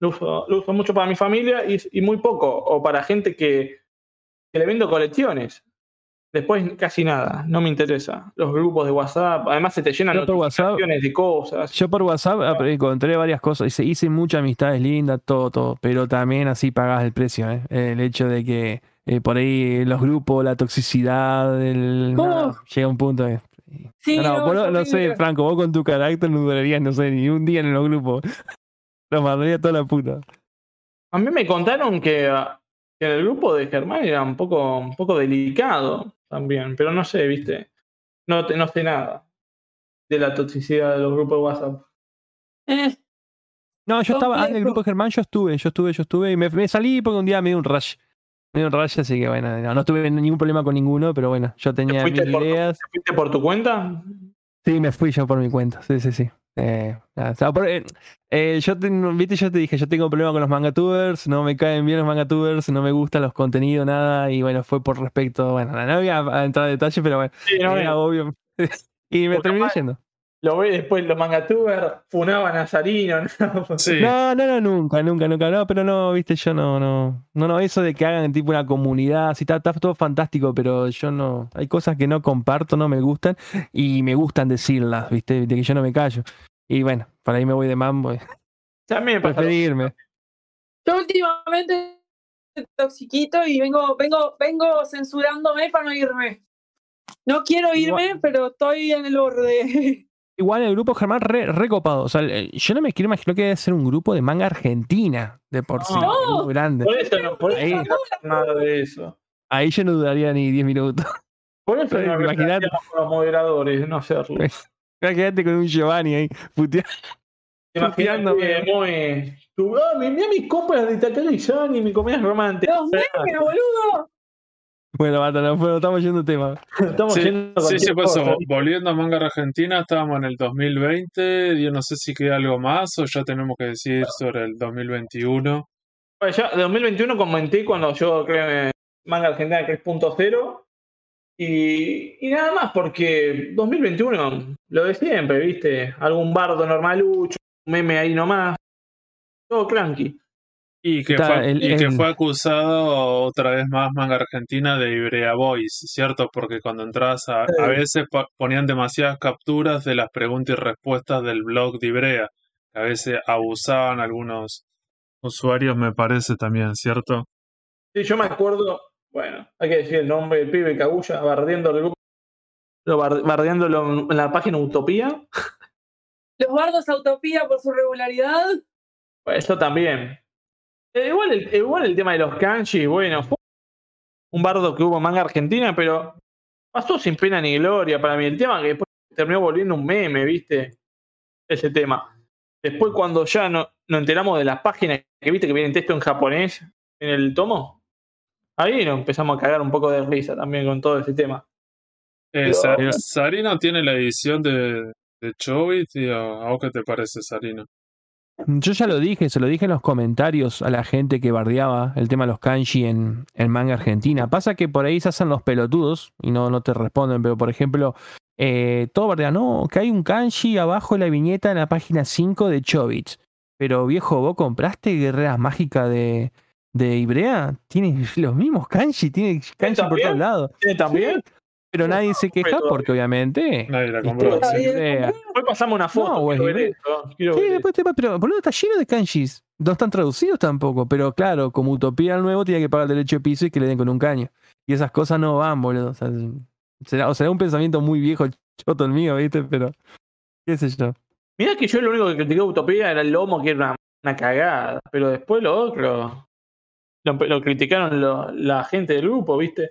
lo uso, lo uso mucho para mi familia y, y muy poco, o para gente que, que le vendo colecciones. Después casi nada, no me interesa. Los grupos de WhatsApp, además se te llenan WhatsApp- notificaciones de cosas. Yo por WhatsApp ap- encontré varias cosas. Hice, hice muchas amistades lindas, todo, todo. Pero también así pagás el precio, ¿eh? El hecho de que eh, por ahí los grupos, la toxicidad, el, nada, llega un punto que. Sí, no, no, no, vos no, es no sé. Franco, vos con tu carácter no durarías, no sé, ni un día en los grupos. (laughs) Los mandaría toda la puta. A mí me contaron que, que el grupo de Germán era un poco, un poco delicado también, pero no sé, viste. No, te- no sé nada de la toxicidad de los grupos de WhatsApp. Eh, No, yo estaba, ah, en el grupo de Germán yo estuve, yo estuve, yo estuve y me, me salí porque un día me dio un rush. Un rush, así que bueno, no, no tuve ningún problema con ninguno, pero bueno, yo tenía mis tu- ideas. ¿Te fuiste por tu cuenta? Sí, me fui yo por mi cuenta, sí, sí, sí. Eh, nada, o sea, por- eh, eh, yo te, viste, yo te dije, yo tengo problema con los mangatubers, no me caen bien los mangatubers, no me gustan los contenidos, nada, y bueno, fue por respecto, bueno, no voy a, entrar en detalle, pero bueno, Sí, no, era obvio. (laughs) y me terminé yendo. Lo ve después los mangatubers, funaban a Sarino. ¿no? (laughs) Sí. No, no, no, nunca, nunca, nunca, no, pero no, viste, yo no, no, no, no, eso de que hagan tipo una comunidad, sí, está, está todo fantástico, pero yo no, hay cosas que no comparto, no me gustan, y me gustan decirlas, viste, de que yo no me callo. Y bueno, para ahí me voy de mambo, También me pasa lo- preferirme. yo últimamente toxiquito y vengo, vengo, vengo censurándome para no irme. No quiero irme, pero estoy en el borde. (laughs) Igual el grupo Germán re, recopado. O sea, yo no me quiero imaginar que debe ser un grupo de manga argentina de por sí. No. muy grande. Por eso no, por eso Ahí. no hacer nada de eso. Ahí yo no dudaría ni 10 minutos. Por eso no reemplazamos con los moderadores, no hacerlo. (laughs) Quédate con un Giovanni ahí, puteando. Imagínate puteándome. muy. Tú, ah, mirá mis compras de Takagi Sani, mi comida romántica. Los memes, boludo. Bueno, no, bueno, estamos yendo de tema. (laughs) Estamos Sí, yendo sí, sí, pues cosa. volviendo a Manga Argentina, estábamos en el 2020, yo no sé si queda algo más o ya tenemos que decir sobre el 2021. Bueno, ya, de 2021 comenté cuando yo creo en Manga Argentina 3.0 y, y nada más porque 2021 lo de siempre, ¿viste? Algún bardo normalucho, un meme ahí nomás, todo cranky. Y que, Está, fue, el- y que el- fue acusado otra vez más Manga Argentina de Ibrea Boys, ¿cierto? Porque cuando entras a, a veces ponían demasiadas capturas de las preguntas y respuestas del blog de Ibrea. A veces abusaban algunos usuarios, me parece también, ¿cierto? Sí, yo me acuerdo, bueno, hay que decir el nombre del pibe Cagulla, bardeando el grupo, bardeándolo en la página Utopía. Los bardos a utopía por su regularidad. Pues eso también. Eh, igual, el, igual el tema de los kanji, bueno, fue un bardo que hubo en manga argentina, pero pasó sin pena ni gloria para mí. El tema que después terminó volviendo un meme, ¿viste? Ese tema. Después cuando ya no, nos enteramos de las páginas que viste que viene texto en japonés en el tomo, ahí nos empezamos a cagar un poco de risa también con todo ese tema. Eh, Sarino tiene la edición de, de Chobit, a, ¿a vos qué te parece, Sarino? Yo ya lo dije, se lo dije en los comentarios a la gente que bardeaba el tema de los kanji en, en manga argentina. Pasa que por ahí se hacen los pelotudos y no, no te responden, pero por ejemplo, eh, todo bardea, no, que hay un kanji abajo de la viñeta en la página 5 de Chobits. Pero viejo, ¿vos compraste Guerreras Mágicas de, de Ibrea? Tiene los mismos kanji, tiene kanji por todos lados. ¿Tiene también? Pero nadie se queja todavía. porque obviamente... Nadie la compró. Después pasamos una foto. No, güey, quiero ver quiero Sí, ver después te pero boludo, está lleno de kanjis. No están traducidos tampoco. Pero claro, como Utopía al nuevo tiene que pagar el derecho de piso y que le den con un caño. Y esas cosas no van, boludo. O sea, será, o será un pensamiento muy viejo, choto el mío, ¿viste? Pero, qué sé yo. Mirá que yo lo único que criticé de Utopía era el lomo, que era una, una cagada. Pero después lo otro. lo, lo criticaron lo- la gente del grupo, ¿viste?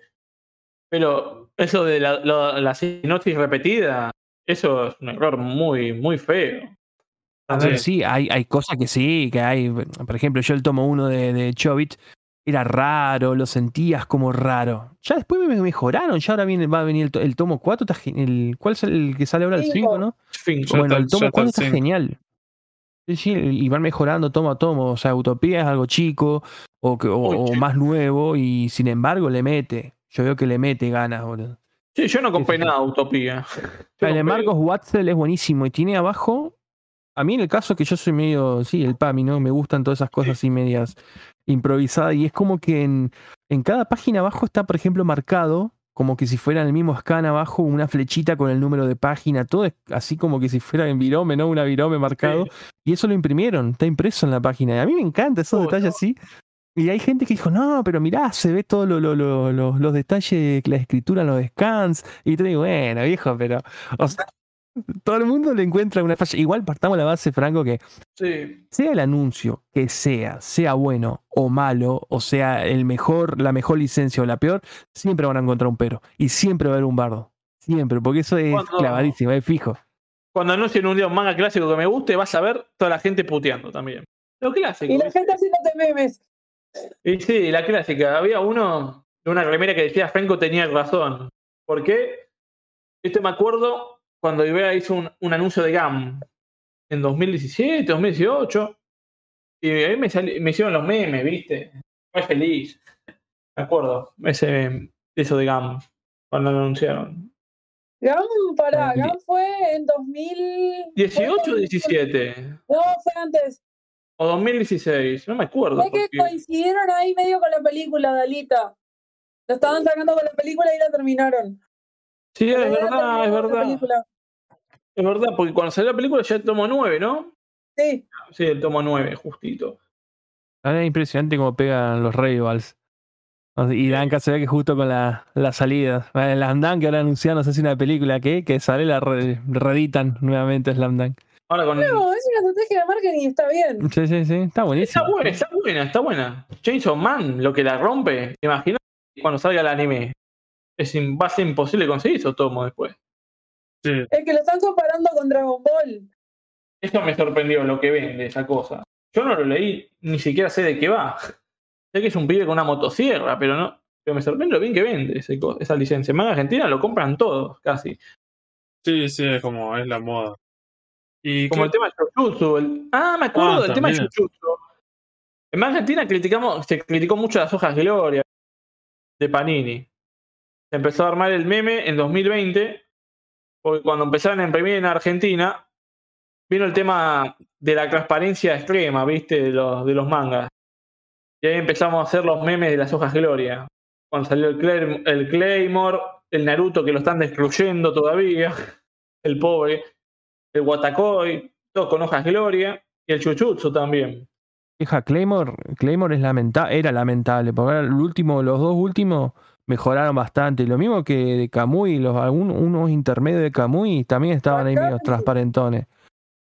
Pero eso de la, sinopsis repetida, eso es un error muy, muy feo. A ver, sí, hay, hay cosas que sí, que hay. Por ejemplo, yo el tomo uno de, de Chobit era raro, lo sentías como raro. Ya después me mejoraron, ya ahora viene, va a venir el, el tomo 4. Está, gen- el, ¿Cuál es el que sale ahora? El Cinco. 5, ¿no? Cinco. Bueno, el tomo ya está 4 el está cinco. genial. Sí, sí, y van mejorando tomo a tomo. O sea, Utopía es algo chico o, que, o, o más nuevo y sin embargo le mete. Yo veo que le mete ganas, boludo. Sí, yo no compré nada de Utopía. Yo El de Marcos Watzel es buenísimo y tiene abajo. A mí en el caso que yo soy medio, sí, el PAMI, ¿no? Me gustan todas esas cosas así medias improvisadas y es como que en, en cada página abajo está, por ejemplo, marcado como que si fuera en el mismo scan abajo una flechita con el número de página, todo es así como que si fuera en virome, ¿no? Una virome marcado. Y eso lo imprimieron, está impreso en la página. Y a mí me encanta esos Oh, detalles así. Y hay gente que dijo, no, pero mirá, se ve todos lo, lo- lo- lo- los detalles, la escritura los scans. Y te digo, bueno, viejo, pero. (laughs) O sea, todo el mundo le encuentra una falla. Igual partamos la base, Franco, que Sí. sea el anuncio que sea, sea bueno o malo, o sea el mejor, la mejor licencia o la peor, siempre van a encontrar un pero. Y siempre va a haber un bardo. Siempre, porque eso es Cuando- clavadísimo, es fijo. Cuando anuncien un día un manga clásico que me guste, vas a ver toda la gente puteando también. Lo clásico. Y la gente haciéndote memes. Y sí, la clásica. Había uno una remera que decía Franco tenía razón. ¿Por qué? Esto me acuerdo cuando Ibea hizo un, un anuncio de GAM en 2017, 2018. Y ahí me, hicieron los memes, ¿viste? Fue feliz. Me acuerdo. Ese, eso de GAM. Cuando lo anunciaron. GAM, pará, Eh, GAM fue en 2000. ¿18 o 17? No, fue antes. O 2016. No me acuerdo. Fue que coincidieron ahí medio con la película, Dalita. Lo estaban sacando con la película y la terminaron. Sí, es verdad, es verdad. Es verdad, porque cuando salió la película ya el tomo 9, ¿no? Sí, Sí, el tomo 9, justito. Ahora es impresionante cómo pegan los sea, Y Danka se ve que justo con la, la salida. El Slam Dunk que ahora anunciaron, no sé si una película que, que sale, la re- reeditan nuevamente Slam Dunk. Ahora con. no, es una estrategia de marketing y está bien. Sí, sí, sí, está Está buenísimo. buena, está buena, está buena. Chainsaw Man, lo que la rompe, ¿te imaginas cuando salga el anime? Es, va a ser imposible conseguir esos tomos después. Sí, Es que lo están comparando con Dragon Ball. Eso me sorprendió lo que vende esa cosa. Yo no lo leí, ni siquiera sé de qué va. Sé que es un pibe con una motosierra, pero no. Pero me sorprende lo bien que vende ese esa licencia. En manga argentina lo compran todos, casi. sí, sí, es como es la moda. Y Como el tema de Jujutsu. el- Ah, me acuerdo Ah, del tema de. Jujutsu. En argentina criticamos, se criticó mucho las hojas Gloria de Panini. Se empezó a armar el meme en 2020, porque cuando empezaron a imprimir en Argentina, vino el tema de la transparencia extrema, ¿viste? De los, de los mangas. Y ahí empezamos a hacer los memes de las hojas Gloria. Cuando salió el, Clay- el Claymore, el Naruto que lo están destruyendo todavía, (laughs) el pobre, el Watakoi, todos con hojas Gloria, y el Chuchutsu también. Hija, Claymore, Claymore es lamenta era lamentable, porque ahora el último, los dos últimos mejoraron bastante. Lo mismo que de Kamui, los, algún- unos intermedios de Kamui también estaban ahí medio transparentones.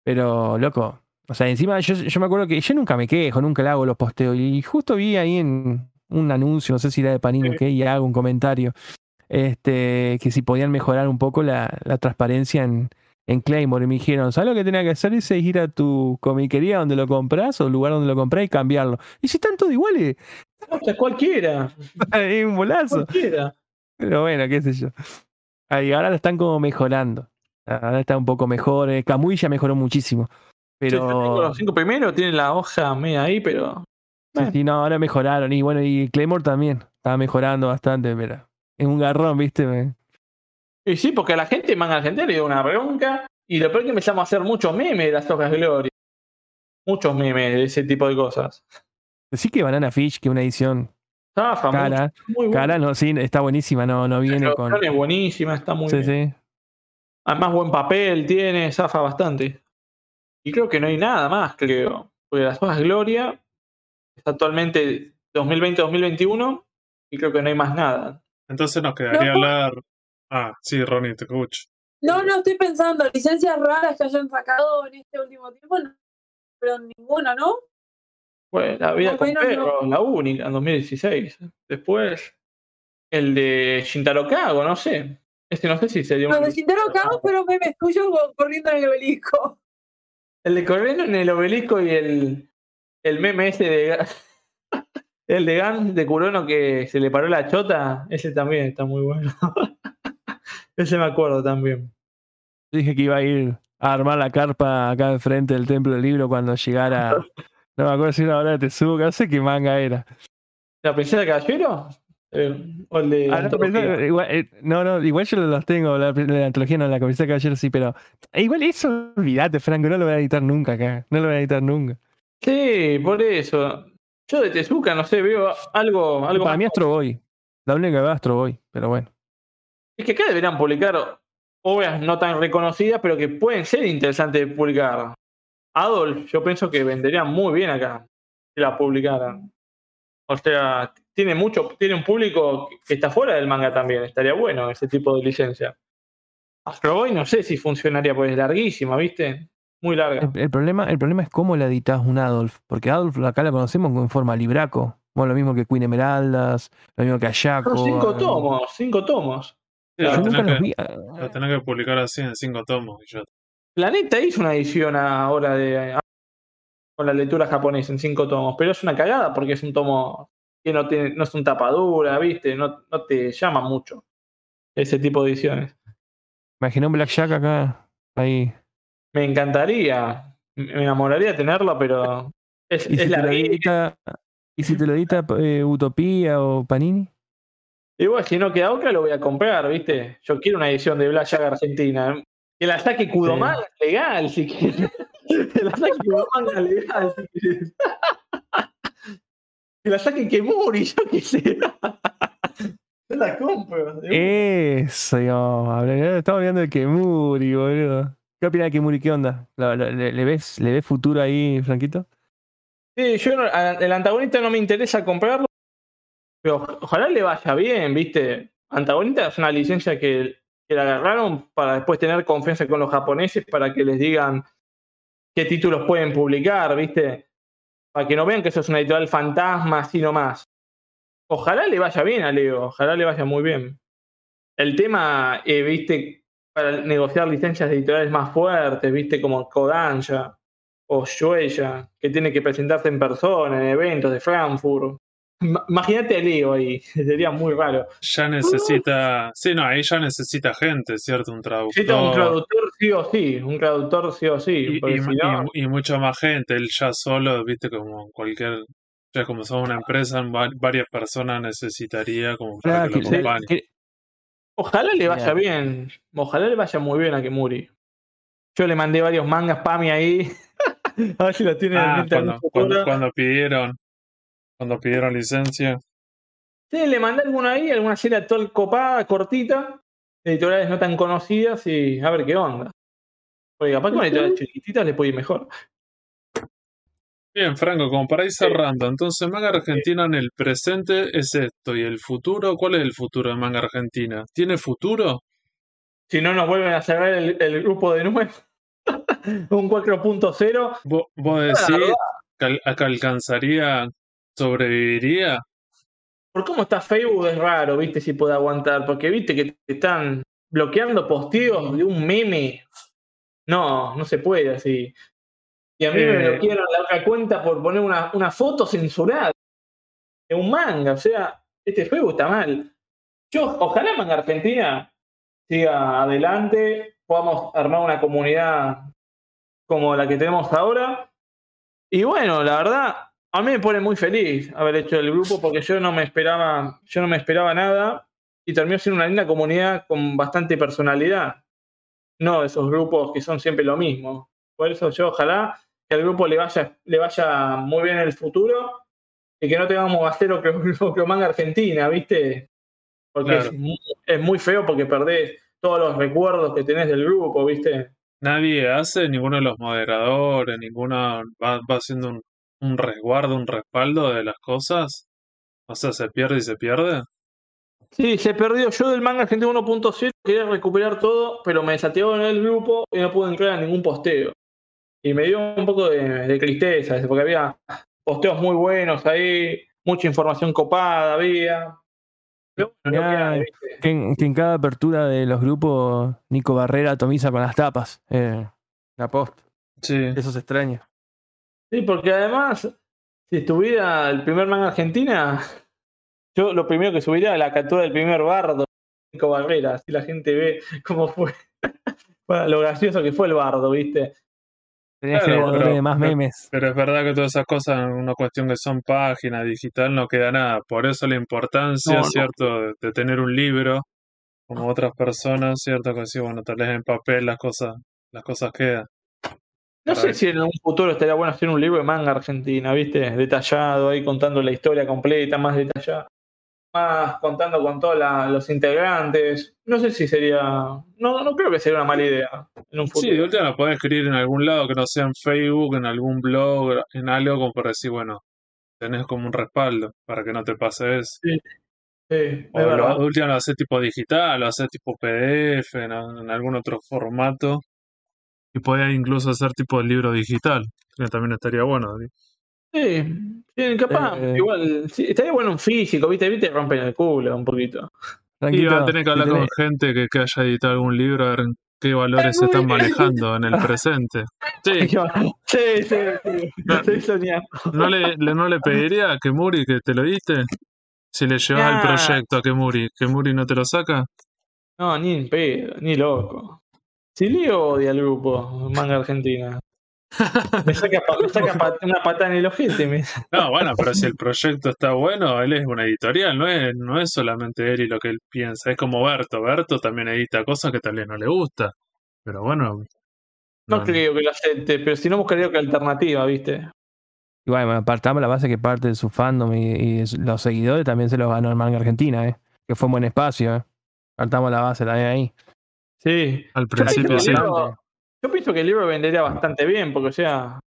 Pero, loco, o sea, encima yo, yo me acuerdo que yo nunca me quejo, nunca le hago los posteos. Y justo vi ahí en un anuncio, no sé si era de Panini o Sí. qué, y hago un comentario, este, que si podían mejorar un poco la, la transparencia en, en Claymore. Y me dijeron, ¿sabes lo que tenía que hacer? Dice ir a tu comiquería donde lo compras o el lugar donde lo compras y cambiarlo. Y si están todos iguales, O sea, cualquiera, (laughs) es un bolazo. cualquiera. Pero bueno, qué sé yo. Ahí ahora lo están como mejorando. Ahora está un poco mejor. Eh, Kamui ya mejoró muchísimo. Sí, yo tengo Pero los cinco primeros, tienen la hoja media ahí, pero. sí, sí, no, ahora mejoraron. Y bueno, y Claymore también estaba mejorando bastante, pero es un garrón, ¿viste? Y sí, porque a la gente en manga argentina le dio una bronca. Y lo peor que empezamos a hacer muchos memes de las hojas Gloria. Muchos memes de ese tipo de cosas. Sí que Banana Fish, que una edición Zafa, cara, mucho, muy buena. cara, no, sí, está buenísima, no, no La viene con. traducción es buenísima, está muy Sí, bien. sí. Además, buen papel tiene, zafa bastante. Y creo que no hay nada más, creo. Porque las hojas Gloria está actualmente 2020-2021 y creo que no hay más nada. entonces nos quedaría No. hablar. Ah, sí, Ronnie, te escucho. No, no, estoy pensando, licencias raras que hayan sacado en este último tiempo, no, pero ninguna, ¿no? Fue la vida con menos no. la única, en 2016. Después, el de Shintaro Kago, no sé. Este no sé si sería un. Los de Shintaro Kago fueron memes tuyos co- corriendo en el obelisco. El de corriendo en el obelisco y el, el meme ese de. (laughs) El de Gans de Kurono que se le paró la chota, ese también está muy bueno. (laughs) ese me acuerdo también. Dije que iba a ir a armar la carpa acá enfrente del templo del libro cuando llegara. (laughs) No me acuerdo si era hora de Tezuka, no sé qué manga era. ¿La princesa caballero? Eh, ¿O el de Ah, no, igual, eh, no, no, igual yo los tengo, la, la antología no, la de caballero sí, pero eh, igual eso, olvídate, Franco, no lo voy a editar nunca acá, no lo voy a editar nunca. Sí, por eso. Yo de Tezuka, no sé, veo algo, algo Para más mí Astro Boy, la única que veo es Astro Boy, pero bueno. Es que acá deberían publicar obras no tan reconocidas, pero que pueden ser interesantes de publicar. Adolf, yo pienso que vendería muy bien acá si la publicaran. O sea, tiene mucho, tiene un público que está fuera del manga también. Estaría bueno ese tipo de licencia. Astro Boy no sé si funcionaría, porque es larguísima, ¿viste? Muy larga. El, el problema, el problema es cómo la editas un Adolf, porque Adolf acá la conocemos en forma libraco. Bueno, lo mismo que Queen Emeraldas, lo mismo que Ayako. Son cinco tomos, cinco tomos. Yo lo nunca tenés los que, vi. lo tenés que publicar así en cinco tomos. Y ya. Planeta hizo una edición ahora de con la lectura japonesa en cinco tomos, pero es una cagada porque es un tomo que no tiene, no es un tapadura, viste, no, no te llama mucho ese tipo de ediciones. Imaginé un Blackjack acá, ahí. Me encantaría, me enamoraría tenerlo, pero es, (laughs) ¿Y es si, te lo edita, ¿Y si te lo edita eh, Utopía o Panini? Igual si no queda otra lo voy a comprar, viste. Yo quiero una edición de Black Jack Argentina. Que la saque Kudomanga legal, si quieres. (laughs) Que la saque Kudomanga legal, si quieres. (laughs) Que la saque Kemuri, yo qué sé. (laughs) Yo la compro. Eso, digamos. habla- Estamos hablando de Kemuri, boludo. ¿Qué opinas de Kemuri? ¿Qué onda? ¿La- la- le, le ves, ¿Le ves futuro ahí, Franquito? Sí, yo no- el antagonista no me interesa comprarlo. Pero ojalá le vaya bien, ¿viste? Antagonista es una licencia que, que la agarraron para después tener confianza con los japoneses para que les digan qué títulos pueden publicar, ¿viste? Para que no vean que eso es una editorial fantasma, así nomás. Ojalá le vaya bien a Leo, ojalá le vaya muy bien. El tema, eh, ¿viste? Para negociar licencias de editoriales más fuertes, ¿viste? Como Kodansha o Shueisha, que tiene que presentarse en persona, en eventos de Frankfurt. Ma- Imagínate a Leo ahí, (laughs) sería muy raro. Ya necesita. Sí, no, ahí ya necesita gente, ¿cierto? Un traductor. Necesita un traductor sí o sí, un traductor sí o sí. y, y- si no- y- y mucha más gente. Él ya solo, viste, como cualquier. Ya como somos una empresa, va- varias personas necesitaría como para Claro, que que- lo que- Ojalá le vaya bien. Ojalá le vaya muy bien a Kemuri. Yo le mandé varios mangas Pami ahí. (laughs) a ver si lo tiene en Ah, en cuando, cuando, cuando pidieron. Cuando pidieron licencia. Sí, le mandé alguna ahí, alguna serie actual copada, cortita, editoriales no tan conocidas y a ver qué onda. Porque capaz con editoriales chiquititas le puede ir mejor. Bien, Franco, como para ir cerrando, entonces manga argentina en el presente es esto, y el futuro, ¿cuál es el futuro de manga argentina? ¿Tiene futuro? Si no nos vuelven a cerrar el, el grupo de nuevo. (laughs) un 4.0. ¿Vos, vos decís que, que alcanzaría, sobreviviría? Por cómo está Facebook es raro, viste, si puede aguantar. Porque viste que te están bloqueando posteos de un meme. No, no se puede así. Y a mí me Eh. bloquearon la otra cuenta por poner una, una foto censurada de un manga. O sea, este Facebook está mal. Yo, ojalá Manga Argentina siga adelante, podamos armar una comunidad como la que tenemos ahora. Y bueno, la verdad, a mí me pone muy feliz haber hecho el grupo porque yo no me esperaba, yo no me esperaba nada y terminó siendo una linda comunidad con bastante personalidad. No esos grupos que son siempre lo mismo. Por eso yo ojalá que al grupo le vaya, le vaya muy bien en el futuro y que no tengamos que hacer lo (laughs) manga argentina, ¿viste? Porque Claro. es, muy, es muy feo porque perdés todos los recuerdos que tenés del grupo, ¿viste? Nadie hace, ninguno de los moderadores, ninguno va, va haciendo un, un resguardo, un respaldo de las cosas. O sea, se pierde y se pierde. Sí, se perdió. Yo del manga argentino 1.0 quería recuperar todo, pero me desatearon el grupo y no pude entrar a ningún posteo. Y me dio un poco de, de tristeza, porque había posteos muy buenos ahí, mucha información copada había. En, que en cada apertura de los grupos, Nico Barrera atomiza con las tapas. Eh, la post. Sí. Eso se extraña. Sí, porque además, si estuviera el primer manga Argentina, yo lo primero que subiría es la captura del primer bardo, Nico Barrera, así la gente ve cómo fue, (laughs) bueno, lo gracioso que fue el bardo, ¿viste? Tenía Claro, generadores pero- más memes. Pero es verdad que todas esas cosas, una cuestión que son páginas, digital, no queda nada. Por eso la importancia, No, no. ¿cierto?, de, de tener un libro, como otras personas, ¿cierto? Que sí, bueno, tal vez en papel las cosas, las cosas quedan. No sé si en un futuro estaría bueno hacer un libro de manga argentina, ¿viste? Detallado, ahí contando la historia completa, más detallada. Más contando con todos los integrantes. No sé si sería. No, no creo que sería una mala idea en un futuro. Sí, de última lo podés escribir en algún lado que no sea en Facebook, en algún blog, en algo como para decir, bueno, tenés como un respaldo para que no te pase eso. Sí, es O lo, última lo haces tipo digital, lo haces tipo PDF, en, en algún otro formato. Y podés incluso hacer tipo libro digital, que también estaría bueno. ¿sí? Sí, sí, capaz. Eh, igual, sí, estaría bueno en físico, ¿viste? ¿Viste? Rompen el culo un poquito. Y vas a tener que hablar tenés- con gente que, que haya editado algún libro, a ver qué valores se están manejando en el presente. Sí, Sí, sí, sí. Estoy soñando. ¿no le, le- no le pediría a Kemuri que te lo diste? Si le llevas el proyecto a Kemuri, ¿Kemuri no te lo saca? No, ni en pedo, ni loco. Si Leo odia al grupo, manga argentina. Me saca, me una patada en el ojete. me- No, bueno, pero si el proyecto está bueno, él es una editorial, no es, no es solamente él y lo que él piensa, es como Berto. Berto también edita cosas que tal vez no le gusta. Pero bueno. No creo que lo acepte, pero si no buscaría otra alternativa, ¿viste? Igual, bueno, partamos la base que parte de su fandom y, los seguidores también se los ganó el manga argentina, ¿eh? Que fue un buen espacio, ¿eh? Partamos la base también ahí. Sí. Al Yo principio el sí. libro, yo pienso que el libro vendería bastante bien, porque o sea,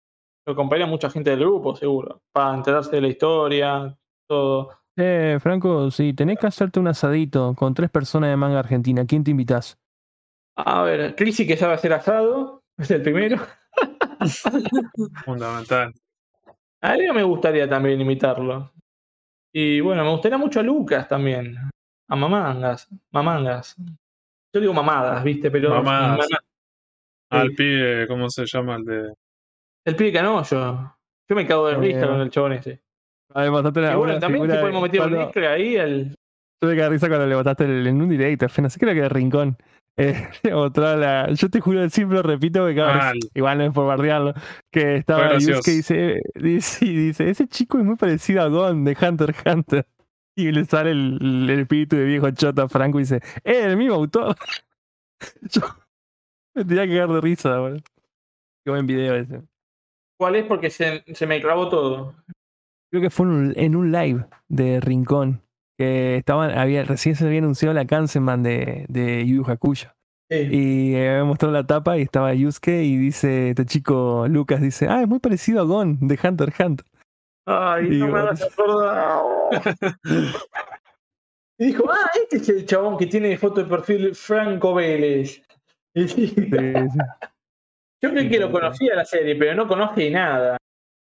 lo compraría mucha gente del grupo, seguro. Para enterarse de la historia, todo. Eh, Franco, si tenés que hacerte un asadito con tres personas de manga argentina, ¿quién te invitas? A ver, Crisi que sabe hacer asado, es el primero. (laughs) Fundamental. A él me gustaría también imitarlo. Y bueno, me gustaría mucho a Lucas también. A Mamangas. Mamangas. Yo digo mamadas, ¿viste? Pero. Mamadas. mamá- Al Sí. pibe, ¿cómo se llama? El de. El pibe Canoyo. Yo me cago de risa con el chabón ese. A ver, botaste Y bueno, también se de- podemos meter un Nicre ahí. El... Tuve que dar risa cuando le botaste el- en un directo, no sé, creo que de rincón. (laughs) Eh, la- yo te juro, siempre lo repito porque cada vez- igual no es por bardearlo. Que estaba y dice, (laughs) dice, y dice, ese chico es muy parecido a Gon de Hunter x Hunter. Y le sale el, el espíritu de viejo chota Franco y dice, ¡eh, el mismo autor! (laughs) yo me tenía que cagar de risa, boludo. Qué buen video ese. ¿Cuál es? Porque se, se me clavó todo. Creo que fue en un, en un live de Rincón. Que estaban, había, recién se había anunciado la Kansenban de, de Yu Hakusho. Sí. Y eh, había mostrado la tapa y estaba Yusuke y dice, este chico Lucas dice, ah, es muy parecido a Gon de Hunter x Hunter. Ay, Y no me hagas acordar. (laughs) Y dijo, ah, este es el chabón que tiene foto de perfil Franco Vélez. (laughs) Y sí, Sí, sí. (laughs) Yo creí que lo conocía la serie, pero no conoce nada.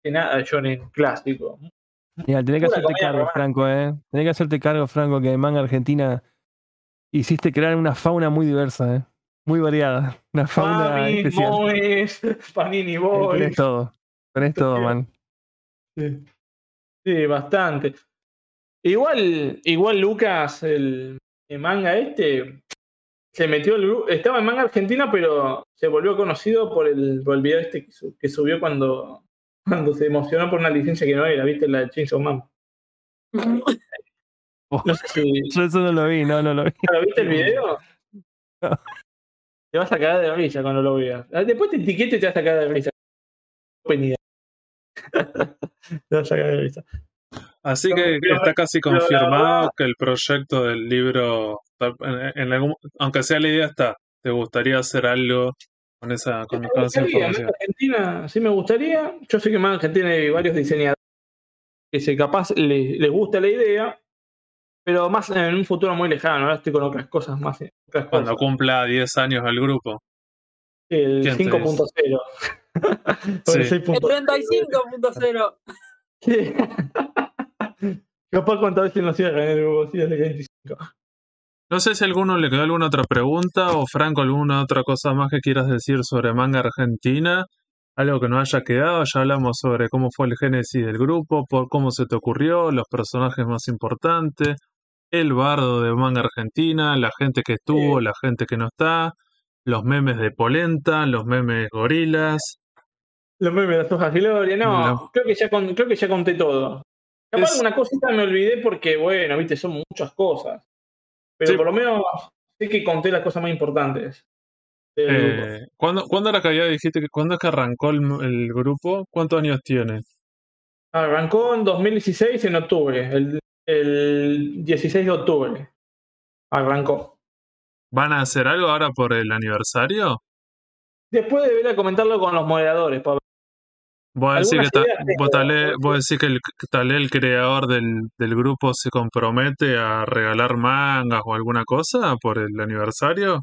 De nada Shonen clásico. Mira, tenés que Pura hacerte cargo. Franco, ¿eh? Tenés que hacerte cargo, Franco, que en manga argentina hiciste crear una fauna muy diversa, ¿eh? Muy variada. Una fauna Mami, especial. Boys, Panini Eh, Boys. Tenés todo. Tenés todo, man. Sí. Sí, bastante. Igual, igual Lucas, el, el manga este, se metió el estaba en manga argentina, pero se volvió conocido por el, por el video este que, su- que subió cuando, cuando se emocionó por una licencia que no era, ¿viste? La de Chainsaw Man. (laughs) No sé si Yo eso no lo vi, no, no lo vi. ¿lo viste el video. (laughs) No. Te vas a cagar de risa cuando lo veas. Ah, Después te etiqueto y te vas a cagar de risa. (laughs) Así que está casi confirmado que el proyecto del libro, en, en algún- aunque sea la idea está, ¿te gustaría hacer algo con esa, con, esa información? en Argentina sí me gustaría. Yo sé que en Argentina hay varios diseñadores que se capaz les, les gusta la idea, pero más en un futuro muy lejano. Ahora estoy con otras cosas más. Otras Cuando cosas. cumpla 10 años el grupo. El ¿Quién te 5.0. (laughs) El Sí. (laughs) 6.0. El 35.0. Sí. Capaz cuántas veces nos cierran en el sí, 25. No sé si a alguno le quedó alguna otra pregunta o Franco alguna otra cosa más que quieras decir sobre manga argentina. Algo que no haya quedado, ya hablamos sobre cómo fue el génesis del grupo, por cómo se te ocurrió, los personajes más importantes, el bardo de manga argentina, la gente que estuvo, Sí. la gente que no está, los memes de Polenta, los memes gorilas. Los memes de las hojas de gloria, no, No. Creo, que ya con- creo que ya conté todo. Capaz Es- alguna cosita me olvidé porque, bueno, viste, son muchas cosas. Pero Sí. por lo menos sé que conté las cosas más importantes. grupo. Eh, ¿cuándo, ¿Cuándo era que ya dijiste que cuándo es que arrancó el, el grupo? ¿Cuántos años tiene? Arrancó en 2016 en octubre, el, el 16 de octubre. Arrancó. ¿Van a hacer algo ahora por el aniversario? Después debería comentarlo con los moderadores, Pablo. Vos decís, que ta- vos decís que el, tal el creador del, del grupo se compromete a regalar mangas o alguna cosa por el aniversario.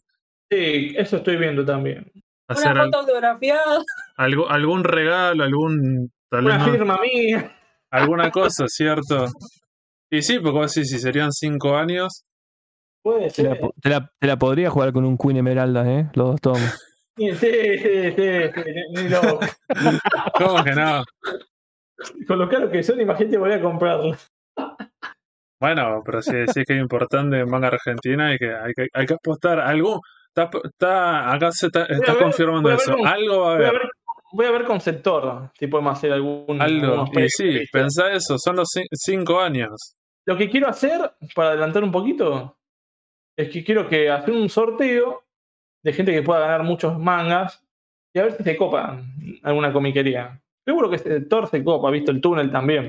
Sí, eso estoy viendo también. Hacer Una foto autografiada. algo- algún regalo, algún tal vez Una no- firma mía. alguna cosa, (laughs) ¿cierto? Y sí, porque vos decís, si serían cinco años, Puede Te la, ser. te la- te la podría jugar con un Queen Emeralda, ¿eh? Los dos tomos. Sí, sí, sí, sí, ni- loco. (laughs) ¿cómo que no? Con lo caro que son, imagínate, voy a comprarlo. Bueno, pero si decís que es importante en manga argentina hay que, hay que, hay que apostar. Algo, está, está, acá se está, está ver, confirmando eso. Algo va a Voy a haber. ver, voy a ver con sector si podemos hacer algún. Algo. Y sí, pensá eso, son los cin- cinco años. Lo que quiero hacer, para adelantar un poquito, es que quiero que hacer un sorteo de gente que pueda ganar muchos mangas y a ver si se copa alguna comiquería. Seguro que este Thor se copa, visto el túnel también.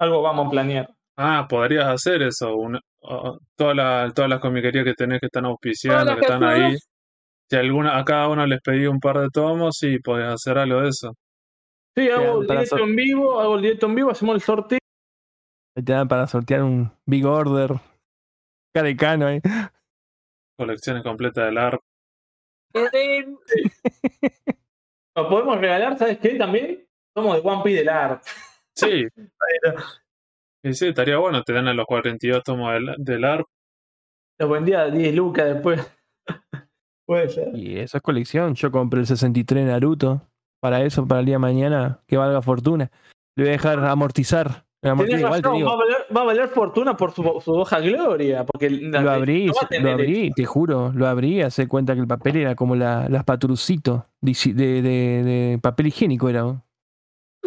Algo vamos a planear. Ah, podrías hacer eso. Una, o- toda la- todas las comiquerías que tenés que están auspiciando, Todas que las están ahí. Si alguna, a cada uno les pedí un par de tomos, sí, podés hacer algo de eso. Sí, hago el directo en vivo, hago el directo en vivo, hacemos el sorteo. Te dan para sortear un Big Order. Carecano ahí. Colecciones completas del ARP. (laughs) Lo podemos regalar, ¿sabes qué? También somos de One Piece del ARP. Sí. Y sí, estaría bueno, te dan a los 42 tomos del, del ARP. Los vendía a 10 lucas después. (laughs) Puede ser. Y eso es colección. Yo compré el 63 Naruto. Para eso, para el día de mañana, que valga fortuna. Le voy a dejar amortizar. Igual razón, va, a valer, va a valer fortuna por su, su hoja gloria. Porque la- lo abrí, no lo abrí, te juro, lo abrí, hace cuenta que el papel era como la, las patrucitos de, de, de- papel higiénico era.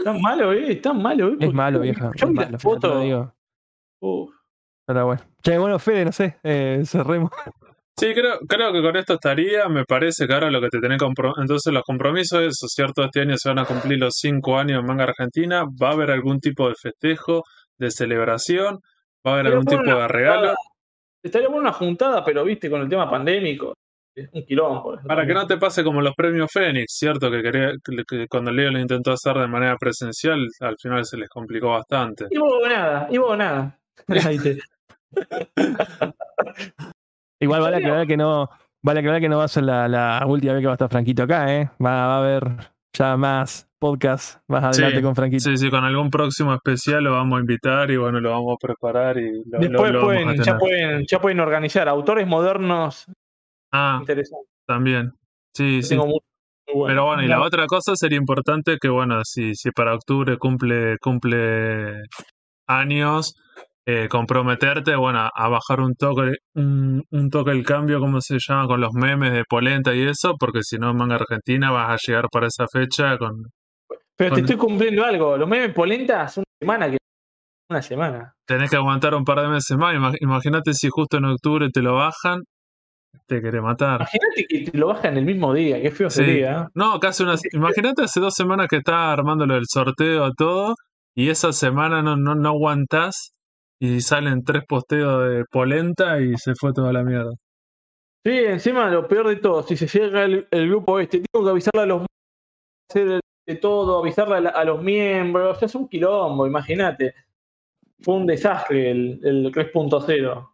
Tan malo, eh. Tan malo, eh. Es malo, vieja. Yo es vi malo, la foto. Pero bueno. Che, bueno, Fede, no sé, eh, cerremos. (laughs) Sí, creo, creo que con esto estaría. Me parece que ahora lo que te tenés Entonces, los compromisos, eso, ¿cierto? Este año se van a cumplir los cinco años en manga argentina. Va a haber algún tipo de festejo, de celebración. Va a haber algún tipo de regalo. juntada. Estaría buena una juntada, pero viste, con el tema pandémico. Es un quilombo. Para que no te pase como los premios Fénix, ¿cierto? Que, quería, que, que cuando Leo lo intentó hacer de manera presencial, al final se les complicó bastante. Y vos nada, y vos nada. (laughs) Ahí te- Igual vale aclarar que no, vale aclarar que no va a ser la, la última vez que va a estar Franquito acá, ¿eh? Va, va a haber ya más podcast más adelante Sí, con Franquito. Sí, sí, con algún próximo especial lo vamos a invitar y bueno, lo vamos a preparar y lo, lo- Después lo vamos a pueden, ya, pueden, ya pueden organizar autores modernos Ah, interesantes. también. Sí, Yo sí. tengo muy bueno. Pero bueno, y la La- otra cosa sería importante que, bueno, si, si para octubre cumple, cumple años, eh, comprometerte, bueno, a, a bajar un toque, un, un toque el cambio, ¿cómo se llama? Con los memes de Polenta y eso, porque si no en manga argentina vas a llegar para esa fecha con... Pero te estoy cumpliendo algo. Los memes polenta hace una semana que. Una semana. Tenés que aguantar un par de meses más. Ima- Imagínate si justo en octubre te lo bajan, te querés matar. Imagínate que te lo bajan el mismo día. Qué feo Sí. sería. ¿eh? No, casi unas. Imagínate hace dos semanas que estás armando lo del sorteo todo y esa semana no, no, no aguantás y salen tres posteos de polenta y se fue toda la mierda. Sí, encima lo peor de todo, si se cierra el, el grupo este, tengo que avisarle a los hacer de todo, avisarle a, la- a los miembros, es un quilombo, imagínate. Fue un desastre el, el 3.0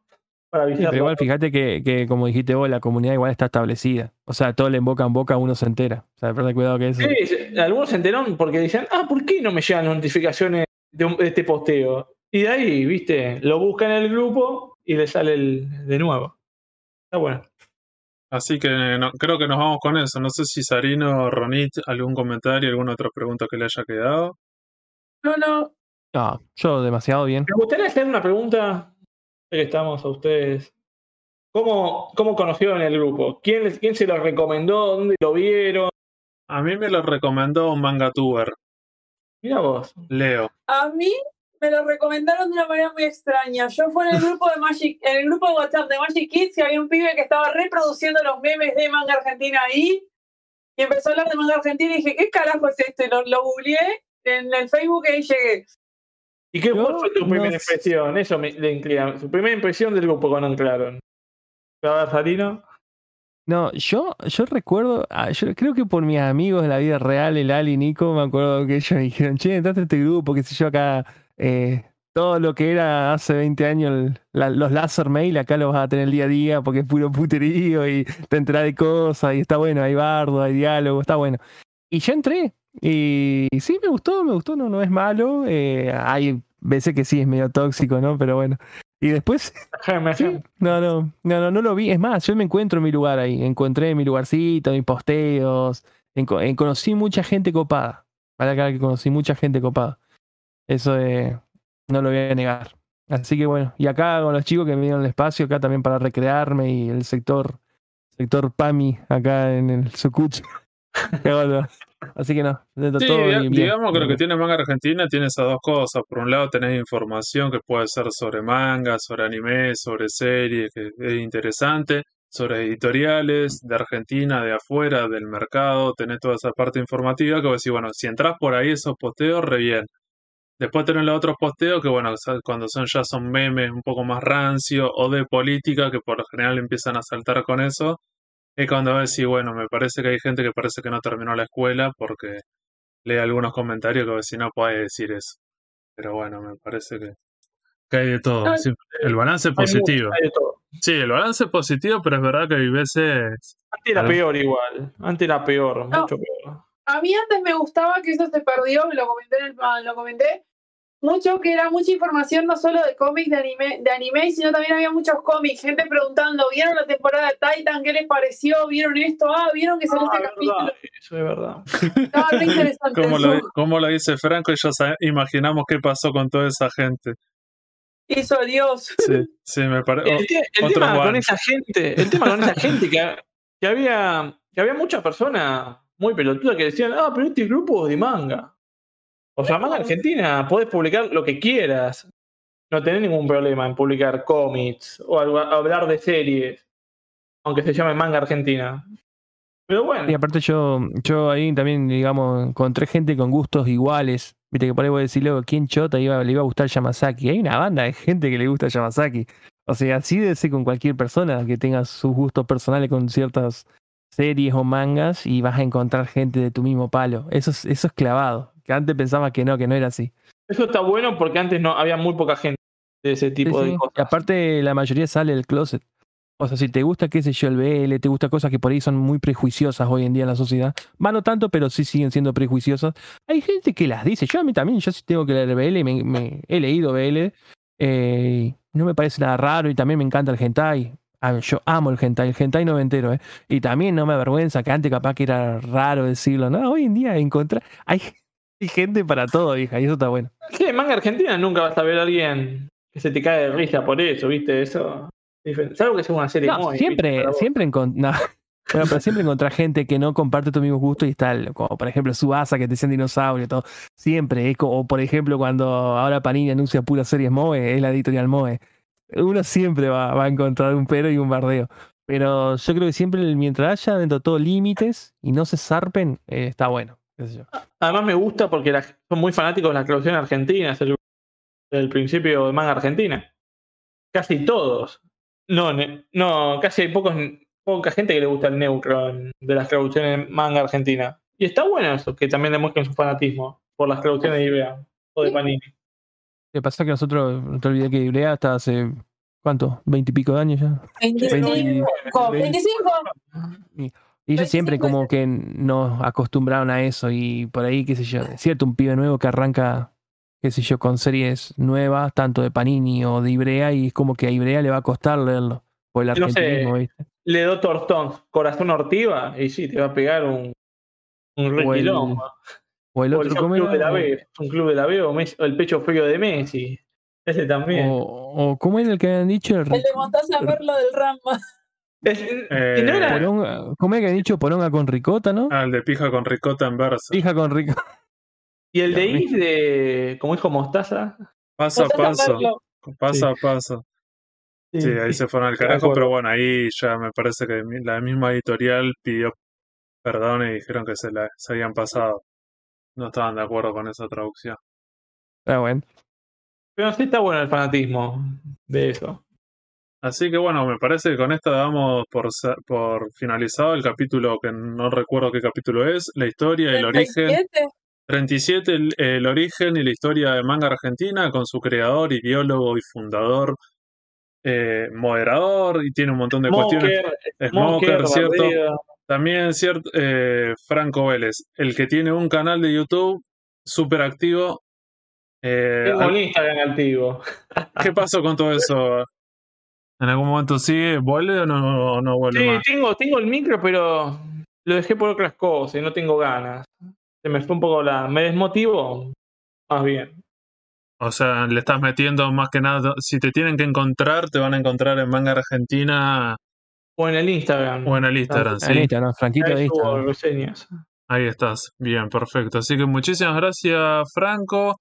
para Sí, pero igual fíjate que, que, como dijiste vos, la comunidad igual está establecida. O sea, todo le en boca en boca uno se entera. O sea, ten cuidado que eso. Sí, algunos se enteraron porque decían, ah, ¿por qué no me llegan notificaciones de, un- de este posteo. Y de ahí, viste, lo busca en el grupo y le sale el, de nuevo. Está bueno. Así que no- creo que nos vamos con eso. No sé si Sarino o Ronit, algún comentario, alguna otra pregunta que le haya quedado. No, no. Ah, yo demasiado bien. Me gustaría hacer una pregunta, ya que estamos a ustedes. ¿Cómo, cómo conocieron el grupo? ¿Quién, les- ¿Quién se lo recomendó? ¿Dónde lo vieron? A mí me lo recomendó un mangatuber, Mira vos. Leo. A mí me lo recomendaron de una manera muy extraña. Yo fui en el grupo de Magic, en el grupo de WhatsApp de Magic Kids y había un pibe que estaba reproduciendo los memes de manga argentina ahí. Y empezó a hablar de manga argentina y dije, ¿qué carajo es esto? Y lo, lo googleé en el Facebook y ahí llegué. ¿Y qué Yo fue tu no primera sé. impresión? Eso me le intriga. Su primera impresión del grupo cuando entraron. Sarino. No, yo, yo recuerdo, ah, yo creo que por mis amigos de la vida real, el Ali y Nico, me acuerdo que ellos me dijeron, che, entraste a este grupo, qué sé yo, acá, eh, todo lo que era hace 20 años el- la- los láser mail, acá lo vas a tener día a día porque es puro puterío y te enterás de cosas y está bueno, hay bardo, hay diálogo, está bueno. Y yo entré y sí, me gustó, me gustó, no, no es malo, eh, hay veces que sí es medio tóxico, ¿no? Pero bueno. Y después (laughs) Sí, no, no, no, no, no lo vi. Es más, yo me encuentro en mi lugar ahí. Encontré mi lugarcito, mis posteos. enco- en- conocí mucha gente copada. Para acá que conocí mucha gente copada. Eso eh, no lo voy a negar. Así que bueno, y acá con los chicos que me dieron el espacio, acá también para recrearme y el sector, sector PAMI, acá en el (laughs) bueno. Así que no, Sí, todo bien, digamos que lo que tiene manga argentina tiene esas dos cosas. Por un lado tenés información que puede ser sobre manga, sobre anime, sobre series, que es interesante, sobre editoriales de Argentina, de afuera, del mercado, tenés toda esa parte informativa que vos decís, bueno, si entras por ahí esos posteos, re bien. Después tenés los otros posteos que, bueno, cuando son ya son memes un poco más rancio o de política, que por lo general empiezan a saltar con eso. Es cuando decís, bueno, me parece que hay gente que parece que no terminó la escuela porque lee algunos comentarios que si no puede decir eso. Pero bueno, me parece que, que hay de todo. Sí, el balance es Hay positivo. mucho, hay de todo. Sí, el balance es positivo, pero es verdad que hay veces... Antes era peor igual. Antes era peor, No. mucho peor. A mí antes me gustaba que eso se perdió, lo comenté, en el- ah, lo comenté mucho, que era mucha información no solo de cómics, de anime, de anime, sino también había muchos cómics, gente preguntando, ¿vieron la temporada de Titan? ¿Qué les pareció? ¿Vieron esto? Ah, ¿vieron que salió Ah, este es capítulo? verdad, eso es verdad. Estaba re interesante Como lo, como lo dice Franco, ya sa- imaginamos qué pasó con toda esa gente. Hizo Dios. Sí, sí, me parece... El, el otro tema con one. esa gente, el tema con esa gente que, que había que había muchas personas muy pelotudas que decían, ah, pero este grupo es de manga. O sea, manga argentina, podés publicar lo que quieras. No tenés ningún problema en publicar cómics o algo- hablar de series, aunque se llame manga argentina. Pero bueno, Y aparte yo, yo ahí también, digamos, encontré gente con gustos iguales. Viste que por ahí voy a decir luego, ¿quién chota iba, le iba a gustar Yamazaki? Hay una banda de gente que le gusta Yamazaki. O sea, así debe ser con cualquier persona que tenga sus gustos personales con ciertas series o mangas y vas a encontrar gente de tu mismo palo. Eso es, eso es clavado. Que antes pensaba que no, que no era así. eso está bueno porque antes no había muy poca gente de ese tipo Sí, de sí. cosas. Y aparte la mayoría sale del closet. O sea, si te gusta, qué sé yo, el BL, te gusta cosas que por ahí son muy prejuiciosas hoy en día en la sociedad. Va no tanto, pero sí siguen siendo prejuiciosas. Hay gente que las dice. Yo a mí también, yo sí tengo que leer BL, me, me- he leído BL. eh, no me parece nada raro y también me encanta el hentai. Ah, Yo amo el hentai, el hentai noventero, ¿eh? Y también no me avergüenza, que antes capaz que era raro decirlo. No, hoy en día encontrar... Hay, hay (laughs) gente para todo, hija, y eso está bueno. Sí, en manga argentina nunca vas a ver a alguien que se te cae de risa por eso, ¿viste? Eso. Salvo que sea una serie No, muy. siempre, siempre encon- no. (laughs) Bueno, pero siempre encontrás gente que no comparte tus mismos gustos y está, como por ejemplo Subasa que te decían dinosaurio y todo. Siempre, es como, o por ejemplo cuando ahora Panini anuncia puras series Moe, es la editorial Moe. Uno siempre va, va a encontrar un pero y un bardeo. Pero yo creo que siempre, mientras haya dentro de todo límites y no se zarpen, eh, está bueno. qué sé yo. Además me gusta porque la- son muy fanáticos de la traducción argentina, es el, el principio de manga argentina. Casi todos. No, ne- no, casi hay pocos, poca gente que le gusta el neutro en- de las traducciones manga argentina. Y está bueno eso, que también demuestren su fanatismo por las traducciones de IBEA o de Sí. Panini. Lo que pasa es que nosotros, no te olvidé que Ibrea hasta hace, ¿cuánto? ¿Veintipico de años ya? 25. 25. Y ellos 25 siempre como que nos acostumbraron a eso y por ahí, qué sé yo, es cierto, un pibe nuevo que arranca qué sé yo, con series nuevas, tanto de Panini o de Ibrea, y es como que a Ibrea le va a costar leerlo. Por el No sé. argentinismo, ¿viste? Le do Tortón, Corazón Ortiva, y sí, te va a pegar un, un O el, requilombo. O el O el otro, ¿cómo club de la era? B, un club de la B o, Messi- o el pecho frío de Messi. Ese también. O, o ¿cómo era el que habían dicho? El, El de Mostaza Merlo del Rama. Es- Eh, y no era- poronga- ¿Cómo era que habían dicho poronga con ricota, no? Ah, el de pija con ricota en verso. Hija con ricota. y el de. Is de, como dijo Mostaza. Paso a paso. Paso a paso. Sí, ahí se fueron al carajo, pero bueno, ahí ya me parece que la misma editorial pidió perdón y dijeron que se, la, se habían pasado. No estaban de acuerdo con esa traducción. Ah, bueno. Pero sí está bueno el fanatismo de eso. Así que bueno, me parece que con esta damos por, sa- por finalizado el capítulo que no recuerdo qué capítulo es, la historia, el origen. 37. 37, el, el origen y la historia de manga argentina con su creador, ideólogo y fundador, eh, moderador y tiene un montón de cuestiones. Smoker, Smoker, ¿cierto? También, cierto, eh, Franco Vélez, el que tiene un canal de YouTube súper activo. Eh, Tengo un Instagram activo. ¿Qué pasó con todo eso? ¿En algún momento sigue? ¿Vuelve o no, o no vuelve Sí, más? tengo, tengo el micro, pero lo dejé por otras cosas y no tengo ganas. Se me fue un poco la. Me desmotivo. Más bien. O sea, le estás metiendo más que nada. Si te tienen que encontrar, te van a encontrar en Manga Argentina O en el Instagram. o en el Instagram, En ¿sí? Instagram, Franquito de Ahí subo Instagram. reseñas. Ahí estás. Bien, perfecto. Así que muchísimas gracias, Franco.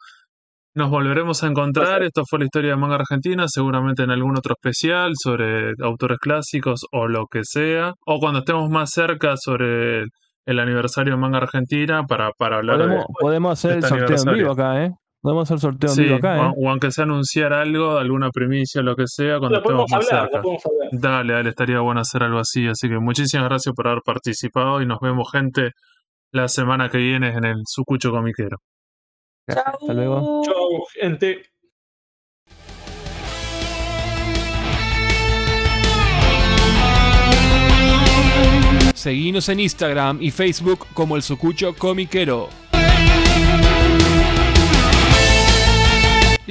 Nos volveremos a encontrar. Esto fue la historia de manga argentina, seguramente en algún otro especial sobre autores clásicos o lo que sea. O cuando estemos más cerca sobre el, el aniversario de manga argentina para, para hablar de, Podemos, podemos hacer el este sorteo en vivo acá, ¿eh? Podemos hacer sorteo Sí, acá, o, ¿eh? o aunque sea anunciar algo, alguna primicia, lo que sea, cuando estemos más hablar, cerca. lo podemos hablar. Dale, dale, estaría bueno hacer algo así. Así que muchísimas gracias por haber participado y nos vemos, gente, la semana que viene en el Sucucho Comiquero. Chau. Hasta luego. Chau, gente. Seguinos en Instagram y Facebook como el Sucucho Comiquero.